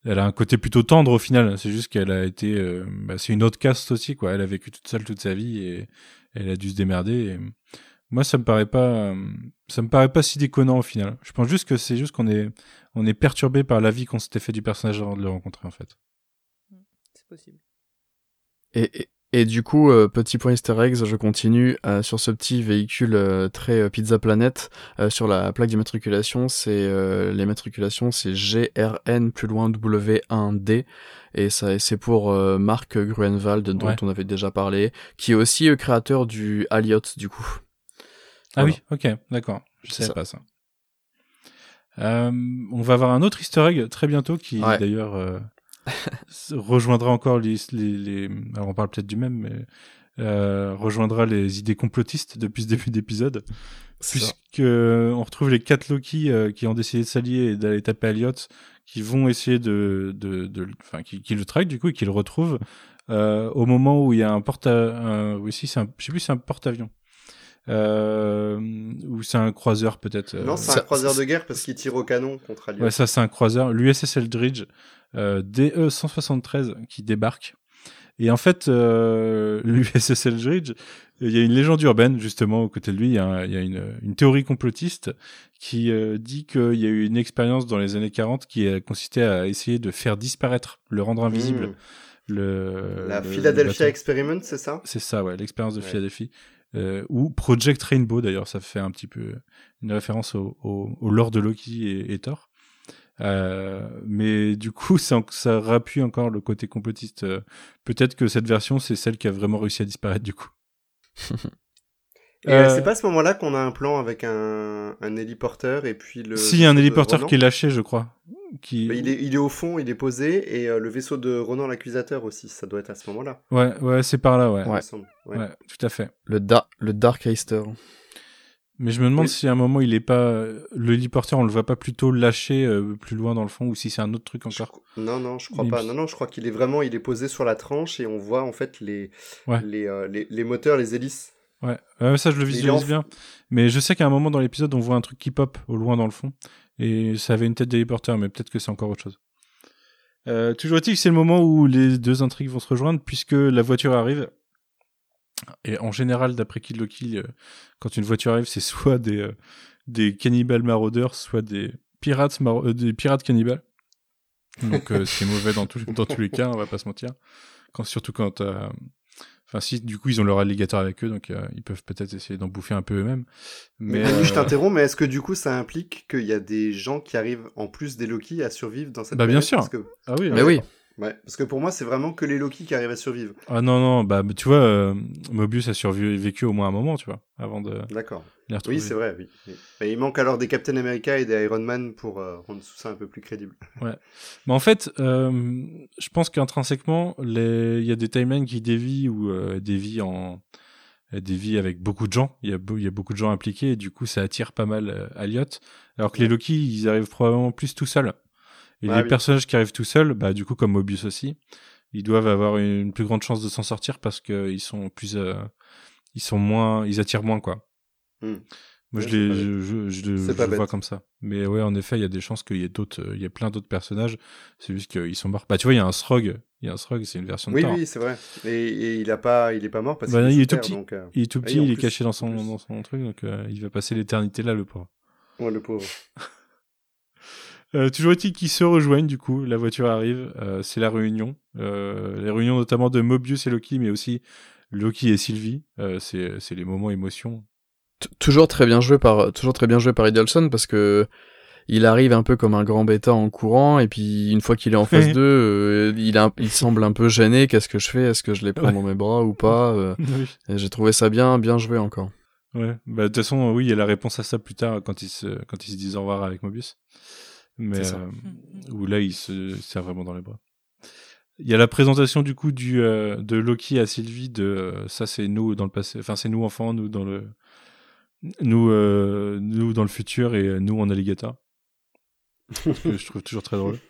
elle a un côté plutôt tendre au final. C'est juste qu'elle a été, euh, bah, c'est une autre caste aussi, quoi. Elle a vécu toute seule toute sa vie et elle a dû se démerder. Et moi, ça me paraît pas, euh, ça me paraît pas si déconnant au final. Je pense juste que c'est juste qu'on est, on est perturbé par la vie qu'on s'était fait du personnage avant de le rencontrer, en fait. C'est possible. Et, et, et du coup, euh, petit point easter eggs, je continue euh, sur ce petit véhicule euh, très euh, Pizza Planet. euh, sur la plaque d'immatriculation, c'est euh, les matriculations, c'est GRN plus loin W1D. Et ça, c'est pour euh, Marc Gruenwald, dont Ouais. on avait déjà parlé, qui est aussi euh, créateur du Alliot, du coup. Ah Voilà. oui, ok, d'accord. Je ça. pas ça. Euh, on va avoir un autre easter egg très bientôt qui Ouais. d'ailleurs euh, rejoindra encore les, les, les- Alors on parle peut-être du même, mais euh, rejoindra les idées complotistes depuis ce début d'épisode. Puisque euh, on retrouve les quatre Loki euh, qui ont décidé de s'allier et d'aller taper Elliot, qui vont essayer de, de, de, enfin, qui, qui le traquent du coup et qui le retrouvent euh, au moment où il y a un porte, un, oui si c'est un, je sais plus c'est un porte-avions, ou c'est un croiseur peut-être. euh, Non, c'est un croiseur de guerre parce qu'il tire au canon contre Alliot. Ouais, ça c'est un croiseur, l'USS Eldridge euh, DE 173 qui débarque. Et en fait, euh, l'USS Eldridge, il y a une légende urbaine justement aux côtés de lui. Il y a, un- il y a une, une théorie complotiste qui euh, dit qu'il y a eu une expérience dans les années 40 qui a consisté à essayer de faire disparaître, le rendre invisible. Mmh. Le, La le- Philadelphia le- Experiment, c'est ça? C'est ça, ouais, l'expérience de Ouais. Philadelphie. Euh, ou Project Rainbow, d'ailleurs, ça fait un petit peu une référence au, au, au lore de Loki et, et Thor. Euh, mais du coup, ça, ça rappuie encore le côté complotiste. Euh, Peut-être que cette version, c'est celle qui a vraiment réussi à disparaître, du coup. Et euh, c'est pas à ce moment-là qu'on a un plan avec un, un héliporteur et puis le. Si, il y a un héliporteur qui est lâché, je crois. Qui... Il, est, il est au fond, il est posé, et euh, le vaisseau de Ronan l'accusateur aussi, ça doit être à ce moment-là. Ouais, ouais, c'est par là, ouais. Ouais. Ouais. Ouais. tout à fait. Le, da le Dark Heister. Mais je me demande Oui. si à un moment il est pas le héliporteur, on le voit pas plutôt lâché euh, plus loin dans le fond, ou si c'est un autre truc encore. Non, non, je crois Il- pas. Non, non, je crois qu'il est vraiment, il est posé sur la tranche et on voit en fait les, Ouais. les, euh, les, les moteurs, les hélices. Ouais, euh, ça je le visualise en- bien. Mais je sais qu'à un moment dans l'épisode, on voit un truc qui pop au loin dans le fond. Et ça avait une tête d'héliporteur, mais peut-être que c'est encore autre chose. Euh, toujours est-il que c'est le moment où les deux intrigues vont se rejoindre, puisque la voiture arrive. Et en général, d'après Kill Kill, euh, quand une voiture arrive, c'est soit des, euh, cannibales maraudeurs, soit des pirates, des pirates cannibales. Donc c'est mauvais dans, tous- dans tous les cas, on va pas se mentir. Quand, surtout quand... euh, Enfin si, du coup, ils ont leur alligator avec eux, donc euh, ils peuvent peut-être essayer d'en bouffer un peu eux-mêmes. Mais Mais, oui, je euh, t'interromps, mais est-ce que du coup ça implique qu'il y a des gens qui arrivent en plus des Loki à survivre dans cette Bah, bien sûr. Parce que... Ah oui, Mais oui. Ouais, parce que pour moi c'est vraiment que les Loki qui arrivent à survivre. Ah non, non, bah tu vois, euh, Mobius a survécu au moins un moment, tu vois, avant de D'accord. Oui, c'est vrai, oui. Mais il manque alors des Captain America et des Iron Man pour euh, rendre tout ça un peu plus crédible. Mais en fait, euh, je pense qu'intrinsèquement, les... il y a des timelines qui dévient ou euh, dévient en dévient avec beaucoup de gens. Il y a, beau- il y a beaucoup de gens impliqués et du coup, ça attire pas mal euh, Elliot. Alors que les Loki, ils arrivent probablement plus tout seuls. Et Ah les oui. personnages qui arrivent tout seuls, bah du coup, comme Mobius aussi, ils doivent avoir une, plus grande chance de s'en sortir parce qu'ils sont plus, euh, ils sont moins, ils attirent moins quoi. Hmm. Moi, Ouais, je, les, je, je, je, le- je vois comme ça. Mais ouais, en effet, il y a des chances qu'il y ait d'autres, euh, il y a plein d'autres personnages. C'est juste qu'ils sont morts. Bah, tu vois, il y a un Srog. Il y a un Srog, c'est une version de Oui, Thor. oui, c'est vrai. Et, et il a pas, il est pas mort parce Bah, qu'il il est tout petit. Euh, Il est tout Ah petit, il est caché dans son, dans son truc, donc euh, il va passer l'éternité là, le pauvre. ouais, le pauvre. Euh, toujours est-il qu'ils se rejoignent, du coup, la voiture arrive, euh, c'est la réunion. Euh, les réunions notamment de Mobius et Loki, mais aussi Loki et Sylvie. Euh, c'est les moments émotion. T- toujours très bien joué par toujours très bien joué par Idolson parce que il arrive un peu comme un grand bêta en courant et puis une fois qu'il est en face d'eux, euh, il, a il semble un peu gêné. Qu'est-ce que je fais Est-ce que je les prends Ouais. dans mes bras ou pas Euh, oui. J'ai trouvé ça bien bien joué encore. Ouais, bah de toute façon, oui, il y a la réponse à ça plus tard quand ils se, quand ils se disent au revoir avec Mobius. Mais C'est ça. euh, où là, il se serre vraiment dans les bras. Il y a la présentation du coup du euh, de Loki à Sylvie de euh, ça c'est nous dans le passé, enfin c'est nous enfants, nous dans le nous euh, nous dans le futur et euh, nous en alligator. Que je trouve toujours très drôle.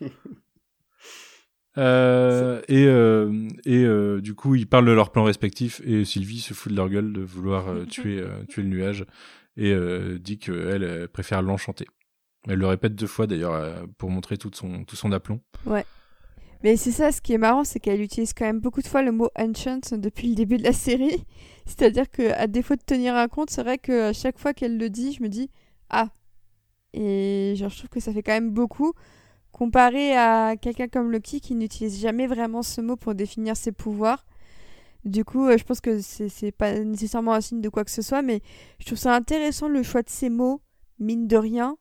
Euh, et euh, et euh, du coup, ils parlent de leurs plans respectifs et Sylvie se fout de leur gueule de vouloir euh, tuer euh, tuer le nuage et euh, dit qu'elle elle préfère l'enchanter. Elle le répète deux fois d'ailleurs euh, pour montrer tout son tout son aplomb. Ouais. Mais c'est ça, ce qui est marrant, c'est qu'elle utilise quand même beaucoup de fois le mot ancient depuis le début de la série. C'est-à-dire que à défaut de tenir un compte, c'est vrai que à chaque fois qu'elle le dit, je me dis ah. Et je trouve que ça fait quand même beaucoup comparé à quelqu'un comme Loki qui n'utilise jamais vraiment ce mot pour définir ses pouvoirs. Du coup, euh, je pense que c'est pas nécessairement un signe de quoi que ce soit, mais je trouve ça intéressant le choix de ces mots, mine de rien,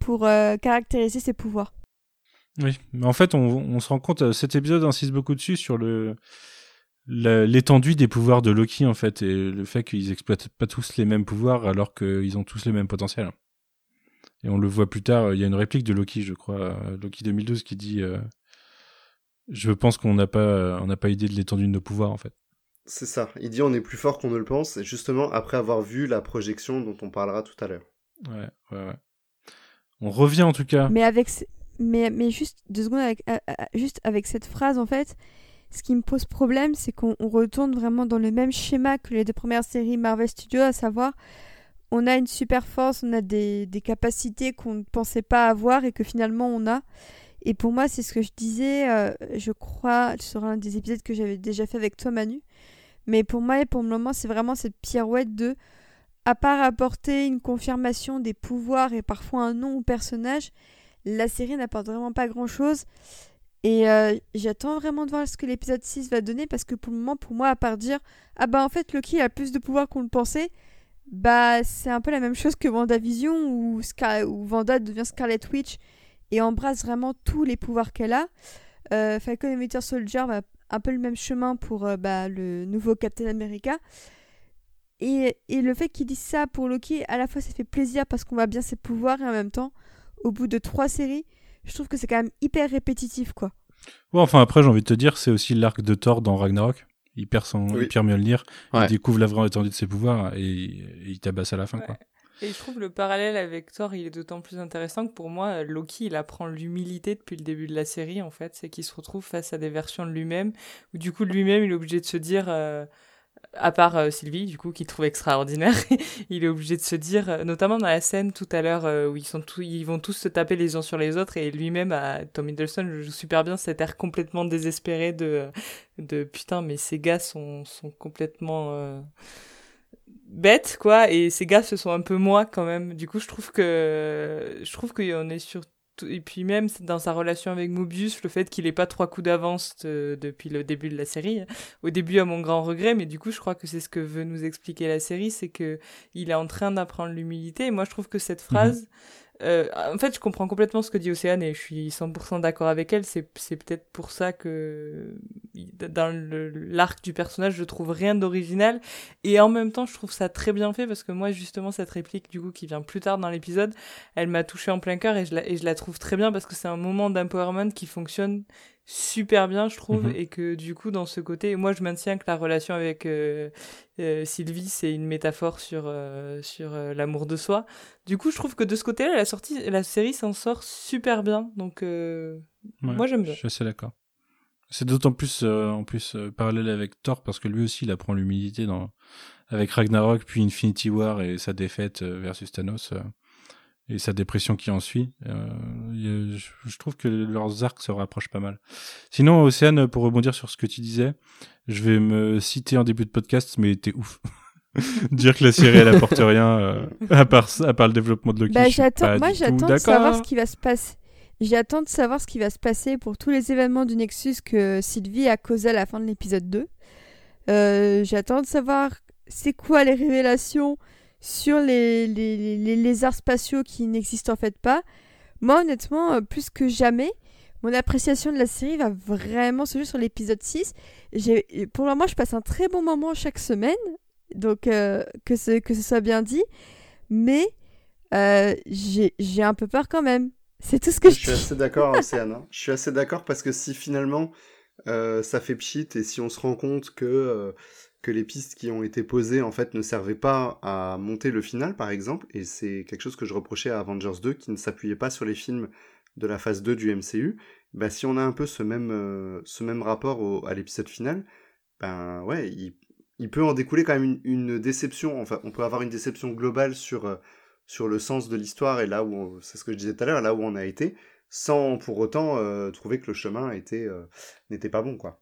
pour euh, caractériser ses pouvoirs. Oui, mais en fait, on, se rend compte, euh, cet épisode insiste beaucoup dessus sur le l'étendue des pouvoirs de Loki, en fait, et le fait qu'ils exploitent pas tous les mêmes pouvoirs alors qu'ils ont tous les mêmes potentiels. Et on le voit plus tard, il y a une réplique de Loki, je crois, Loki 2012, qui dit Je pense qu'on n'a pas, on n'a pas idée de l'étendue de nos pouvoirs, en fait. C'est ça. Il dit on est plus fort qu'on ne le pense, justement après avoir vu la projection dont on parlera tout à l'heure. Ouais, ouais, ouais. On revient en tout cas. Mais avec, mais, mais juste deux secondes avec, juste avec cette phrase en fait, ce qui me pose problème, c'est qu'on retourne vraiment dans le même schéma que les deux premières séries Marvel Studios, à savoir on a une super force, on a des, des capacités qu'on ne pensait pas avoir et que finalement on a. Et pour moi, c'est ce que je disais, euh, je crois, sur un des épisodes que j'avais déjà fait avec toi, Manu. Mais pour moi, et pour le moment, c'est vraiment cette pirouette de, à part apporter une confirmation des pouvoirs et parfois un nom au personnage, la série n'apporte vraiment pas grand-chose. Et euh, j'attends vraiment de voir ce que l'épisode 6 va donner parce que pour le moment, pour moi, à part dire Ah bah en fait, Loki a plus de pouvoir qu'on le pensait, bah c'est un peu la même chose que WandaVision où, où Wanda devient Scarlet Witch et embrasse vraiment tous les pouvoirs qu'elle a. Euh, Falcon et Winter Soldier va un peu le même chemin pour euh, bah, le nouveau Captain America. Et, et le fait qu'il dise ça pour Loki, à la fois ça fait plaisir parce qu'on voit bien ses pouvoirs et en même temps, au bout de trois séries, je trouve que c'est quand même hyper répétitif quoi. Ouais, enfin après j'ai envie de te dire, c'est aussi l'arc de Thor dans Ragnarok. Il perd son, il perd Mjolnir, il découvre la vraie étendue de ses pouvoirs et, il tabasse à la fin quoi. Et je trouve le parallèle avec Thor, il est d'autant plus intéressant que pour moi, Loki, il apprend l'humilité depuis le début de la série, en fait. C'est qu'il se retrouve face à des versions de lui-même, où du coup, lui-même, il est obligé de se dire, euh, à part euh, Sylvie, du coup, qu'il trouve extraordinaire, il est obligé de se dire, euh, notamment dans la scène tout à l'heure, où ils, sont tous, ils vont tous se taper les uns sur les autres, et lui-même, Tom Hiddleston, joue super bien. Cet air complètement désespéré de, de putain, mais ces gars sont, sont complètement bête quoi. Et ces gars ce sont un peu moi quand même. Du coup je trouve que je trouve qu'on est sur et puis même dans sa relation avec Mobius, le fait qu'il ait pas trois coups d'avance depuis le début de la série, au début à mon grand regret, mais du coup je crois que c'est ce que veut nous expliquer la série, c'est que il est en train d'apprendre l'humilité. Et moi je trouve que cette mhm. phrase, euh, en fait, je comprends complètement ce que dit Océane et je suis 100% d'accord avec elle. C'est, peut-être pour ça que dans l'arc du personnage, je trouve rien d'original. Et en même temps, je trouve ça très bien fait parce que moi, justement, cette réplique, du coup, qui vient plus tard dans l'épisode, elle m'a touché en plein cœur et je la, et je la trouve très bien parce que c'est un moment d'empowerment qui fonctionne super bien, je trouve, mhm. et que du coup, dans ce côté, moi, je maintiens que la relation avec euh, euh, Sylvie, c'est une métaphore sur euh, sur l'amour de soi. Du coup, je trouve que de ce côté-là, la sortie, la série s'en sort super bien. Donc, moi, j'aime bien. Je suis assez d'accord. C'est d'autant plus en plus parallèle avec Thor parce que lui aussi, il apprend l'humilité dans avec Ragnarok, puis Infinity War et sa défaite versus Thanos et sa dépression qui en suit. Euh, je, trouve que leurs arcs se rapprochent pas mal. Sinon, Océane, pour rebondir sur ce que tu disais, je vais me citer en début de podcast, mais t'es ouf. Dire que la série elle apporte rien euh, à part à part le développement de Loki. Bah, j'attends, moi j'attends de savoir ce qui va se passer. J'attends de savoir ce qui va se passer pour tous les événements du Nexus que Sylvie a causé à la fin de l'épisode 2. Euh, j'attends de savoir c'est quoi les révélations sur les, les, les lézards spatiaux qui n'existent en fait pas. Moi, honnêtement, euh, plus que jamais, mon appréciation de la série va vraiment se jouer sur l'épisode 6. Pour le moment, je passe un très bon moment chaque semaine, donc euh, que, ce, que ce soit bien dit. Mais euh, j'ai un peu peur quand même. C'est tout ce que je, je suis assez d'accord, Océane. Hein. Je suis assez d'accord parce que si finalement ça fait pchit et si on se rend compte que que les pistes qui ont été posées en fait ne servaient pas à monter le final par exemple. Et c'est quelque chose que je reprochais à Avengers 2 qui ne s'appuyait pas sur les films de la phase 2 du MCU bah si on a un peu ce même euh, rapport à l'épisode final ben ouais il, peut en découler quand même une, déception. Enfin on peut avoir une déception globale sur euh, sur le sens de l'histoire et là où c'est ce que je disais tout à l'heure là où on a été sans pour autant euh, trouver que le chemin était n'était pas bon, quoi.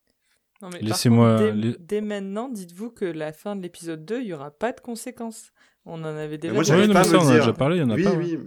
Laissez-moi- Dès, maintenant, dites-vous que la fin de l'épisode 2, il n'y aura pas de conséquences. On en avait déjà moi, Ouais, j'arrive non, pas ça, on a déjà parlé, il y en a oui, pas. oui.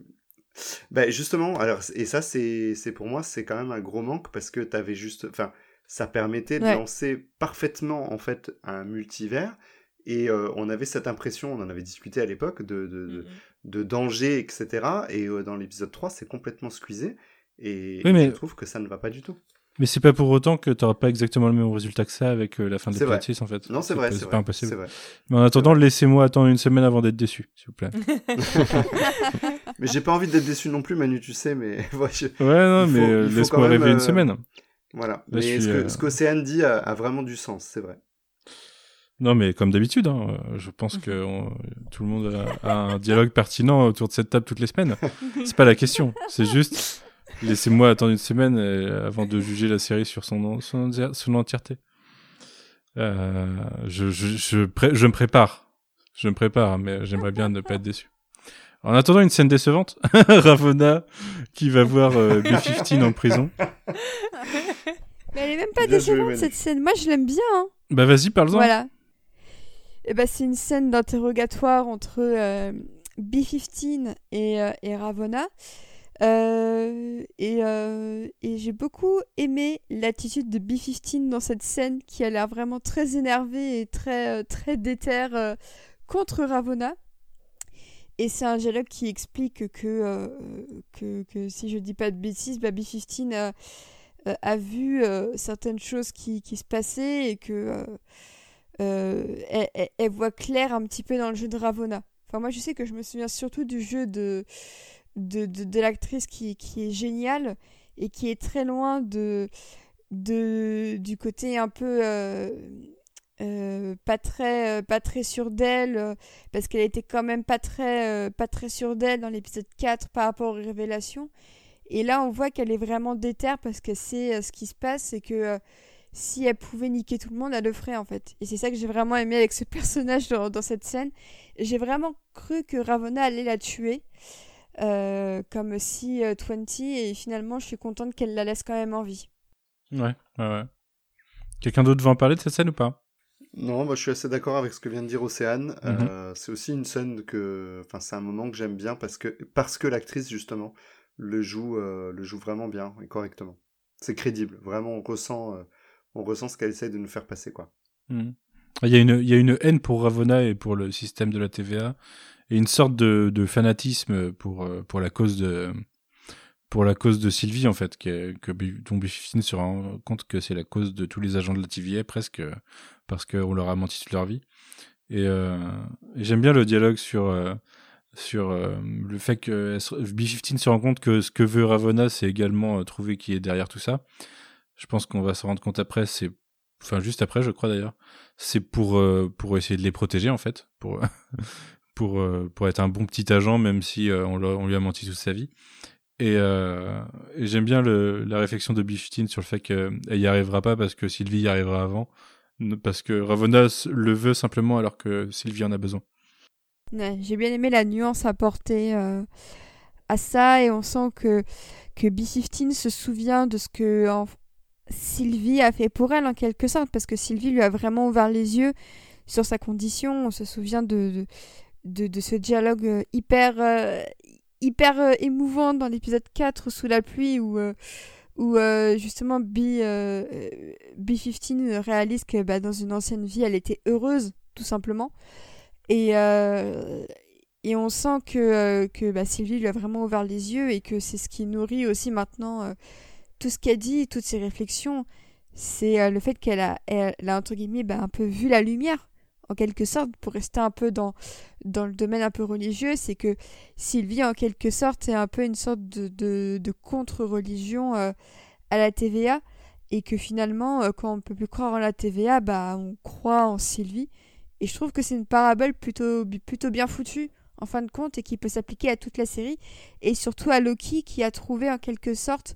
Ben justement, alors et ça c'est c'est pour moi c'est quand même un gros manque parce que t'avais juste, enfin ça permettait de Ouais. lancer parfaitement en fait un multivers et euh, on avait cette impression, on en avait discuté à l'époque de, de, de, Mhm. de danger etc. Et euh, dans l'épisode 3 c'est complètement squeezé et, Oui, et mais- je trouve que ça ne va pas du tout. Mais c'est pas pour autant que t'auras pas exactement le même résultat que ça avec euh, la fin de C'est vrai. l'épisode 6 en fait. Non c'est vrai, c'est pas impossible. vrai. Mais en attendant, laissez-moi attendre une semaine avant d'être déçu, s'il vous plaît. Mais j'ai pas envie d'être déçu non plus Manu, tu sais, mais ouais, je- non, mais euh, laisse-moi rêver une euh, semaine. voilà. Là, mais je ce suis, que euh, qu'Océane dit a, a vraiment du sens, c'est vrai. Non, mais comme d'habitude, hein, je pense que on- tout le monde a, a un dialogue pertinent autour de cette table toutes les semaines. C'est pas la question. C'est juste, laissez-moi attendre une semaine euh, avant de juger la série sur son, son, son entièreté. Euh, je, je, je, pré- je me prépare. Je me prépare, mais j'aimerais bien ne pas être déçu. En attendant une scène décevante, Ravonna qui va voir euh, B-15 en prison. Mais elle est même pas Bien décevante cette scène. Moi, je l'aime bien. hein. Bah vas-y, parle-en. Voilà. Et ben, c'est une scène d'interrogatoire entre euh, B-15 et, euh, et Ravonna. Euh, et euh, et j'ai beaucoup aimé l'attitude de B-15 dans cette scène qui a l'air vraiment très énervée et très, euh, très déter euh, contre Ravonna. Et c'est un dialogue qui explique que, que, que si je dis pas de bêtises, bah, B-15 euh, euh, a vu certaines choses qui, se passaient et que elle, voit clair un petit peu dans le jeu de Ravonna. Enfin, moi, je sais que je me souviens surtout du jeu de, de, de, l'actrice qui, qui est géniale et qui est très loin de, de, du côté un peu euh, euh, pas, très, euh, pas très sûre d'elle, parce qu'elle était quand même pas très, pas très sûre d'elle dans l'épisode 4 par rapport aux révélations. Et là, on voit qu'elle est vraiment déterre parce que c'est ce qui se passe, c'est que si elle pouvait niquer tout le monde, elle le ferait en fait. Et c'est ça que j'ai vraiment aimé avec ce personnage dans, dans cette scène. J'ai vraiment cru que Ravonna allait la tuer, euh, comme si euh, 20, et finalement, je suis contente qu'elle la laisse quand même en vie. Ouais, ouais, ouais. Quelqu'un d'autre veut en parler de cette scène ou pas? Non, moi je suis assez d'accord avec ce que vient de dire Océane. Mhm. Euh, c'est aussi une scène que, enfin, c'est un moment que j'aime bien parce que parce que l'actrice justement le joue, euh, le joue vraiment bien et correctement. C'est crédible, vraiment on ressent, euh, on ressent ce qu'elle essaie de nous faire passer quoi. Mhm. Il y, a une, il y a une haine pour Ravonna et pour le système de la TVA et une sorte de, fanatisme pour, euh, pour la cause de pour la cause de Sylvie en fait que, dont B15 se rend compte que c'est la cause de tous les agents de la TVA presque euh, parce qu'on leur a menti toute leur vie. Et, euh, j'aime bien le dialogue sur sur le fait que elle se- B15 se rend compte que ce que veut Ravonna c'est également trouver qui est derrière tout ça. Je pense qu'on va se rendre compte après c'est enfin juste après je crois d'ailleurs. C'est pour euh, pour essayer de les protéger en fait. Pour pour euh, pour être un bon petit agent même si euh, on, lui a menti toute sa vie. Et, j'aime bien la réflexion de Biftine sur le fait qu'elle y arrivera pas parce que Sylvie y arrivera avant. Parce que Ravonna le veut simplement alors que Sylvie en a besoin. J'ai bien aimé la nuance apportée à ça. Et on sent que, que B-15 se souvient de ce que Sylvie a fait pour elle en quelque sorte parce que Sylvie lui a vraiment ouvert les yeux sur sa condition. On se souvient de, de, ce dialogue euh, hyper, euh, hyper euh, émouvant dans l'épisode 4 sous la pluie où, où justement B, euh, euh, B-15 réalise que bah, dans une ancienne vie elle était heureuse tout simplement. Et, et on sent que, que bah, Sylvie lui a vraiment ouvert les yeux et que c'est ce qui nourrit aussi maintenant tout ce qu'elle dit, toutes ses réflexions. C'est euh, le fait qu'elle a, elle, a, entre guillemets, bah, un peu vu la lumière, en quelque sorte, pour rester un peu dans, dans le domaine un peu religieux. C'est que Sylvie, en quelque sorte, est un peu une sorte de, de, contre-religion euh, à la TVA. Et que finalement, euh, quand on peut plus croire en la TVA, bah, on croit en Sylvie. Et je trouve que c'est une parabole plutôt, plutôt bien foutue, en fin de compte, et qui peut s'appliquer à toute la série. Et surtout à Loki, qui a trouvé en quelque sorte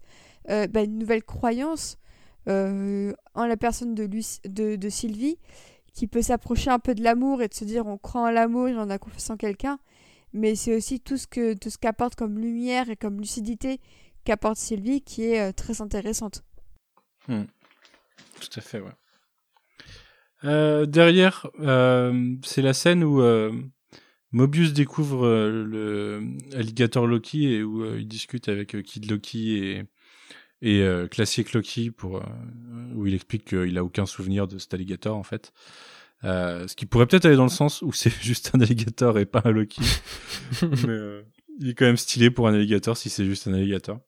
euh, bah, une nouvelle croyance euh, en la personne de, de, Sylvie, qui peut s'approcher un peu de l'amour et de se dire on croit en l'amour et on a confiance en quelqu'un. Mais c'est aussi tout ce qu'apporte comme lumière et comme lucidité qu'apporte Sylvie qui est euh, très intéressante. Tout à fait, ouais. Derrière, c'est la scène où Mobius découvre euh, le alligator Loki et où euh, il discute avec euh, Kid Loki et, et euh, Classic Loki pour, euh, où il explique qu'il a aucun souvenir de cet alligator en fait. Euh, ce qui pourrait peut-être aller dans le sens où c'est juste un alligator et pas un Loki. Mais il est quand même stylé pour un alligator si c'est juste un alligator.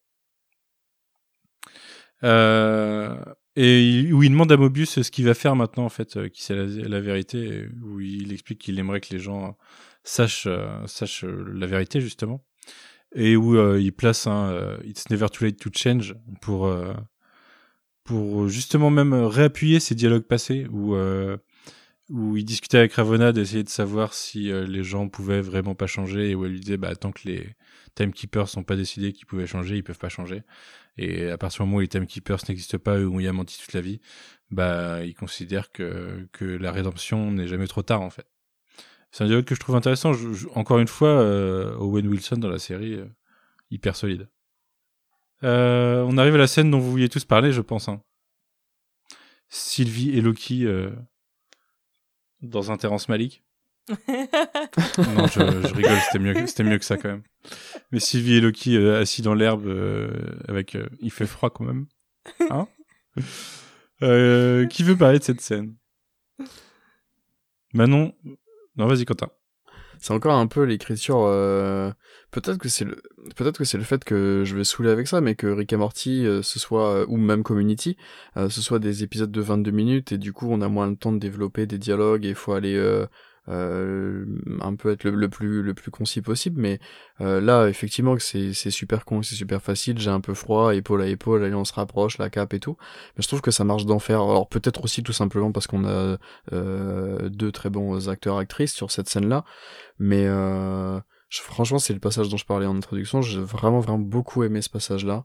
Et il- où il demande à Mobius ce qu'il va faire maintenant, en fait, qui c'est la, la vérité, où il explique qu'il aimerait que les gens sachent, euh, sachent euh, la vérité, justement. Et où euh, il place un euh, It's never too late to change pour, pour justement même réappuyer ces dialogues passés, où, où il discutait avec Ravonna d'essayer de savoir si les gens pouvaient vraiment pas changer, et où elle lui disait, bah, tant que les timekeepers sont pas décidés qu'ils pouvaient changer, ils peuvent pas changer. Et à partir du moment où les timekeepers n'existent pas, où il a menti toute la vie, bah, il considère que, que la rédemption n'est jamais trop tard, en fait. C'est un dialogue que je trouve intéressant. Je- je- encore une fois, euh, Owen Wilson dans la série, euh, hyper solide. Euh, on arrive à la scène dont vous vouliez tous parler, je pense. hein. Sylvie et Loki dans un Terrence Malik. Non, je, je rigole, c'était mieux, que- c'était mieux que ça quand même. Mais Sylvie et Loki assis dans l'herbe avec, il fait froid quand même, hein? Qui veut parler de cette scène? Manon, non vas-y Quentin. C'est encore un peu l'écriture. euh, Peut-être que c'est le, peut-être que c'est le fait que je vais saouler avec ça, mais que Rick et Morty, euh, ce soit ou même Community, euh, ce soit des épisodes de 22 minutes et du coup on a moins le temps de développer des dialogues et il faut aller euh, euh, un peu être le, le plus le plus concis possible. Mais euh, là, effectivement, que c'est c'est super con, c'est super facile. J'ai un peu froid, épaule à épaule, allez on se rapproche, la cape et tout. Mais je trouve que ça marche d'enfer. Alors peut-être aussi tout simplement parce qu'on a euh, deux très bons acteurs actrices sur cette scène-là. Mais euh, je- franchement, c'est le passage dont je parlais en introduction. J'ai vraiment, vraiment beaucoup aimé ce passage-là.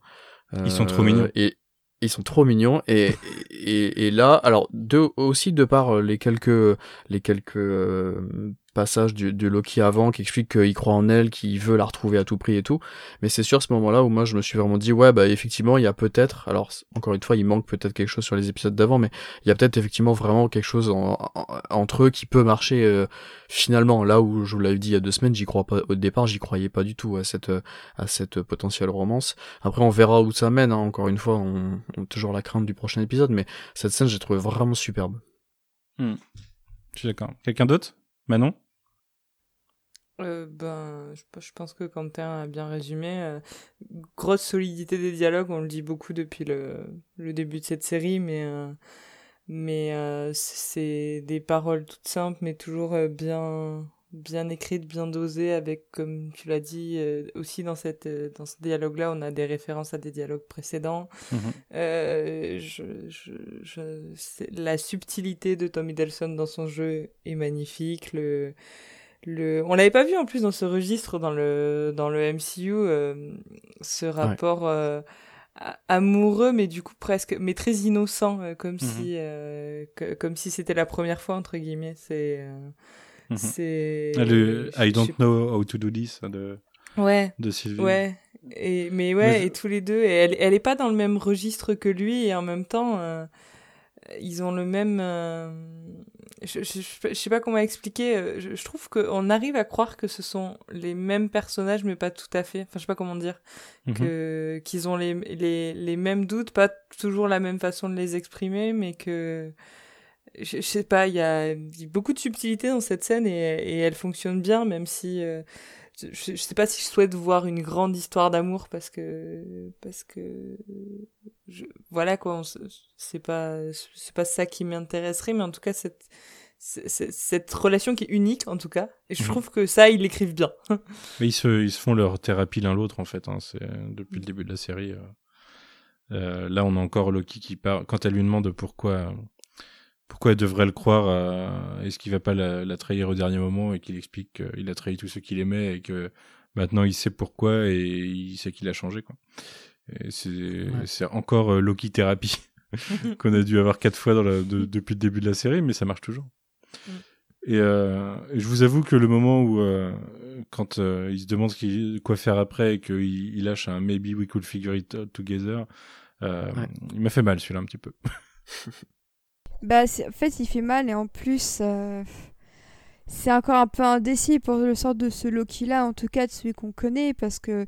Ils sont Euh, trop mignons. Et ils sont trop mignons. Et, et, là, alors de, aussi de par les quelques, les quelques passages du, de Loki avant qui explique qu'il croit en elle, qu'il veut la retrouver à tout prix et tout. Mais c'est sur ce moment-là où moi je me suis vraiment dit ouais bah effectivement il y a peut-être alors encore une fois il manque peut-être quelque chose sur les épisodes d'avant mais il y a peut-être effectivement vraiment quelque chose en- en- entre eux qui peut marcher euh, finalement là où je vous l'avais dit il y a deux semaines j'y crois pas au départ j'y croyais pas du tout à cette à cette potentielle romance après on verra où ça mène hein. encore une fois on, on a toujours la crainte du prochain épisode mais cette scène j'ai trouvé vraiment superbe Je suis d'accord. Quelqu'un d'autre? Manon? Euh, ben, je, pense que Quentin a bien résumé. euh, grosse solidité des dialogues, on le dit beaucoup depuis le, le début de cette série, mais, euh, mais euh, c'est des paroles toutes simples, mais toujours bien, bien écrites, bien dosées, avec, comme tu l'as dit, aussi dans, cette, dans ce dialogue-là, on a des références à des dialogues précédents. Mhm. Je, je, je, c'est- la subtilité de Tom Hiddleston dans son jeu est magnifique. Le, le, on l'avait pas vu en plus dans ce registre dans le dans le MCU, euh, ce rapport euh, amoureux, mais du coup presque, mais très innocent, euh, comme Mhm. si euh, que- comme si c'était la première fois entre guillemets. C'est euh, Mhm. c'est. Le je- I je don't sais- know how to do this de, Ouais. de Sylvie. Ouais. Et, mais ouais, Mais je- et tous les deux, et elle, elle est pas dans le même registre que lui, et en même temps, ils ont le même. euh, je, je, sais pas comment expliquer. euh, Je, je trouve qu'on arrive à croire que ce sont les mêmes personnages, mais pas tout à fait. Enfin, je sais pas comment dire. Mhm. Que qu'ils ont les, les, les mêmes doutes, pas toujours la même façon de les exprimer, mais que. Je, je sais pas, il y a beaucoup de subtilité dans cette scène et, et elle fonctionne bien, même si. euh, je, je sais pas si je souhaite voir une grande histoire d'amour parce que parce que je, voilà quoi c'est pas c'est pas ça qui m'intéresserait mais en tout cas cette cette relation qui est unique en tout cas et je Mhm. trouve que ça ils l'écrivent bien Mais ils se, ils se font leur thérapie l'un l'autre en fait. Hein, c'est depuis le début de la série. euh. Euh, là, on a encore Loki qui part quand elle lui demande pourquoi, pourquoi elle devrait le croire. euh, Est-ce qu'il va pas la, la trahir au dernier moment et qu'il explique qu'il a trahi tous ceux qu'il aimait et que maintenant il sait pourquoi et il sait qu'il a changé quoi. C'est c'est encore euh, Loki thérapie qu'on a dû avoir quatre fois dans la, de- depuis le début de la série, mais ça marche toujours. Mm. Et, euh, et je vous avoue que le moment où, euh, quand euh, il se demande qui, quoi faire après et qu'il il lâche un maybe we could figure it out together, Ouais. il m'a fait mal celui-là un petit peu. Bah, en fait, il fait mal et en plus, euh, c'est encore un peu indécis pour le sort de ce Loki-là, en tout cas de celui qu'on connaît, parce que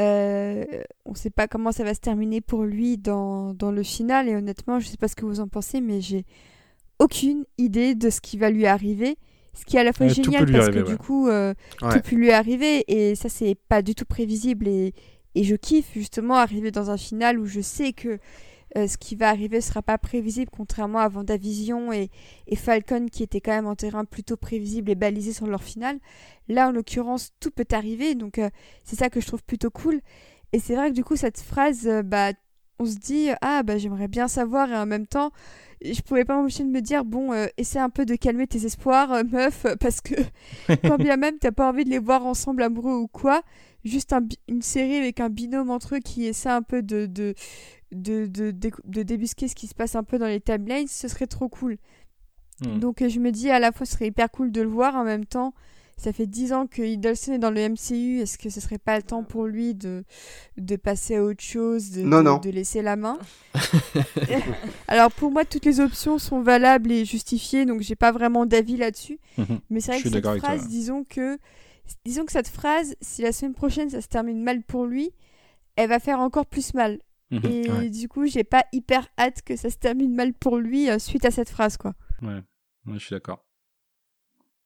euh, on sait pas comment ça va se terminer pour lui dans, dans le final. Et honnêtement, je sais pas ce que vous en pensez, mais j'ai aucune idée de ce qui va lui arriver. Ce qui est à la fois tout génial parce arriver, que ouais. du coup, euh, Ouais. tout peut lui arriver et ça c'est pas du tout prévisible et, et je kiffe justement arriver dans un final où je sais que euh, ce qui va arriver sera pas prévisible contrairement à Vendavision et, et Falcon qui étaient quand même en terrain plutôt prévisible et balisé sur leur final. Là en l'occurrence tout peut arriver donc euh, c'est ça que je trouve plutôt cool et c'est vrai que du coup cette phrase euh, bah on se dit ah bah j'aimerais bien savoir et en même temps je pouvais pas m'empêcher de me dire bon euh, essaie un peu de calmer tes espoirs euh, meuf parce que quand bien même t'as pas envie de les voir ensemble amoureux ou quoi juste un une série avec un binôme entre eux qui essaie un peu de de, de, de, débusquer ce qui se passe un peu dans les timelines ce serait trop cool. Hmm. donc je me dis à la fois ce serait hyper cool de le voir. En même temps ça fait 10 ans que Hiddleston est dans le MCU est-ce que ce serait pas le temps pour lui de, de passer à autre chose de, Non, de- non. de laisser la main? Alors pour moi toutes les options sont valables et justifiées. Donc j'ai pas vraiment d'avis là-dessus. Mhm. mais c'est Je vrai suis que cette d'accord avec toi, phrase, disons que, disons que cette phrase, si la semaine prochaine ça se termine mal pour lui, elle va faire encore plus mal. Mhm. Et Ouais. du coup, j'ai pas hyper hâte que ça se termine mal pour lui euh, suite à cette phrase, quoi. Ouais, ouais, je suis d'accord.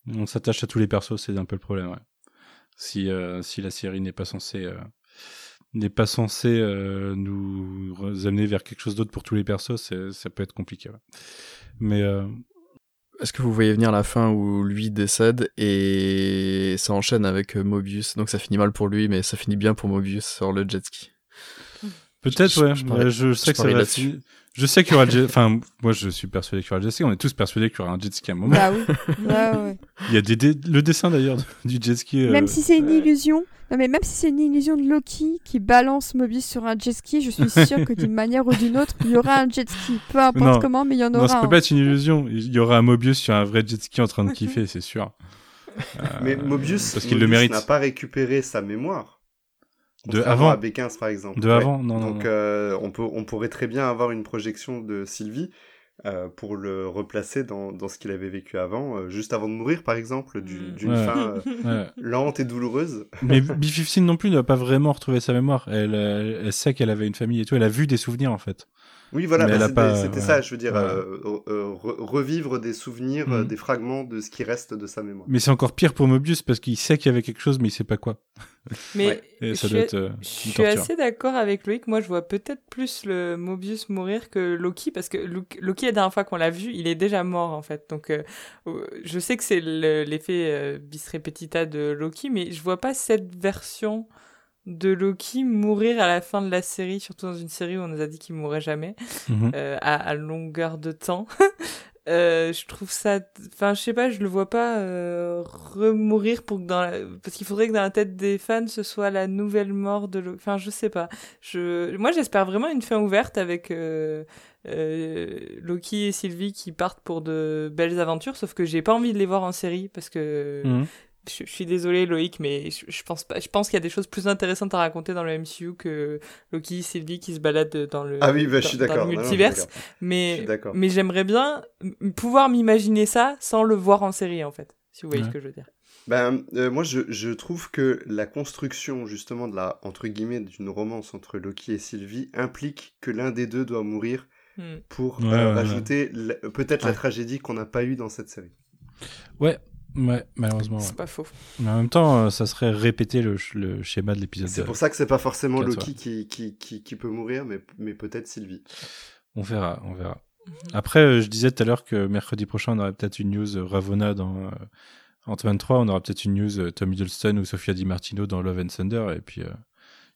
On s'attache à tous les persos, c'est un peu le problème. Ouais. Si euh, si la série n'est pas censée euh, n'est pas censée nous amener vers quelque chose d'autre pour tous les persos, ça peut être compliqué. ouais. Mais Est-ce que vous voyez venir la fin où lui décède et ça enchaîne avec euh, Mobius? Donc ça finit mal pour lui, mais ça finit bien pour Mobius sur le jet ski. peut-être ouais. je sais que ça va là-dessus. finir- Je sais qu'il y aura le jet. Enfin, moi je suis persuadé qu'il y aura le jet ski. On est tous persuadés qu'il y aura un jet ski à un moment. Bah oui. Ouais, ouais. Il y a des dé- le dessin d'ailleurs du jet ski. euh, Même si c'est une illusion, non mais même si c'est une illusion de Loki qui balance Mobius sur un jet ski, je suis sûre que d'une manière ou d'une autre, il y aura un jet ski. Peu importe Non. comment, mais il y en Non, aura ça peut un. pas être une illusion. Il y aura un Mobius sur un vrai jet ski en train de kiffer, c'est sûr. Euh, Mais Mobius, parce qu'il le mérite. n'a pas récupéré sa mémoire. De avant. à B15 par exemple. De Ouais. avant, non. Donc non. euh, on, peut, on pourrait très bien avoir une projection de Sylvie euh, pour le replacer dans, dans ce qu'il avait vécu avant, euh, juste avant de mourir par exemple, du- Mm. d'une Ouais. fin euh, Ouais. lente et douloureuse. Mais B-15 non plus ne va pas vraiment retrouver sa mémoire. Elle, elle sait qu'elle avait une famille et tout. Elle a vu des souvenirs en fait. Oui, voilà, Mais bah, c'était pas- c'était ouais. ça, je veux dire, Ouais. euh, euh, re- revivre des souvenirs, euh, Mhm. des fragments de ce qui reste de sa mémoire. Mais c'est encore pire pour Mobius parce qu'il sait qu'il y avait quelque chose, mais il sait pas quoi. Mais Ouais. Je suis- doit être euh, Je une suis torture. assez d'accord avec Loïc. Moi, je vois peut-être plus le Mobius mourir que Loki, parce que Lo- Loki, la dernière fois qu'on l'a vu, il est déjà mort, en fait. Donc, euh, euh, je sais que c'est le- l'effet euh, bis repetita de Loki, mais je vois pas cette version de Loki mourir à la fin de la série, surtout dans une série où on nous a dit qu'il mourrait jamais, Mhm. euh, à, à longueur de temps. Euh, je trouve ça, enfin, je sais pas, je le vois pas euh, remourir pour que dans la... parce qu'il faudrait que dans la tête des fans ce soit la nouvelle mort de Loki. Enfin, je sais pas. Je, moi, j'espère vraiment une fin ouverte avec euh, euh, Loki et Sylvie qui partent pour de belles aventures. Sauf que j'ai pas envie de les voir en série parce que Mhm. Je, suis désolé Loïc, mais je, pense pas. Je pense qu'il y a des choses plus intéressantes à raconter dans le MCU que Loki, Sylvie qui se baladent dans le Ah oui, bah, dans- je suis dans le non, multiverse. Mais, j'aimerais bien pouvoir m'imaginer ça sans le voir en série, en fait. Si vous voyez Ouais. ce que je veux dire. Ben, euh, moi, je, je trouve que la construction, justement, de la, entre guillemets, d'une romance entre Loki et Sylvie implique que l'un des deux doit mourir Hmm. pour Ouais, euh, ouais, ouais. rajouter la- peut-être la tragédie qu'on n'a pas eue dans cette série. Ouais, ouais, malheureusement. ouais. C'est pas faux. Mais en même temps, euh, ça serait répéter le, ch- le schéma de l'épisode. C'est pour ça que c'est pas forcément Loki qui, qui, qui, qui peut mourir, mais, mais peut-être Sylvie. On verra, on verra. Après, euh, je disais tout à l'heure que mercredi prochain, on aurait peut-être une news euh, Ravonna dans euh, Ant-Man 3, on aura peut-être une news Tom Hiddleston ou Sofia Di Martino dans Love and Thunder, et puis euh,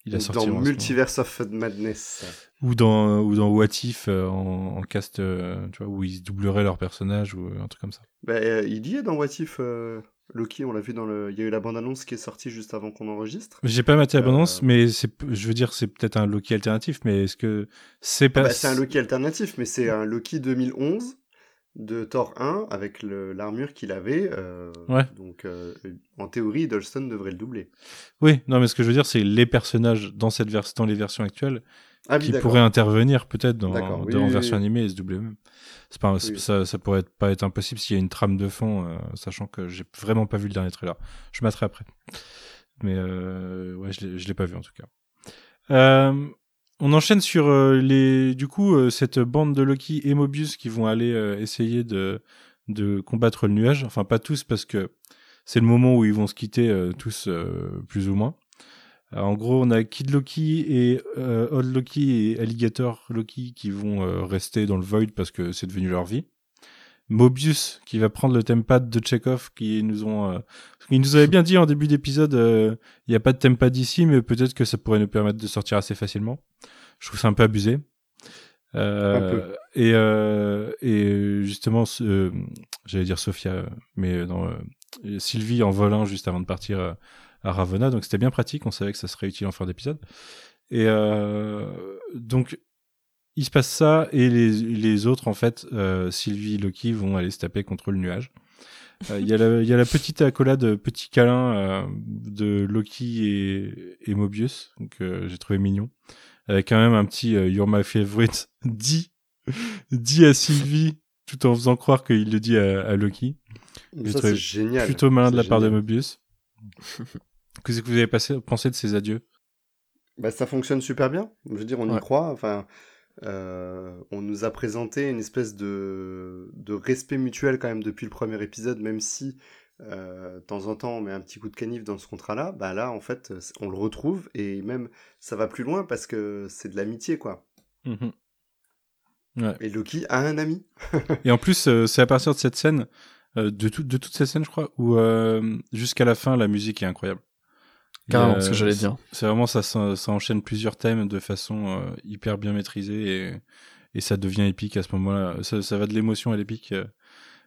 il a sorti dans. Multiverse of Madness. ou dans ou dans What If euh, en, en cast, euh, tu vois, où ils doubleraient leur personnage ou euh, un truc comme ça. Euh, il y est dans What If, euh, Loki, on l'a vu dans le... Il y a eu la bande-annonce qui est sortie juste avant qu'on enregistre. J'ai pas maté l'abondance, Euh, mais c'est, je veux dire, c'est peut-être un Loki alternatif, mais est-ce que c'est pas Bah, c'est un Loki alternatif, mais c'est un Loki 2011 de Thor 1 avec l'armure qu'il avait. euh, Ouais. Donc, euh, en théorie, Hiddleston devrait le doubler. Oui, non, mais ce que je veux dire, c'est les personnages dans, cette dans les versions actuelles Ah qui pourraient intervenir peut-être dans, D'accord, oui, dans oui, version oui. animée et se doubler pas, Oui. ça, ça pourrait être- pas être impossible s'il y a une trame de fond, euh, sachant que j'ai vraiment pas vu le dernier trailer. Je m'atterai après. Mais ouais, je l'ai pas vu en tout cas. Euh, on enchaîne sur euh, les, du coup, euh, cette bande de Loki et Mobius qui vont aller euh, essayer de, de combattre le nuage. Enfin, pas tous parce que c'est le moment où ils vont se quitter tous plus ou moins. En gros, on a Kid Loki et Old Loki et Alligator Loki qui vont rester dans le Void parce que c'est devenu leur vie. Mobius qui va prendre le tempad de Chekhov qui nous ont euh, ils nous avaient bien dit en début d'épisode euh, il n'y a pas de tempad ici mais peut-être que ça pourrait nous permettre de sortir assez facilement. Je trouve ça un peu abusé. Euh, Un peu. Et, euh, et justement, euh, j'allais dire Sophia, mais non, euh, Sylvie en volant juste avant de partir euh, à Ravonna, donc c'était bien pratique, on savait que ça serait utile en fin d'épisode. Et euh, donc, il se passe ça, et les, les autres, en fait, euh, Sylvie et Loki vont aller se taper contre le nuage. Euh, Il y, a la- il y a la petite accolade, petit câlin euh, de Loki et, et Mobius, euh, j'ai trouvé mignon. Avec quand même un petit euh, You're my favorite dit, dit à Sylvie, tout en faisant croire qu'il le dit à, à Loki. C'est génial. Plutôt malin de la part de. Mobius. Qu'est-ce que vous avez passé, pensé de ces adieux? Bah, ça fonctionne super bien. Je veux dire, on y croit. Enfin, euh, on nous a présenté une espèce de, de respect mutuel quand même depuis le premier épisode, même si euh, de temps en temps on met un petit coup de canif dans ce contrat-là. Bah là, en fait, on le retrouve et même ça va plus loin parce que c'est de l'amitié, quoi. Mhm. Et Loki a un ami. Et en plus, euh, c'est à partir de cette scène, de, tout, de toute cette scène, je crois, où jusqu'à la fin, la musique est incroyable. Carrément, ce que j'allais dire. C'est vraiment ça, ça, ça enchaîne plusieurs thèmes de façon euh, hyper bien maîtrisée et, et ça devient épique à ce moment-là. Ça, ça va de l'émotion à l'épique. euh,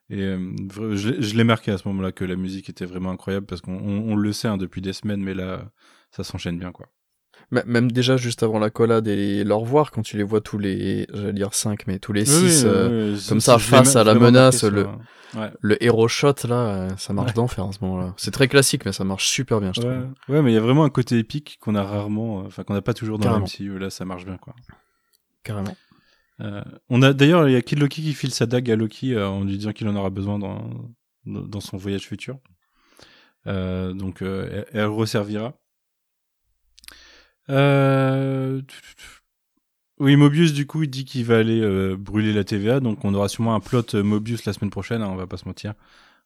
et euh, je, l'ai- je l'ai marqué à ce moment-là que la musique était vraiment incroyable parce qu'on on, on le sait hein, depuis des semaines, mais là, ça s'enchaîne bien, quoi. Même déjà juste avant la collade et leur voir, quand tu les vois tous les, j'allais dire 5, mais tous les 6, Oui, oui, oui, comme ça, face à la menace, le- euh, Ouais. le hero shot là, euh, ça marche Ouais. d'enfer à ce moment-là. C'est très classique, mais ça marche super bien, je Ouais. trouve. ouais, mais il y a vraiment un côté épique qu'on a rarement, euh, enfin qu'on n'a pas toujours dans le. MCU. Là, ça marche bien, quoi. Carrément. Euh, on a d'ailleurs, il y a Kid Loki qui file sa dague à Loki euh, en lui disant qu'il en aura besoin dans, dans son voyage futur. Euh, donc, euh, elle, elle resservira. Euh... Oui, Mobius, du coup, il dit qu'il va aller euh, brûler la TVA, donc on aura sûrement un plot euh, Mobius la semaine prochaine, hein, on va pas se mentir.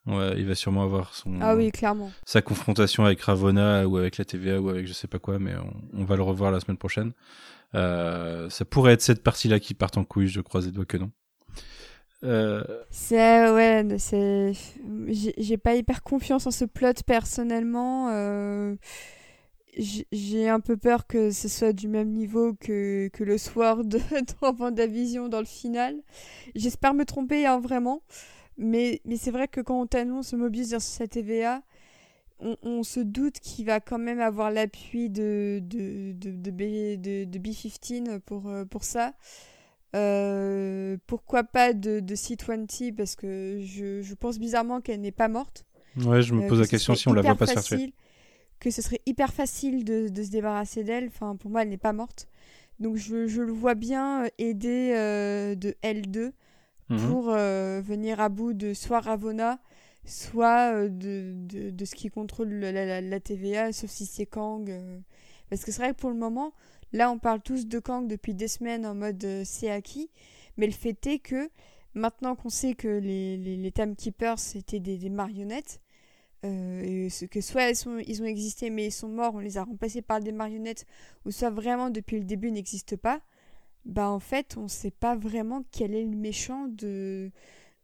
Ouais, il va sûrement avoir son, Ah oui, clairement. sa confrontation avec Ravonna ou avec la TVA ou avec je sais pas quoi, mais on, on va le revoir la semaine prochaine. Euh, ça pourrait être cette partie-là qui part en couille, je croise les doigts que non. Euh, C'est ouais, c'est j'ai pas hyper confiance en ce plot personnellement. euh, j'ai- un peu peur que ce soit du même niveau que, que le Sword dans WandaVision dans le final. J'espère me tromper hein, vraiment. Mais, mais c'est vrai que quand on t'annonce Mobius dans sa TVA, on, on se doute qu'il va quand même avoir l'appui de, de, de, de, B, de, de B15 pour, euh, pour ça. Euh, pourquoi pas de, de C20 parce que je, je pense bizarrement qu'elle n'est pas morte. ouais, je me Euh, pose la question si on la voit pas se faire tuer. Que ce serait hyper facile de, de se débarrasser d'elle. Enfin, pour moi, elle n'est pas morte. Donc je, je le vois bien euh, aider euh, de L2 Mhm. pour euh, venir à bout de soit Ravonna, soit euh, de, de, de ce qui contrôle la, la- la TVA, sauf si c'est Kang. Parce que c'est vrai que pour le moment, là on parle tous de Kang depuis des semaines en mode c'est acquis, mais le fait est que maintenant qu'on sait que les, les, les Timekeepers c'était des, des marionnettes, euh, que soit ils ont existé mais ils sont morts, on les a remplacés par des marionnettes, ou soit vraiment depuis le début n'existent pas, bah en fait on sait pas vraiment quel est le méchant de,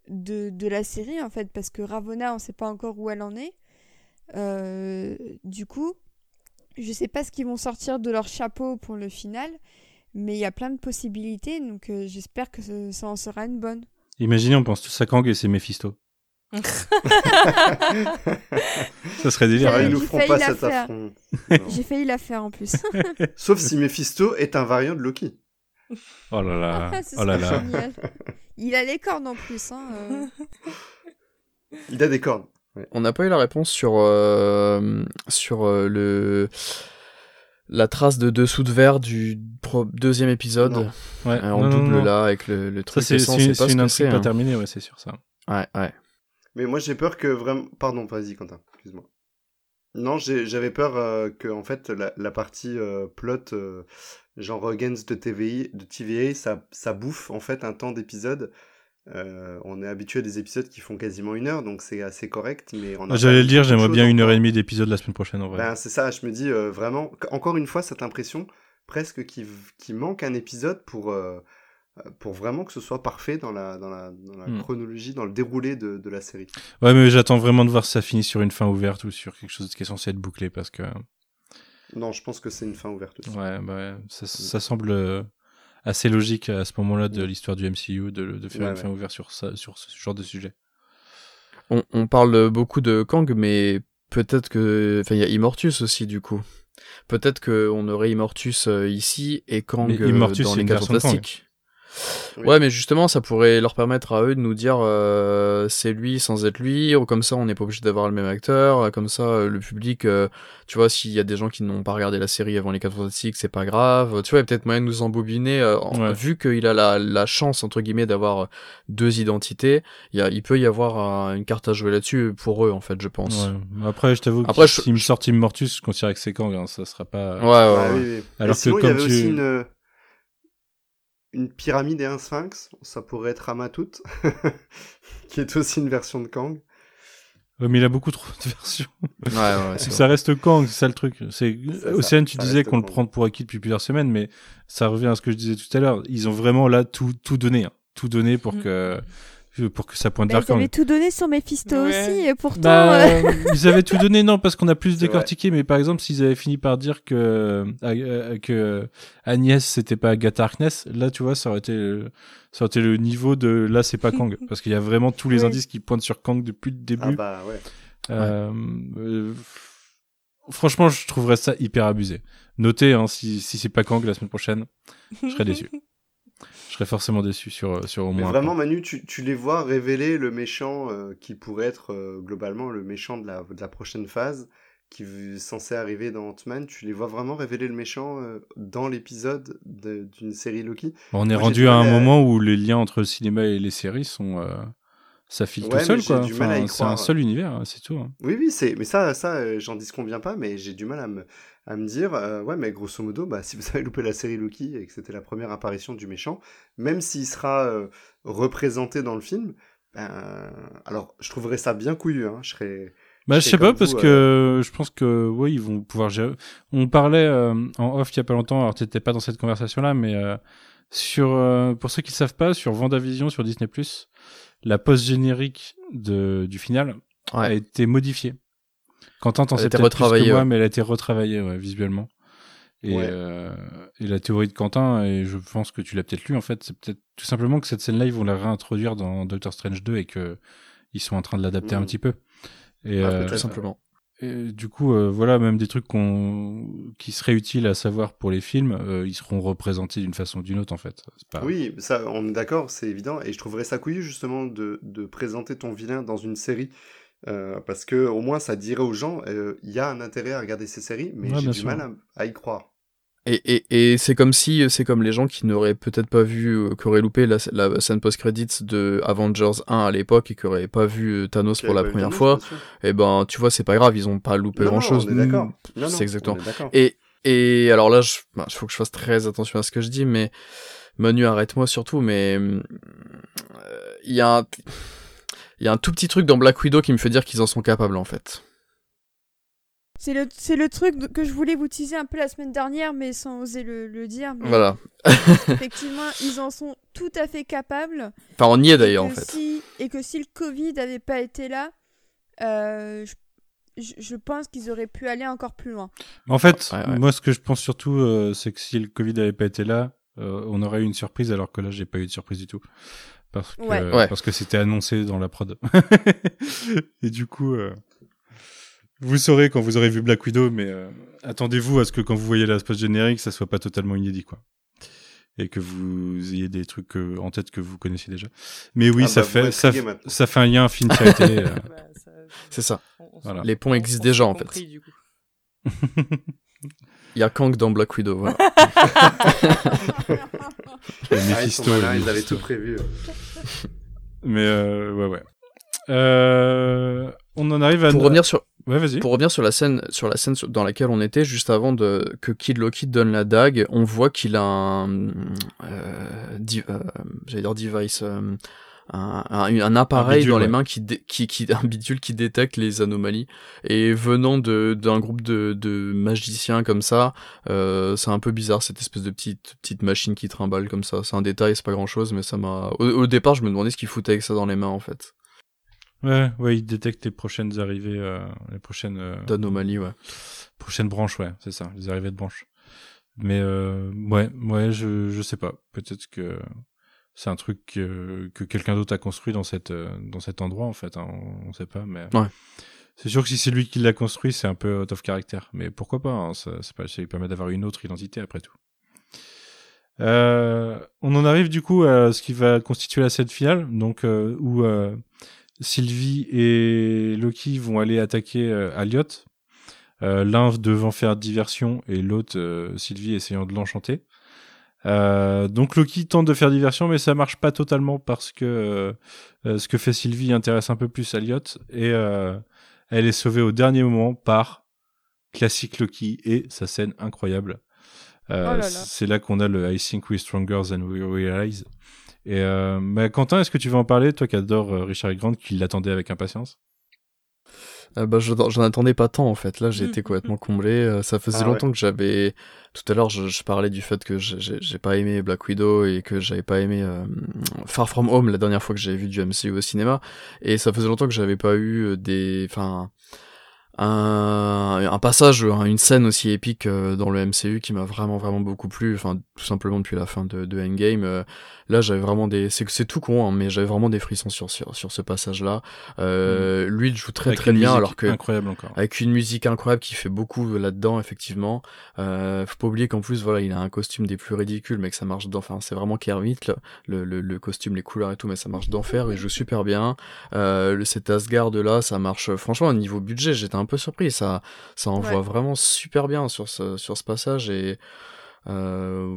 de, de la série en fait, parce que Ravonna on sait pas encore où elle en est. Euh, du coup, je sais pas ce qu'ils vont sortir de leur chapeau pour le final, mais il y a plein de possibilités, donc euh, j'espère que ce- ça en sera une bonne. Imaginez, on pense tous à Kang et c'est Mephisto. Ça serait délire. Ah, ils nous j'ai feront failli pas cet faire. affront. J'ai failli la faire en plus. Sauf si Mephisto est un variant de Loki. Oh là là. Ah, ce oh là là. génial. Il a les cornes en plus. Hein, euh. Il a des cornes. On n'a pas eu la réponse sur, euh, sur euh, le la trace de dessous de verre du pro- deuxième épisode Non. Ouais. euh, en non, non, double non. là avec le, le truc c'est et ça, on c'est une, pas une intrigue pas hein. terminée, ouais, c'est sûr ça. Ouais, ouais. Mais moi j'ai peur que vraiment. Pardon, vas-y Quentin, excuse-moi. Non, j'avais peur euh, que en fait la, la partie euh, plot, euh, genre Gains de TVI, de TVA, ça, ça bouffe en fait un temps d'épisode. Euh, on est habitué à des épisodes qui font quasiment une heure, donc c'est assez correct. Mais Ah, J'allais le dire, j'aimerais bien une heure et demie d'épisode la semaine prochaine en vrai. Ben, c'est ça, je me dis euh, vraiment, encore une fois, cette impression presque qu'il manque un épisode pour, pour vraiment que ce soit parfait dans la, dans la, dans la Hmm. chronologie, dans le déroulé de, de la série. Ouais, mais j'attends vraiment de voir si ça finit sur une fin ouverte ou sur quelque chose qui est censé être bouclé parce que Non, je pense que c'est une fin ouverte aussi. ouais, bah ouais, ça, ça semble euh, assez logique à ce moment-là de l'histoire du MCU de, de faire Ouais, une ouais. fin ouverte sur ça, sur ce genre de sujet. On, on parle beaucoup de Kang, mais peut-être que. Enfin, il y a Immortus aussi, du coup. Peut-être qu'on aurait Immortus euh, ici et Kang Mais euh, Immortus, dans les une quatre Oui. Ouais, mais justement, ça pourrait leur permettre à eux de nous dire euh, c'est lui sans être lui, ou comme ça on n'est pas obligé d'avoir le même acteur, euh, comme ça euh, le public, euh, tu vois, s'il y a des gens qui n'ont pas regardé la série avant les 4 fantastiques, c'est pas grave, tu vois, il y a peut-être moyen de nous embobiner, euh, en- Ouais. vu qu'il a la, la chance, entre guillemets, d'avoir deux identités, il, y a, il peut y avoir une carte à jouer là-dessus pour eux, en fait, je pense. Ouais. Après, je t'avoue que Après, je- s'il me sort Immortus, je considère que c'est Kang, hein, ça sera pas. Ouais, ouais, ouais. Ah, oui. Alors Et que sinon, il y comme avait tu- aussi une, une pyramide et un sphinx. Ça pourrait être Ramatut, qui est aussi une version de Kang. Ouais, mais il a beaucoup trop de versions. Ouais, ouais, ça reste Kang, c'est ça le truc. C'est ça, Océane, tu ça disais qu'on le prend pour acquis depuis plusieurs semaines, mais ça revient à ce que je disais tout à l'heure. Ils ont vraiment là tout tout donné, hein. tout donné pour Mm. que pour que ça pointe Bah, vers ils avaient tout donné sur Mephisto Ouais. aussi, et pourtant. Bah, euh, ils avaient tout donné, non, parce qu'on a plus décortiqué. Mais par exemple, s'ils avaient fini par dire que euh, que Agnès c'était pas Agatha Harkness, là, tu vois, ça aurait été le- ça aurait été le niveau de là, c'est pas Kang, parce qu'il y a vraiment tous les indices qui pointent sur Kang depuis le début. Ah bah ouais. Euh, euh, franchement, je trouverais ça hyper abusé. Notez, hein, si, si c'est pas Kang la semaine prochaine, je serais déçu. Je serais forcément déçu sur, sur au Mais moins. un vraiment. Manu, tu, tu les vois révéler le méchant euh, qui pourrait être euh, globalement le méchant de la, de la prochaine phase, qui est censé arriver dans Ant-Man. Tu les vois vraiment révéler le méchant euh, dans l'épisode de- d'une série Loki? On est Moi, rendu du à un moment où les liens entre le cinéma et les séries sont. ça file Ouais, tout seul, mais quoi. Enfin, c'est un seul univers, hein, c'est tout. hein. Oui, oui, c'est, mais ça, ça, j'en disconviens pas, mais j'ai du mal à me, à me dire, euh, ouais, mais grosso modo, bah, si vous avez loupé la série Loki et que c'était la première apparition du méchant, même s'il sera euh, représenté dans le film, ben, alors, je trouverais ça bien couillu, hein, je serais, Bah, Je sais pas parce que je pense que oui, ils vont pouvoir gérer. On parlait euh, en off il y a pas longtemps, alors t'étais pas dans cette conversation là, mais euh, sur euh, pour ceux qui le savent pas, sur Vendavision sur Disney la post générique de du final a été modifiée. Quentin t'en Elle a sais été peut-être plus que retravaillée, moi, ouais. mais elle a été retravaillée ouais, visuellement. Et, Ouais. euh, et la théorie de Quentin, et je pense que tu l'as peut-être lu en fait, c'est peut-être tout simplement que cette scène-là ils vont la réintroduire dans Doctor Strange 2 et que ils sont en train de l'adapter un Mhm. petit peu. Et, Ah, euh. Tout simplement. et du coup, euh, voilà, même des trucs qu'on qui seraient utiles à savoir pour les films, euh, ils seront représentés d'une façon ou d'une autre en fait. Pas... Oui, ça, on est d'accord, c'est évident, et je trouverais ça couillu justement de, de présenter ton vilain dans une série, euh, parce que au moins ça dirait aux gens, euh, il y a un intérêt à regarder ces séries, mais Ouais, j'ai du sûr. mal à, à y croire. Et, et, et c'est comme si, c'est comme les gens qui n'auraient peut-être pas vu, euh, qui auraient loupé la, la scène post-credits de Avengers 1 à l'époque et qui auraient pas vu euh, Thanos pour la première Thanos, fois, et ben, tu vois, c'est pas grave, ils ont pas loupé Non, non, grand-chose. on est d'accord. Non, non, C'est exactement. Et, et alors là, il bah, faut que je fasse très attention à ce que je dis, mais Manu, arrête-moi surtout, mais euh, il y a un... Il y a un tout petit truc dans Black Widow qui me fait dire qu'ils en sont capables en fait. C'est le, c'est le truc que je voulais vous teaser un peu la semaine dernière, mais sans oser le, le dire. Mais Voilà. effectivement, ils en sont tout à fait capables. Enfin, on y est Et d'ailleurs en que fait. si- et que si le Covid n'avait pas été là, euh, je, je- je pense qu'ils auraient pu aller encore plus loin. En fait, Ouais, ouais. moi, ce que je pense surtout, euh, c'est que si le Covid n'avait pas été là, euh, on aurait eu une surprise, alors que là, j'ai pas eu de surprise du tout. Parce que, Ouais. Ouais. parce que c'était annoncé dans la prod. Et du coup, euh, vous saurez quand vous aurez vu Black Widow, mais euh, attendez-vous à ce que quand vous voyez la post générique, ça soit pas totalement inédit, quoi. et que vous ayez des trucs euh, en tête que vous connaissiez déjà. Mais oui, Ah ça bah, fait ça, fait un lien film euh. Bah, ça- C'est ça. Voilà. Les ponts on- existent on déjà, en fait. compris, du coup. Il y a Kang dans Black Widow. Voilà. Et Ah, ils Mephisto, malins, et ils avaient tout prévu. Mais euh, ouais, ouais. Euh, on en arrive à. pour revenir sur Ouais, vas-y. pour revenir sur la scène sur la scène dans laquelle on était juste avant de que Kid Loki donne la dague, on voit qu'il a un euh, di- euh, j'allais dire device euh, un, un, un appareil bidule, dans les ouais. mains qui, dé- qui qui un bidule qui détecte les anomalies et venant de d'un groupe de de magiciens comme ça, euh, c'est un peu bizarre cette espèce de petite petite machine qui trimballe comme ça. C'est un détail, c'est pas grand chose, mais ça m'a au, au départ je me demandais ce qu'il foutait avec ça dans les mains en fait. Ouais, ouais, il détecte les prochaines arrivées, euh, les prochaines. euh, D'anomalie, ouais. Prochaine branche, ouais, c'est ça, les arrivées de branches. Mais euh, ouais, ouais, je je sais pas. Peut-être que c'est un truc que, que quelqu'un d'autre a construit dans cette euh, dans cet endroit en fait. hein, on, on sait pas, mais Ouais. c'est sûr que si c'est lui qui l'a construit, c'est un peu out of character. Mais pourquoi pas hein, ça, lui permet d'avoir une autre identité après tout. Euh, on en arrive du coup à ce qui va constituer la scène finale, donc euh, où euh, Sylvie et Loki vont aller attaquer Aliot. L'un devant faire diversion et l'autre, Sylvie, essayant de l'enchanter. Euh, donc Loki tente de faire diversion, mais ça marche pas totalement parce que euh, euh, ce que fait Sylvie intéresse un peu plus Aliot et euh, elle est sauvée au dernier moment par classique Loki et sa scène incroyable. Euh, Oh là là. C'est là qu'on a le I think we're stronger than we realize. Et euh, bah, Quentin, est-ce que tu veux en parler, toi qui adore Richard. Grant, qui l'attendait avec impatience? Euh, bah, je- j'en attendais pas tant en fait. Là, j'ai Mm. été complètement comblé. Euh, ça faisait Ah ouais. longtemps que j'avais. Tout à l'heure, je, je parlais du fait que j'ai- pas aimé Black Widow et que j'avais pas aimé euh, Far From Home la dernière fois que j'avais vu du MCU au cinéma. Et ça faisait longtemps que j'avais pas eu des. Enfin. Un, un passage, hein, une scène aussi épique dans le MCU qui m'a vraiment vraiment beaucoup plu. Enfin, tout simplement depuis la fin de, de Endgame. Là, j'avais vraiment des. C'est c'est tout con, hein, mais j'avais vraiment des frissons sur sur, sur ce passage-là. Euh, Lui, il joue très Avec très bien, alors que incroyable encore. avec une musique incroyable qui fait beaucoup là-dedans effectivement euh, faut pas oublier qu'en plus voilà il a un costume des plus ridicules mais que ça marche d'enfer enfin c'est vraiment Kermit le, le, le costume les couleurs et tout mais ça marche d'enfer il joue super bien euh, le cet Asgard là ça marche franchement au niveau budget j'étais un peu surpris ça ça envoie Ouais. vraiment super bien sur ce sur ce passage et euh,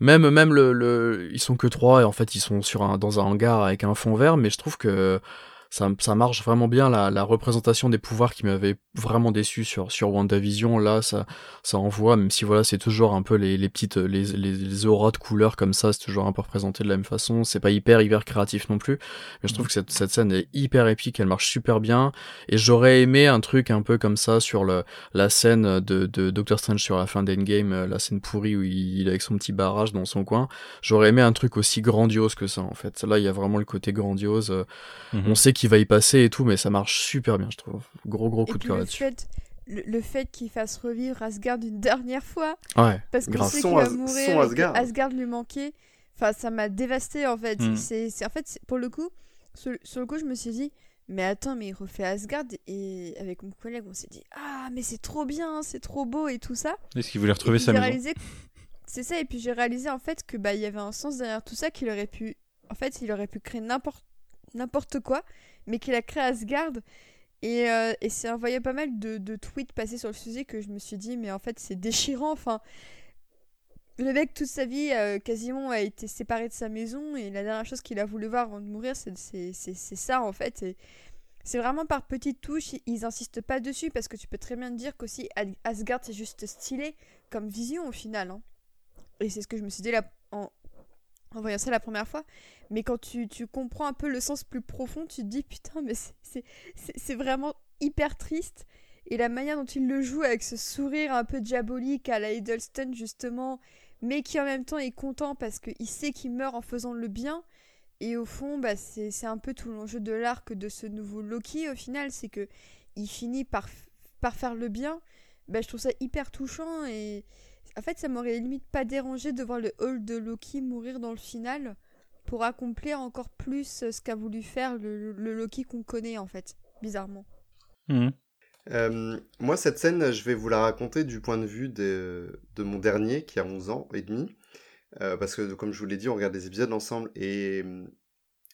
même même le, le ils sont que trois et en fait ils sont sur un dans un hangar avec un fond vert mais je trouve que ça, ça marche vraiment bien la, la représentation des pouvoirs qui m'avait vraiment déçu sur sur WandaVision là ça ça envoie même si voilà c'est toujours un peu les, les petites les, les, les auras de couleurs comme ça c'est toujours un peu représenté de la même façon c'est pas hyper hyper créatif non plus mais je trouve que cette, cette scène est hyper épique elle marche super bien et j'aurais aimé un truc un peu comme ça sur le la scène de, de Doctor Strange sur la fin d'Endgame euh, la scène pourrie où il, il est avec son petit barrage dans son coin j'aurais aimé un truc aussi grandiose que ça en fait là il y a vraiment le côté grandiose euh, Mhm. on sait qu'il va y passer et tout, mais ça marche super bien, je trouve. Gros gros Et coup de puis cœur le là-dessus. fait, le, le fait qu'il fasse revivre Asgard une dernière fois, Ouais, parce qu'on grave. sait Son qu'il va As- mourir son et que Asgard. Asgard lui manquait. Enfin, ça m'a dévasté en fait. Mm. C'est, en fait, pour le coup, sur, sur le coup, je me suis dit, mais attends, mais il refait Asgard et avec mon collègue, on s'est dit, ah, mais c'est trop bien, c'est trop beau et tout ça. Est-ce qu'il voulait Et retrouver sa j'ai maison réalisé que- C'est ça, et puis j'ai réalisé en fait que bah il y avait un sens derrière tout ça, qu'il aurait pu, en fait, il aurait pu créer n'importe n'importe quoi, mais qu'il a créé Asgard. Et, euh, et c'est envoyé pas mal de, de tweets passés sur le sujet que je me suis dit, mais en fait c'est déchirant. Enfin, le mec toute sa vie euh, quasiment a été séparé de sa maison et la dernière chose qu'il a voulu voir avant de mourir, c'est ça en fait. Et c'est vraiment par petites touches, ils- insistent pas dessus parce que tu peux très bien te dire qu'aussi Asgard c'est juste stylé comme vision au final. hein. Et c'est ce que je me suis dit là, en, en voyant ça la première fois. Mais quand tu, tu comprends un peu le sens plus profond, tu te dis putain, mais c'est- vraiment hyper triste. Et la manière dont il le joue avec ce sourire un peu diabolique à la Hiddleston justement, mais qui en même temps est content parce qu'il sait qu'il meurt en faisant le bien. Et au fond, bah, c'est un peu tout l'enjeu de l'arc de ce nouveau Loki au final, c'est que il finit par, par faire le bien. Bah, je trouve ça hyper touchant et en fait ça m'aurait limite pas dérangé de voir le Hall de Loki mourir dans le final pour accomplir encore plus euh, ce qu'a voulu faire le, le Loki qu'on connaît en fait, bizarrement. Mhm. Euh, moi, cette scène, je vais vous la raconter du point de vue de, de mon dernier, qui a 11 ans et demi. euh, parce que comme je vous l'ai dit, on regarde des épisodes ensemble et hum,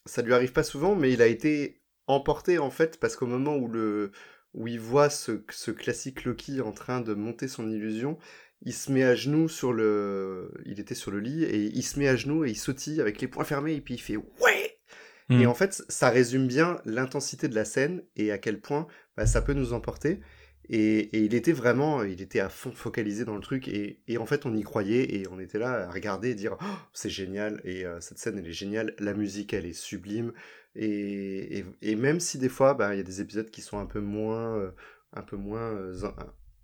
ça lui arrive pas souvent, mais il a été emporté en fait parce qu'au moment où le où il voit ce, ce classique Loki en train de monter son illusion, il se met à genoux sur le, il était sur le lit et il se met à genoux et il sautille avec les poings fermés et puis il fait ouais. Hmm. Et en fait, ça résume bien l'intensité de la scène et à quel point bah, ça peut nous emporter. Et, et il était vraiment, il était à fond focalisé dans le truc et, et en fait on y croyait et on était là à regarder et dire Oh, c'est génial et euh, cette scène elle est géniale, la musique elle est sublime et, et, même si des fois bah, il y a des épisodes qui sont un peu moins, euh, un peu moins euh,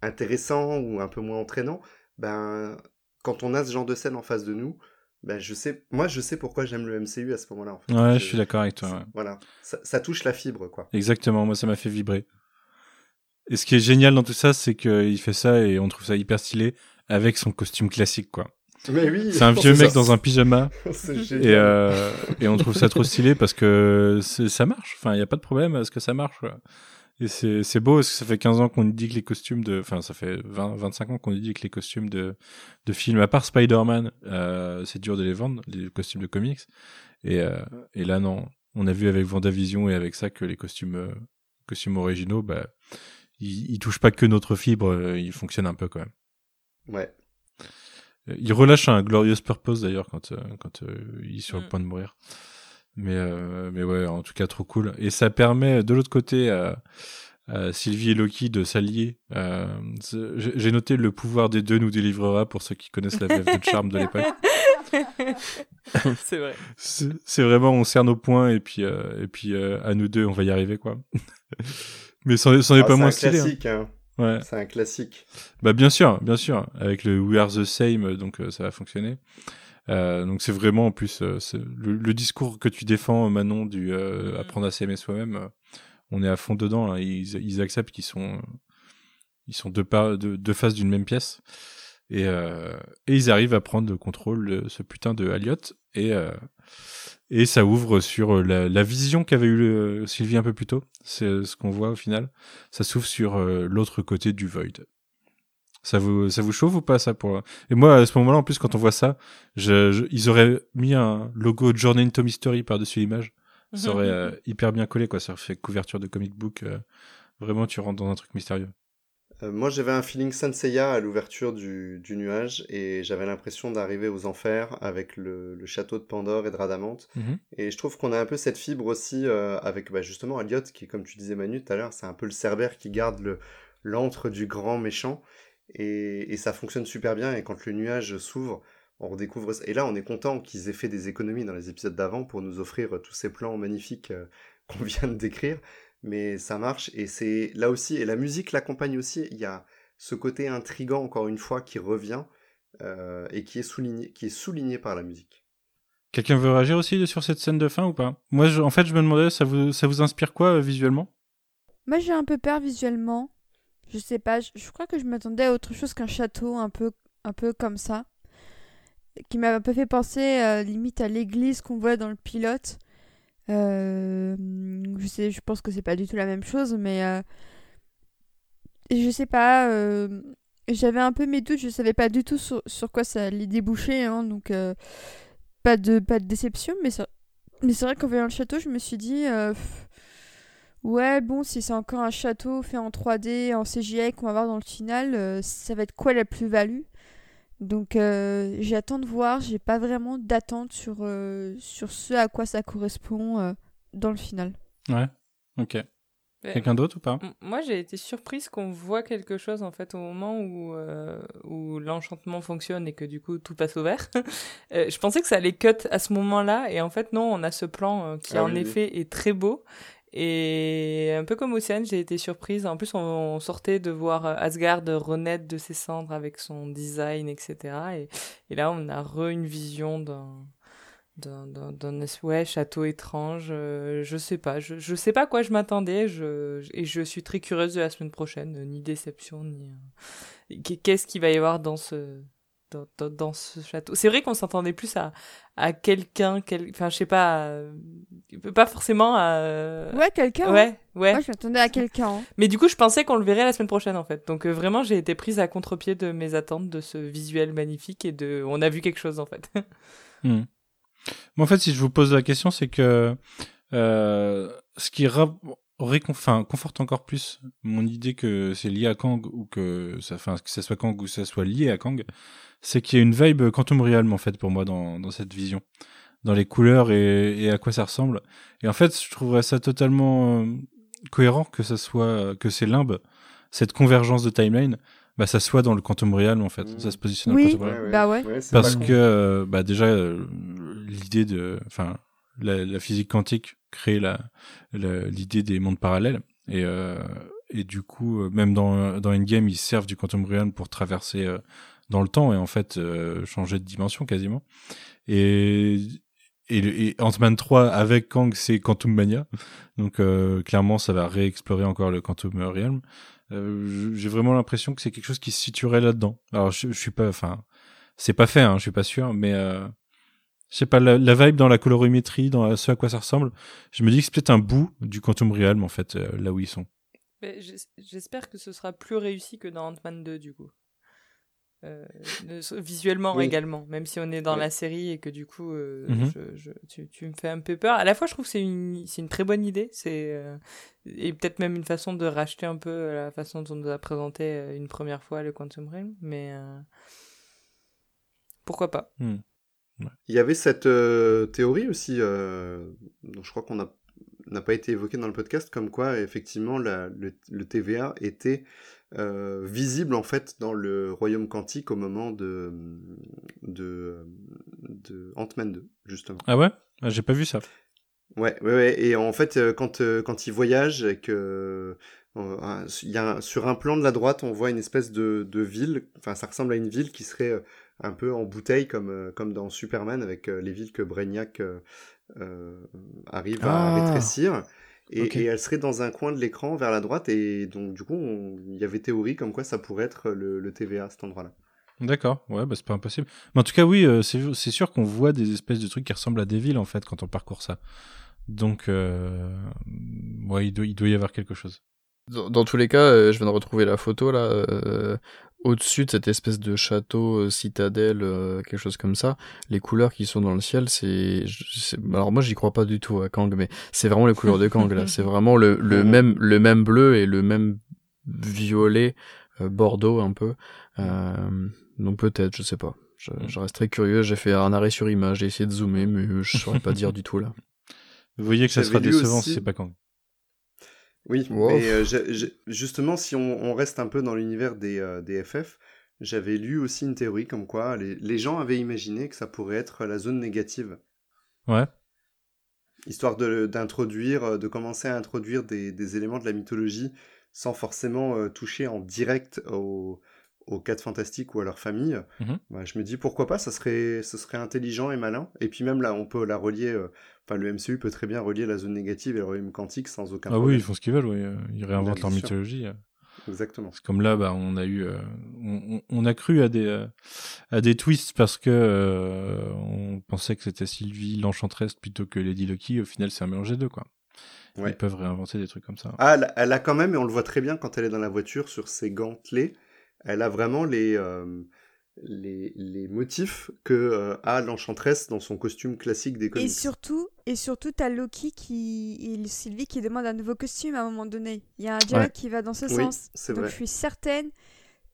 in- intéressants ou un peu moins entraînants, ben quand on a ce genre de scène en face de nous, ben je sais, moi je sais pourquoi j'aime le MCU à ce moment-là. En fait. Ouais, je suis d'accord avec toi. ouais. Voilà, ça, ça touche la fibre quoi. Exactement, moi ça m'a fait vibrer. Et ce qui est génial dans tout ça, c'est qu'il fait ça et on trouve ça hyper stylé avec son costume classique, quoi. Mais oui, C'est un vieux ça. mec dans un pyjama et, euh, et on trouve ça trop stylé parce que ça marche. Enfin, il n'y a pas de problème à ce que ça marche. quoi. Et c'est c'est beau parce que ça fait 15 ans qu'on dit que les costumes de. Enfin, ça fait 20, 25 ans qu'on dit que les costumes de, de films, à part Spider-Man, euh, c'est dur de les vendre, les costumes de comics. Et, euh, et là, non. On a vu avec Vendavision et avec ça que les costumes, euh, costumes originaux, bah, ils, ils touchent pas que notre fibre, euh, ils fonctionnent un peu quand même. Ouais. Euh, Il relâche un Glorious Purpose d'ailleurs quand, euh, quand euh, il est sur le Mm. point de mourir. Mais, euh, mais ouais, en tout cas, trop cool. Et ça permet de l'autre côté à, à Sylvie et Loki de s'allier. Euh, J'ai j'ai noté le pouvoir des deux nous délivrera pour ceux qui connaissent la VF de Charme de l'époque. c'est vrai. C'est vraiment, on serre nos points et puis, euh, et puis euh, à nous deux, on va y arriver quoi. mais c'en est, c'en est Ah, pas c'est moins un stylé. hein. classique, hein. Ouais. C'est un classique. Bah bien sûr, bien sûr, avec le We Are the Same, donc euh, ça va fonctionner. Euh, donc c'est vraiment en plus euh, le, le discours que tu défends Manon du euh, Mhm. apprendre à s'aimer soi-même. euh, on est à fond dedans. là. Ils, ils acceptent qu'ils sont ils sont deux, par, deux, deux faces d'une même pièce et, euh, et ils arrivent à prendre le contrôle de ce putain de Elliot et euh, et ça ouvre sur la, la vision qu'avait eu Sylvie un peu plus tôt. C'est ce qu'on voit au final. Ça s'ouvre sur l'autre côté du void. Ça vous, ça vous chauffe ou pas ça pour Et moi à ce moment-là en plus quand on voit ça, je, je- ils auraient mis un logo Journey into Mystery par-dessus l'image. Ça aurait euh, hyper bien collé quoi. Ça aurait fait couverture de comic book. euh, vraiment tu rentres dans un truc mystérieux. Euh, moi, j'avais un feeling Senseiya à l'ouverture du, du nuage et j'avais l'impression d'arriver aux enfers avec le, le château de Pandore et de Radamante. Mhm. Et je trouve qu'on a un peu cette fibre aussi euh, avec bah, justement Elliot, qui, comme tu disais Manu tout à l'heure, c'est un peu le cerbère qui garde le l'antre du grand méchant. Et, et ça fonctionne super bien. Et quand le nuage s'ouvre, on redécouvre ça. Et là, on est content qu'ils aient fait des économies dans les épisodes d'avant pour nous offrir tous ces plans magnifiques euh, qu'on vient de décrire. Mais ça marche. Et c'est là aussi, et la musique l'accompagne aussi. Il y a ce côté intrigant, encore une fois, qui revient euh, et qui est souligné, qui est souligné par la musique. Quelqu'un veut réagir aussi sur cette scène de fin ou pas? Moi je- en fait je me demandais ça vous, ça vous inspire quoi euh, visuellement? Moi, j'ai un peu peur visuellement. Je sais pas, je, crois que je m'attendais à autre chose qu'un château un peu, un peu comme ça. Qui m'a un peu fait penser euh, limite à l'église qu'on voit dans le pilote. Euh, je, sais, je pense que c'est pas du tout la même chose, mais euh, je sais pas. euh, J'avais un peu mes doutes, je savais pas du tout sur, quoi ça allait déboucher, hein, donc pas, de, pas de déception, mais mais c'est vrai qu'en voyant le château, je me suis dit. Ouais, bon, si c'est encore un château fait en 3D, en CGI qu'on va voir dans le final, euh, ça va être quoi la plus-value? Donc, euh, j'attends de voir, j'ai pas vraiment d'attente sur, euh, sur ce à quoi ça correspond euh, dans le final. Ouais. Ok. Quelqu'un d'autre ou pas? Moi, j'ai été surprise qu'on voit quelque chose en fait au moment où, euh, où l'enchantement fonctionne et que du coup tout passe au vert. Euh, je pensais que ça allait cut à ce moment-là et en fait non, on a ce plan euh, qui Ah en oui, oui. effet est très beau. Et un peu comme Océane, j'ai été surprise. En plus, on, sortait de voir euh, Asgard renaître de ses cendres avec son design, etc. Et, là, on a re une vision d'un d'un château étrange. euh, je sais pas. Je, je sais pas à quoi je m'attendais. Et je suis très curieuse de la semaine prochaine. Ni déception, ni. euh, qu'est- Qu'est-ce qu'il va y avoir dans ce, dans, dans, dans ce château. C'est vrai qu'on s'entendait plus à, à quelqu'un, quel... enfin, je sais pas, euh, pas forcément à. Ouais, quelqu'un. hein. Ouais, ouais. Moi, je m'attendais à quelqu'un. hein. Mais du coup, je pensais qu'on le verrait la semaine prochaine, en fait. Donc, euh, vraiment, j'ai été prise à contre-pied de mes attentes de ce visuel magnifique et de. On a vu quelque chose, en fait. Hmm. Mais en fait, si je vous pose la question, c'est que euh, ce qui ra- récon- enfin, conforte encore plus mon idée que c'est lié à Kang ou que ça, enfin, que ça soit Kang ou que ça soit lié à Kang, c'est qu'il y a une vibe Quantum Realm en fait pour moi dans, dans cette vision, dans les couleurs et, et à quoi ça ressemble. Et en fait, je trouverais ça totalement euh, cohérent que ça soit que ces limbes, cette convergence de timeline, bah ça soit dans le Quantum Realm en fait, ça se positionne Oui. dans le Quantum Realm. Bah ouais. Parce que euh, bah déjà euh, l'idée de enfin la, la physique quantique crée la la- l'idée des mondes parallèles. Et euh, et du coup euh, même dans dans Endgame ils servent du quantum realm pour traverser euh, dans le temps et en fait changer de dimension quasiment. Et et, et Ant-Man 3 avec Kang c'est Quantum Mania. Donc euh, clairement ça va réexplorer encore le Quantum Realm. Euh, j'ai vraiment l'impression que c'est quelque chose qui se situerait là-dedans. Alors je, je suis pas enfin c'est pas fait, hein, je suis pas sûr, mais euh, je sais pas la, la vibe dans la colorimétrie, dans ce à quoi ça ressemble. Je me dis que c'est peut-être un bout du Quantum Realm en fait, euh, là où ils sont. J'espère que ce sera plus réussi que dans Ant-Man 2, du coup. Euh, visuellement Oui. également, même si on est dans Oui. la série et que du coup, euh, Mhm. je, je- tu, tu me fais un peu peur. À la fois, je trouve que c'est une, très bonne idée, c'est et peut-être même une façon de racheter un peu la façon dont on nous a présenté une première fois le Quantum Realm, mais pourquoi pas. Il y avait cette euh, théorie aussi, euh, dont je crois qu'on n'a pas été évoquée dans le podcast, comme quoi effectivement la- le, le TVA était euh, visible en fait dans le royaume quantique au moment de, de, de Ant-Man 2, justement. Ah ouais? Ah, J'ai pas vu ça. Ouais, ouais, ouais. Et en fait, quand, quand il voyage et que il y a sur un plan de la droite, on voit une espèce de, de ville. Enfin, ça ressemble à une ville qui serait un peu en bouteille, comme, euh, comme dans Superman, avec euh, les villes que Brainiac euh, euh, arrive à Ah. rétrécir. Et, Ok. et elle serait dans un coin de l'écran vers la droite. Et donc, du coup, il y avait théorie comme quoi ça pourrait être le, le TVA à cet endroit-là. D'accord, ouais, bah c'est pas impossible. Mais en tout cas, oui, euh, c'est c'est sûr qu'on voit des espèces de trucs qui ressemblent à des villes en fait quand on parcourt ça. Donc, euh, ouais, il doit, il doit y avoir quelque chose. Dans, dans tous les cas, euh, je viens de retrouver la photo là, euh, au-dessus de cette espèce de château, euh, citadelle, euh, quelque chose comme ça. Les couleurs qui sont dans le ciel, c'est, alors moi j'y crois pas du tout à Kang, mais c'est vraiment les couleurs de Kang là. C'est vraiment le, le même, le même bleu et le même violet, euh, bordeaux un peu. Euh, donc peut-être, je sais pas. Je, je reste très curieux. J'ai fait un arrêt sur image, j'ai essayé de zoomer, mais je saurais pas dire du tout là. Vous voyez que ça sera décevant aussi- si c'est pas Kang. Oui, Wow. mais euh, justement, si on, on reste un peu dans l'univers des, euh, des FF, j'avais lu aussi une théorie comme quoi les, les gens avaient imaginé que ça pourrait être la zone négative, Ouais. histoire de- d'introduire, euh, de commencer à introduire des, des éléments de la mythologie sans forcément euh, toucher en direct aux, aux 4 fantastiques ou à leur famille. Mhm. Bah, je me dis pourquoi pas, ça serait, ça serait intelligent et malin. Et puis même là, on peut la relier, euh, enfin le MCU peut très bien relier la zone négative et le royaume quantique sans aucun Ah oui, problème. ils font ce qu'ils veulent, oui. euh, Ils réinventent leur mythologie. euh. Exactement. C'est comme là, bah, on a eu, euh, on, a cru à des, euh, à des twists parce que euh, on pensait que c'était Sylvie l'enchanteresse plutôt que Lady Lucky. Au final, c'est un mélange des deux, quoi. Ouais. Ils peuvent réinventer des trucs comme ça. Ah, elle, elle a quand même, et on le voit très bien quand elle est dans la voiture sur ses gantelets, elle a vraiment les, les, les motifs que euh, a l'enchanteresse dans son costume classique des Et comics. surtout, et surtout, t'as Loki qui et Sylvie qui demande un nouveau costume à un moment donné. Il y a un dialogue Ouais. qui va dans ce Oui, sens. Donc vrai. je suis certaine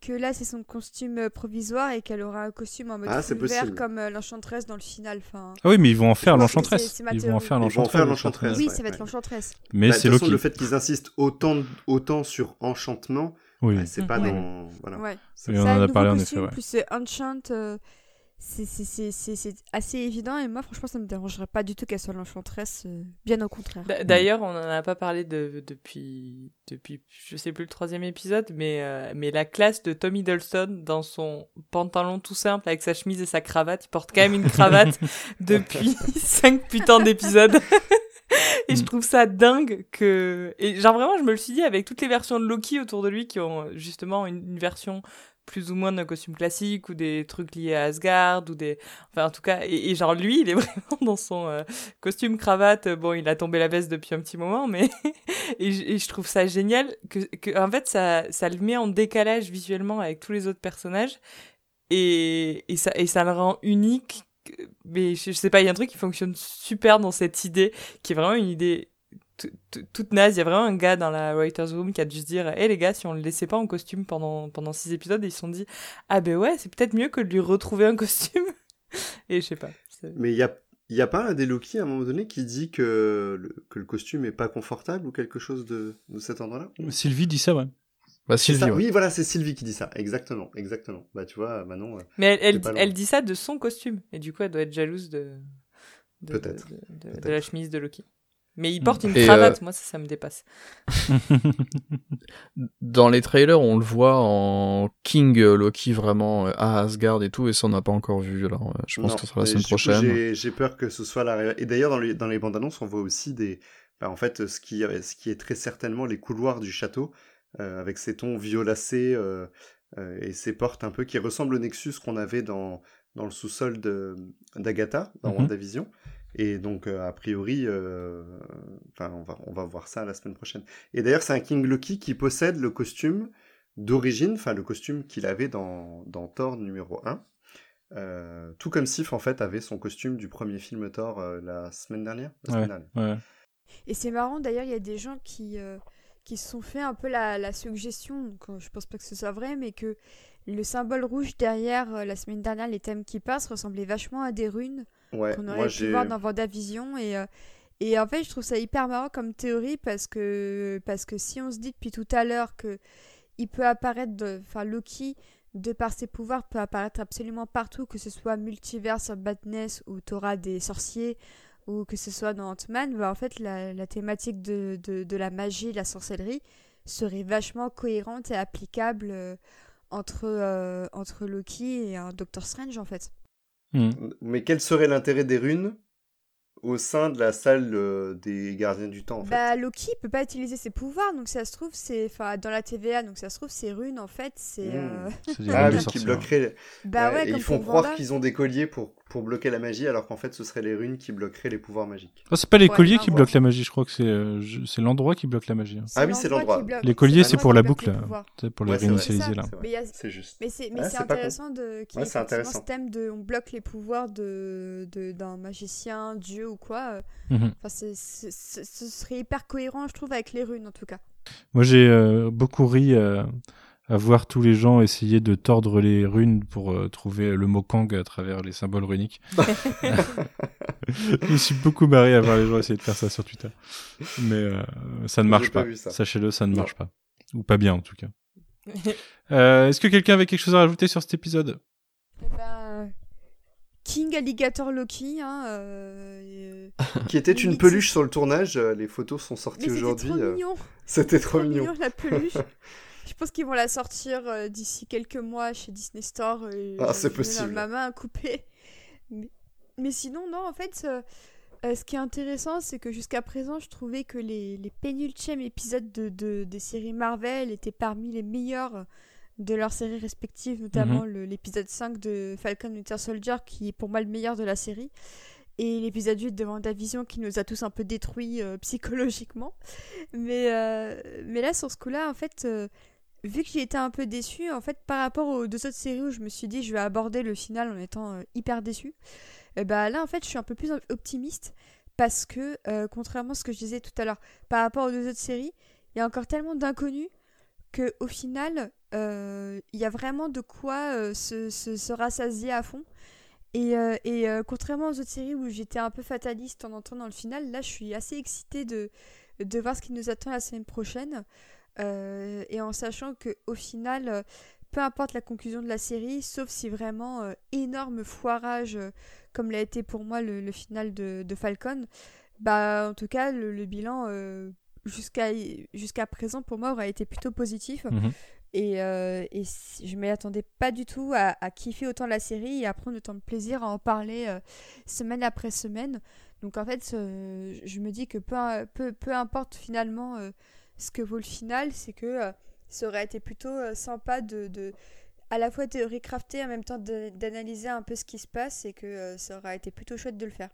que là c'est son costume euh, provisoire et qu'elle aura un costume en mode Ah, vert comme euh, l'enchanteresse dans le final. Enfin, Ah oui, mais ils vont en faire ma Ils vont en faire façon. oui, ouais, ça va être ouais. l'enchanteresse. Mais Bah, c'est Loki. le fait qu'ils insistent autant, autant sur enchantement, Oui. bah, c'est pas Ouais. dans. Voilà. Ouais. Oui, on Ça, en a parlé en effet. Ouais. Plus euh, Enchant, euh, c'est- c'est- c'est assez évident et moi franchement ça me dérangerait pas du tout qu'elle soit l'enchanteresse, euh, bien au contraire. D'a- D'ailleurs, on n'en a pas parlé de, depuis, depuis, je sais plus le troisième épisode, mais, euh, mais la classe de Tom Hiddleston dans son pantalon tout simple avec sa chemise et sa cravate, il porte quand même une cravate depuis cinq putains d'épisodes. et je trouve ça dingue que, et genre vraiment, je me le suis dit avec toutes les versions de Loki autour de lui qui ont justement une, une version plus ou moins d'un costume classique ou des trucs liés à Asgard ou des enfin en tout cas et, genre lui il est vraiment dans son euh, costume cravate. Bon il a tombé la veste depuis un petit moment mais et, je, trouve ça génial que, que en fait ça ça le met en décalage visuellement avec tous les autres personnages. Et, et ça et ça le rend unique mais je, je sais pas il y a un truc qui fonctionne super dans cette idée qui est vraiment une idée toute naze. Il y a vraiment un gars dans la writer's room qui a dû se dire Hé les gars, si on le laissait pas en costume pendant, pendant six épisodes, ils se sont dit Ah ben ouais, c'est peut-être mieux que de lui retrouver un costume. Et je sais pas. Mais il y a, y a pas un des Loki à un moment donné qui dit que le, que le costume est pas confortable ou quelque chose de, de cet ordre-là Sylvie dit ça, ouais. Bah, Sylvie, Oui, voilà, c'est Sylvie qui dit ça. Exactement, exactement. Bah, tu vois, Manon. Euh, Mais elle, elle, elle, dit ça de son costume. Et du coup, elle doit être jalouse de, de, Peut-être. de, de la chemise de Loki. Mais il porte une cravate, euh, moi ça, ça me dépasse. Dans les trailers, on le voit en King Loki vraiment euh, à Asgard et tout, et ça on n'a pas encore vu. Alors je pense que ce sera la semaine prochaine. J'ai peur que ce soit la. Et d'ailleurs dans les, dans les bandes annonces, on voit aussi des. Bah, en fait, ce qui, ce qui est très certainement les couloirs du château, euh, avec ses tons violacés et ses portes un peu qui ressemblent au Nexus qu'on avait dans, dans le sous-sol d'Agatha, dans mm WandaVision. Et donc, euh, a priori, euh, enfin, on, va, on va voir ça la semaine prochaine. Et d'ailleurs, c'est un King Loki qui possède le costume d'origine, enfin, le costume qu'il avait dans, dans Thor numéro 1. Euh, tout comme Sif, en fait, avait son costume du premier film Thor la semaine dernière. Et c'est marrant, d'ailleurs, il y a des gens qui, qui se sont fait un peu la, la suggestion, donc, je pense pas que ce soit vrai, mais que le symbole rouge derrière la semaine dernière, les thèmes qui passent, ressemblait vachement à des runes ouais, qu'on aurait pu voir dans Vendavision. Et, euh, et en fait, je trouve ça hyper marrant comme théorie parce que, parce que si on se dit depuis tout à l'heure que il peut apparaître, enfin Loki, de par ses pouvoirs, peut apparaître absolument partout, que ce soit Multiverse, Badness ou Torah des sorciers, ou que ce soit dans Ant-Man, bah, en fait, la, la thématique de, de, de, la magie, de la sorcellerie, serait vachement cohérente et applicable euh, entre, euh, entre Loki et un Doctor Strange, en fait. Hmm. Mais quel serait l'intérêt des runes au sein de la salle euh, des gardiens du temps en fait? Bah Loki peut pas utiliser ses pouvoirs donc ça se trouve c'est enfin dans la TVA donc ça se trouve ces runes en fait c'est euh... ah oui qui bloqueraient bah ouais, ils font croire qu'ils ont des colliers pour pour bloquer la magie, alors qu'en fait, ce seraient les runes qui bloqueraient les pouvoirs magiques. Oh, c'est pas les colliers qui bloquent la magie, je crois que c'est euh, c'est l'endroit qui bloque la magie. Hein. Ah oui, c'est l'endroit. Les colliers, c'est pour la boucle, c'est pour les réinitialiser là. C'est juste. Mais c'est intéressant de qu'il y ait ce thème de on bloque les pouvoirs de d'un magicien, dieu ou quoi. Mhm. Enfin, ce serait hyper cohérent, je trouve, avec les runes en tout cas. Moi, j'ai euh, beaucoup ri euh, à voir tous les gens essayer de tordre les runes pour euh, trouver le mot Kang à travers les symboles runiques. je me suis beaucoup marré à voir les gens essayer de faire ça sur Twitter. Mais euh, ça ne marche pas. Sachez-le, ça ne marche pas. Ou pas bien en tout cas. euh, Est-ce que quelqu'un avait quelque chose à rajouter sur cet épisode? Eh ben, King Alligator Loki. Hein, euh, Qui était une peluche sur le tournage. Les photos sont sorties aujourd'hui. C'était trop mignon. C'était trop, mignon. mignon la peluche. Je pense qu'ils vont la sortir euh, d'ici quelques mois chez Disney Store. Et ah, c'est possible. Ma main à couper. Mais, sinon, non, en fait, euh, euh, ce qui est intéressant, c'est que jusqu'à présent, je trouvais que les, les pénultièmes épisodes de, de, des séries Marvel étaient parmi les meilleurs de leurs séries respectives, notamment mhm. l'épisode 5 de Falcon Winter Soldier, qui est pour moi le meilleur de la série et l'épisode 8 de WandaVision qui nous a tous un peu détruits psychologiquement. Mais, mais là, sur ce coup-là, en fait, vu que j'ai été un peu déçue, en fait, par rapport aux deux autres séries où je me suis dit je vais aborder le final en étant euh, hyper déçue, eh bah là, en fait, je suis un peu plus optimiste parce que, euh, contrairement à ce que je disais tout à l'heure, par rapport aux deux autres séries, il y a encore tellement d'inconnus que au final, euh, il y a vraiment de quoi se, se, rassasier à fond. Et, et contrairement aux autres séries où j'étais un peu fataliste en entrant dans le final, là, je suis assez excitée de, de voir ce qui nous attend la semaine prochaine. Euh, et en sachant que au final, euh, peu importe la conclusion de la série, sauf si vraiment euh, énorme foirage comme l'a été pour moi le, final de, Falcon, bah en tout cas le, bilan jusqu'à jusqu'à présent pour moi aurait été plutôt positif. Mhm. Et, et, je ne m'y attendais pas du tout à, kiffer autant la série et à prendre autant de plaisir à en parler semaine après semaine. Donc en fait, je me dis que peu, peu, peu importe finalement ce que vaut le final, c'est que euh, ça aurait été plutôt euh, sympa de, à la fois théorie craftée en même temps de- d'analyser un peu ce qui se passe et que euh, ça aurait été plutôt chouette de le faire.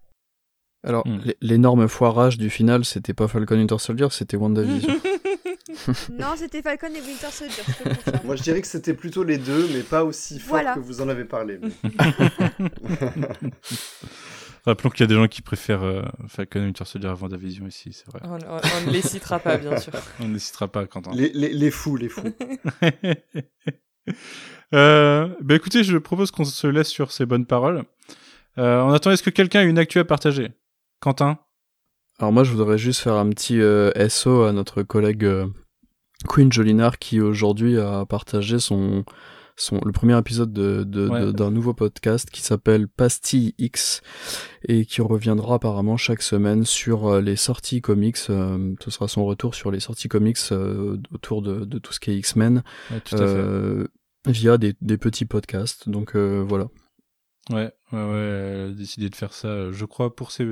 Alors, Hmm. l'énorme foirage du final, c'était pas Falcon Winter Soldier, c'était WandaVision. non, c'était Falcon et Winter Soldier. je. Moi, je dirais que c'était plutôt les deux, mais pas aussi fort Voilà. que vous en avez parlé. mais- Rappelons qu'il y a des gens qui préfèrent euh, Falcon et Winter Soldier avant Vision ici, c'est vrai. on, on- on ne les citera pas, bien sûr. On ne citera pas Quentin. les, les, les fous, les fous. euh, bah écoutez, je propose qu'on se laisse sur ces bonnes paroles. Euh, en attendant, est-ce que quelqu'un a une actu à partager? Quentin? Alors moi, je voudrais juste faire un petit euh, SO à notre collègue euh, Queen Jolinar qui aujourd'hui a partagé son, son le premier épisode de, de- Ouais. de- d'un nouveau podcast qui s'appelle Pastille X et qui reviendra apparemment chaque semaine sur euh, les sorties comics. euh, ce sera son retour sur les sorties comics euh, autour de, de tout ce qui est X-Men Ouais, euh, via des, des petits podcasts. Donc euh, voilà. Ouais, ouais, ouais, elle a décidé de faire ça, je crois, pour ses,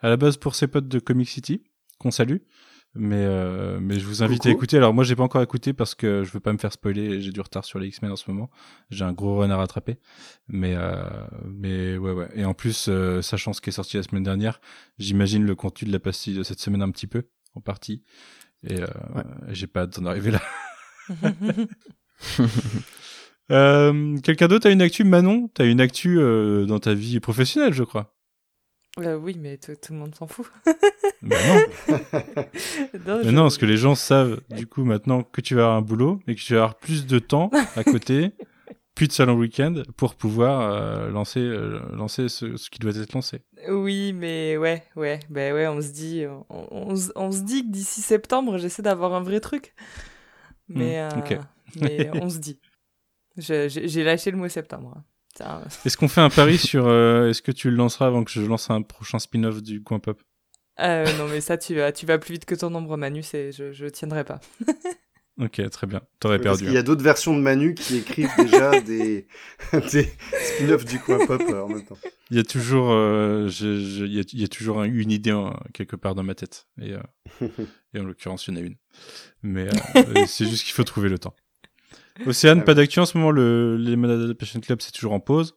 à la base pour ses potes de Comic City, qu'on salue. Mais, euh, mais je vous invite à écouter. Alors moi, j'ai pas encore écouté parce que je veux pas me faire spoiler. J'ai du retard sur les X-Men en ce moment. J'ai un gros run à rattraper. Mais, euh, mais ouais, ouais. Et en plus, euh, sachant ce qui est sorti la semaine dernière, j'imagine le contenu de la pastille de cette semaine un petit peu, en partie. Et euh, Ouais. j'ai pas hâte d'en arriver là. Euh, Quelqu'un d'autre a une actu? Manon, t'as une actu euh, dans ta vie professionnelle, je crois. Euh, oui, mais tout le monde s'en fout. Bah non, Non, mais je- non, parce que les gens savent du coup maintenant que tu vas avoir un boulot et que tu vas avoir plus de temps à côté, puis de salon week-end pour pouvoir euh, lancer euh, lancer ce, ce qui doit être lancé. Oui, mais ouais, ouais, ben ouais, on se dit, on, on se- on se dit que d'ici septembre, j'essaie d'avoir un vrai truc. Mais, Hmm, ok. euh, mais on se dit. J'ai lâché le mot septembre. Hein. Est-ce qu'on fait un pari sur euh, est-ce que tu le lanceras avant que je lance un prochain spin-off du coin pop? Euh, non, mais ça, tu vas, tu vas plus vite que ton ombre, Manu, c'est- je, je tiendrai pas. Ok, très bien. T'aurais Parce perdu. qu'il y hein. a d'autres versions de Manu qui écrivent déjà des, des spin-offs du coin pop euh, en même temps? Il y a toujours, euh, je- je- il y, a, il y a toujours un- une idée euh, quelque part dans ma tête. Et, euh, et en l'occurrence, il y en a une. Mais euh, c'est juste qu'il faut trouver le temps. Océane, Ah pas d'actu en ce moment. Le Lemon Adaptation Club, c'est toujours en pause.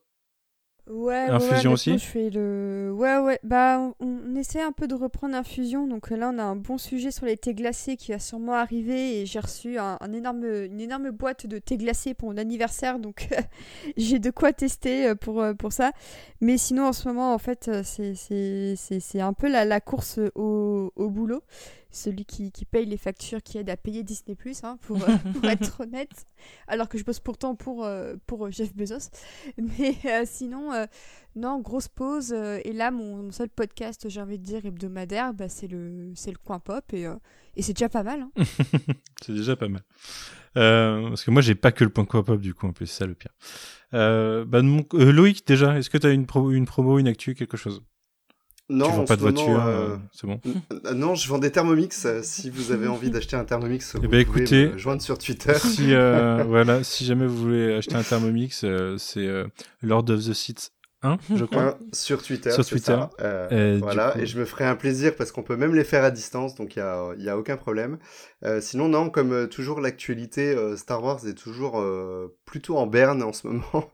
Ouais, Infusion ouais, aussi honnêtement, je fais le... Ouais, ouais, bah on, on essaie un peu de reprendre Infusion, donc euh, là on a un bon sujet sur les thés glacés qui va sûrement arriver et j'ai reçu un, un énorme, une énorme boîte de thés glacés pour mon anniversaire, donc j'ai de quoi tester euh, pour, euh, pour ça. Mais sinon en ce moment en fait c'est- un peu la, la course au, au boulot. Celui qui, qui paye les factures, qui aide à payer Disney+, hein, pour, euh, pour être honnête. Alors que je bosse pourtant pour, euh, pour Jeff Bezos. Mais euh, sinon, euh, non, grosse pause. euh, et là, mon, mon seul podcast, j'ai envie de dire, hebdomadaire, bah, c'est le, le coin pop. Et, euh, et c'est déjà pas mal. hein. c'est déjà pas mal. Euh, parce que moi, j'ai pas que le point coin pop, du coup, en plus, c'est ça le pire. Euh, bah, mon- euh, Loïc, déjà, est-ce que t'as une, pro une promo, une actu, quelque chose? Non, Tu vends en pas de ce moment, voiture, euh, c'est bon. non, je vends des Thermomix. euh, si vous avez envie d'acheter un Thermomix, vous ben, pouvez écoutez, me joindre sur Twitter. si euh, voilà, si jamais vous voulez acheter un Thermomix, euh, c'est Lord of the Seats 1, je crois. Sur Twitter. Sur Twitter. du voilà, coup- et je me ferai un plaisir parce qu'on peut même les faire à distance, donc il n'y a, y a aucun problème. Sinon, non, comme toujours, l'actualité Star Wars est toujours plutôt en berne en ce moment.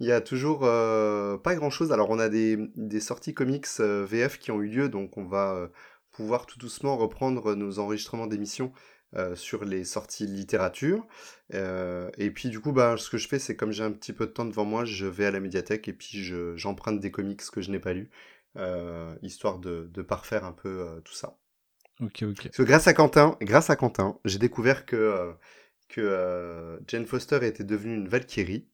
Il y a toujours euh, pas grand chose. Alors, on a des, des sorties comics euh, VF qui ont eu lieu, donc on va euh, pouvoir tout doucement reprendre nos enregistrements d'émissions euh, sur les sorties littérature. Euh, et puis du coup, bah, ce que je fais, c'est comme j'ai un petit peu de temps devant moi, je vais à la médiathèque et puis je, j'emprunte des comics que je n'ai pas lus, euh, histoire de, de parfaire un peu tout ça. Ok, ok. Parce que grâce à Quentin, grâce à Quentin, j'ai découvert que que Jane Foster était devenue une Valkyrie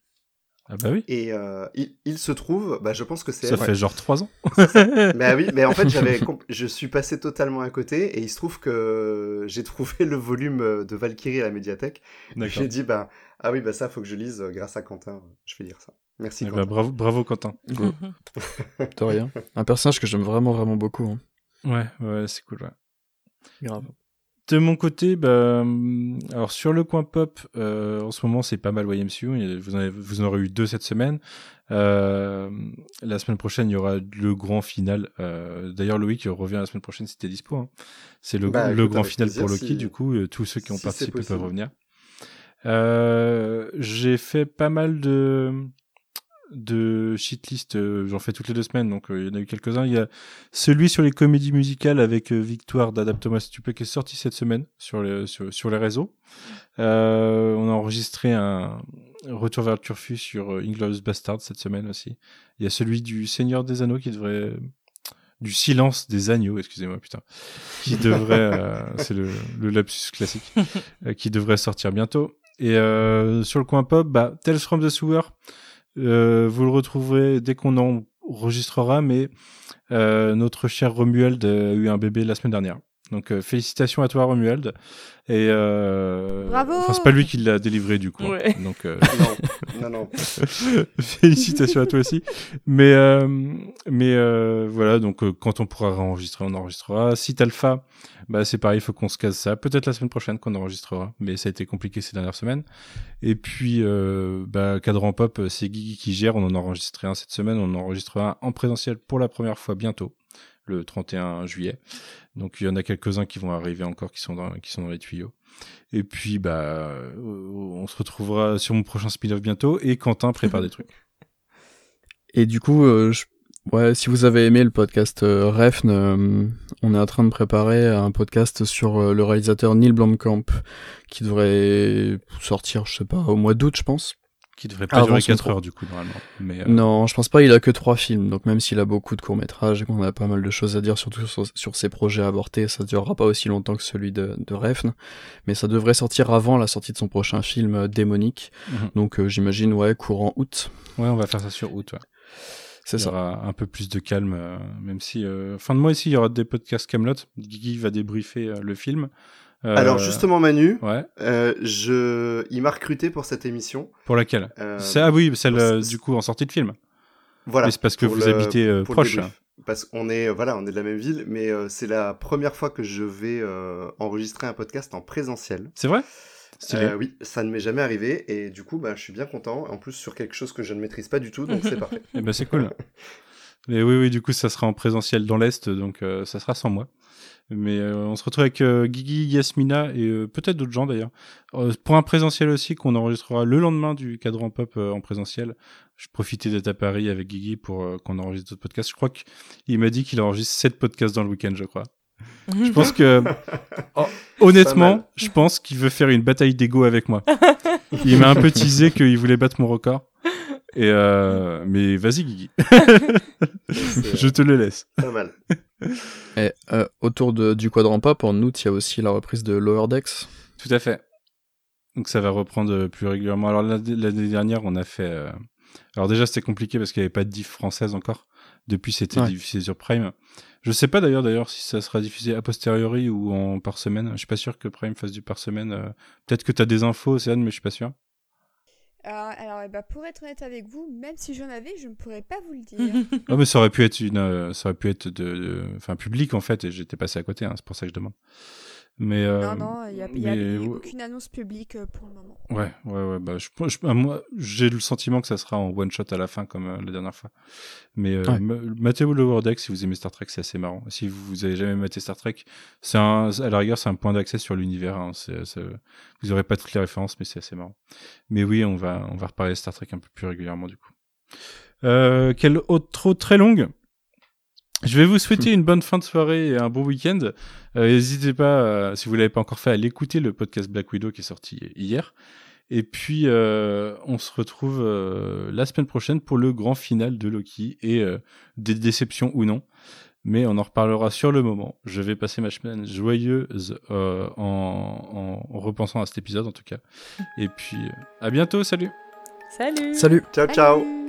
Ah bah oui. et euh, il, il se trouve, bah, je pense que c'est Ça elle. fait genre 3 ans. Mais oui, mais en fait, j'avais, je suis passé totalement à côté et il se trouve que j'ai trouvé le volume de Valkyrie à la médiathèque. D'accord. J'ai dit, bah, ah oui, bah ça, faut que je lise euh, grâce à Quentin. Je vais lire ça. Merci, Eh Quentin. bah, bravo, bravo Quentin. Go. De rien. Un personnage que j'aime vraiment, vraiment beaucoup. hein. Ouais, ouais, c'est cool. Ouais. Grave. De mon côté, bah, hum, alors sur le coin pop, euh, en ce moment c'est pas mal YMCU. Vous en, avez- vous en aurez eu deux cette semaine. Euh, la semaine prochaine, il y aura le grand final. Euh, D'ailleurs, Loïc revient la semaine prochaine si t'es dispo. hein. C'est le, Bah, le écoute, grand final pour Loki. si- Du coup, tous ceux qui ont si participé peuvent revenir. Euh, j'ai fait pas mal de de shitlist, euh, j'en fais toutes les deux semaines, donc euh, il y en a eu quelques-uns. Il y a celui sur les comédies musicales avec euh, Victoire tu peux, qui est sorti cette semaine sur les, sur, sur les réseaux. Euh, on a enregistré un Retour vers le Turfu sur Inglourious Bastard cette semaine aussi. Il y a celui du Seigneur des Anneaux qui devrait... Du silence des agneaux, excusez-moi, putain. Qui devrait... c'est le, le lapsus classique. qui devrait sortir bientôt. Et sur le coin pop, bah, Tales from the Sewer, euh, vous le retrouverez dès qu'on enregistrera, mais euh, notre cher Romuald a eu un bébé la semaine dernière. Donc euh, félicitations à toi Romuald. Et euh, Bravo Enfin c'est pas lui qui l'a délivré du coup. Ouais. Donc euh, Non, non, non. félicitations à toi aussi. Mais euh, mais euh, voilà donc euh, quand on pourra enregistrer on enregistrera. Site Alpha, bah c'est pareil il faut qu'on se case ça. Peut-être la semaine prochaine qu'on enregistrera. Mais ça a été compliqué ces dernières semaines. Et puis euh, bah Cadran Pop c'est Guigui qui gère. On en a enregistré un cette semaine. On en enregistrera un en présentiel pour la première fois bientôt le 31 juillet. Donc il y en a quelques-uns qui vont arriver encore qui sont dans qui sont dans les tuyaux. Et puis bah euh, on se retrouvera sur mon prochain spin-off bientôt et Quentin prépare des trucs. Et du coup, euh, je- ouais, si vous avez aimé le podcast euh, Refn, euh, on est en train de préparer un podcast sur euh, le réalisateur Neil Blomkamp qui devrait sortir, je sais pas, au mois d'août, je pense. Qui devrait pas durer son 4 pro- heures du coup normalement. Mais euh, Non, je pense pas. Il a que trois films, donc même s'il a beaucoup de courts métrages et qu'on a pas mal de choses à dire, surtout sur, sur ses projets avortés, ça durera pas aussi longtemps que celui de, de Refn, mais ça devrait sortir avant la sortie de son prochain film euh, démonique. Mhm. Donc euh, j'imagine ouais courant août. ouais, on va faire ça sur août. Ouais. C'est ça. aura un peu plus de calme, même si fin de mois ici il y aura des podcasts Camelot. Guigui va débriefer le film. Euh, Alors justement Manu, Ouais. euh, je... il m'a recruté pour cette émission. Pour laquelle Euh, ah oui, celle euh, du coup en sortie de film. Voilà. Mais c'est parce que vous le- habitez euh, proche. Parce qu'on est, euh, voilà, on est de la même ville, mais euh, c'est la première fois que je vais euh, enregistrer un podcast en présentiel. C'est vrai? Euh, oui, ça ne m'est jamais arrivé et du coup, bah, je suis bien content. En plus, sur quelque chose que je ne maîtrise pas du tout, donc c'est parfait. Eh ben c'est cool. Et oui, oui, du coup, ça sera en présentiel dans l'Est, donc euh, ça sera sans moi. Mais euh, on se retrouve avec euh, Guigui, Yasmina et euh, peut-être d'autres gens d'ailleurs. Euh, pour un présentiel aussi qu'on enregistrera le lendemain du cadran pop euh, en présentiel. Je profitais d'être à Paris avec Guigui pour euh, qu'on enregistre d'autres podcasts. Je crois qu'il m'a dit qu'il enregistre 7 podcasts dans le week-end, je crois. Je pense que, oh, honnêtement, je pense qu'il veut faire une bataille d'ego avec moi. Il m'a un peu teasé qu'il voulait battre mon record. Et euh, mais vas-y Guigui, je te le laisse. pas mal. Et euh, autour de, du quadrant pop, en août, il y a aussi la reprise de Lower Decks. Tout à fait. Donc ça va reprendre euh, plus régulièrement. Alors l'année dernière, on a fait. euh, Alors déjà c'était compliqué parce qu'il n'y avait pas de diff française encore. Depuis c'était Ouais. diffusé sur Prime. Je sais pas d'ailleurs d'ailleurs si ça sera diffusé a posteriori ou en par semaine. Je suis pas sûr que Prime fasse du par semaine. euh. Peut-être que tu as des infos, Océane, mais je suis pas sûr. Alors, alors, eh ben, pour être honnête avec vous, même si j'en avais, je ne pourrais pas vous le dire. Ah mais ça aurait pu être une, euh, ça aurait être de- enfin public en fait et j'étais passé à côté. hein, c'est pour ça que je demande. Mais euh, non, non, il n'y a, il y a mais- aucune annonce publique euh, pour le moment. Ouais, ouais, ouais. Bah, je, je- bah, moi, j'ai le sentiment que ça sera en one shot à la fin comme euh, la dernière fois. Mais euh, Ouais. ma- matez-vous le World Deck si vous aimez Star Trek, c'est assez marrant. Si vous, vous avez jamais maté Star Trek, c'est un, à la rigueur, c'est un point d'accès sur l'univers. hein. Vous aurez pas toutes les références, mais c'est assez marrant. Mais oui, on va, on va reparler de Star Trek un peu plus régulièrement du coup. Euh, quelle autre très longue? Je vais vous souhaiter une bonne fin de soirée et un bon week-end. Euh, N'hésitez pas, euh, si vous l'avez pas encore fait, à l'écouter, le podcast Black Widow qui est sorti hier. Et puis, euh, on se retrouve euh, la semaine prochaine pour le grand final de Loki et euh, des déceptions ou non. Mais on en reparlera sur le moment. Je vais passer ma semaine joyeuse euh, en, en repensant à cet épisode en tout cas. Et puis, euh, à bientôt, salut Salut Salut Ciao, ciao. Salut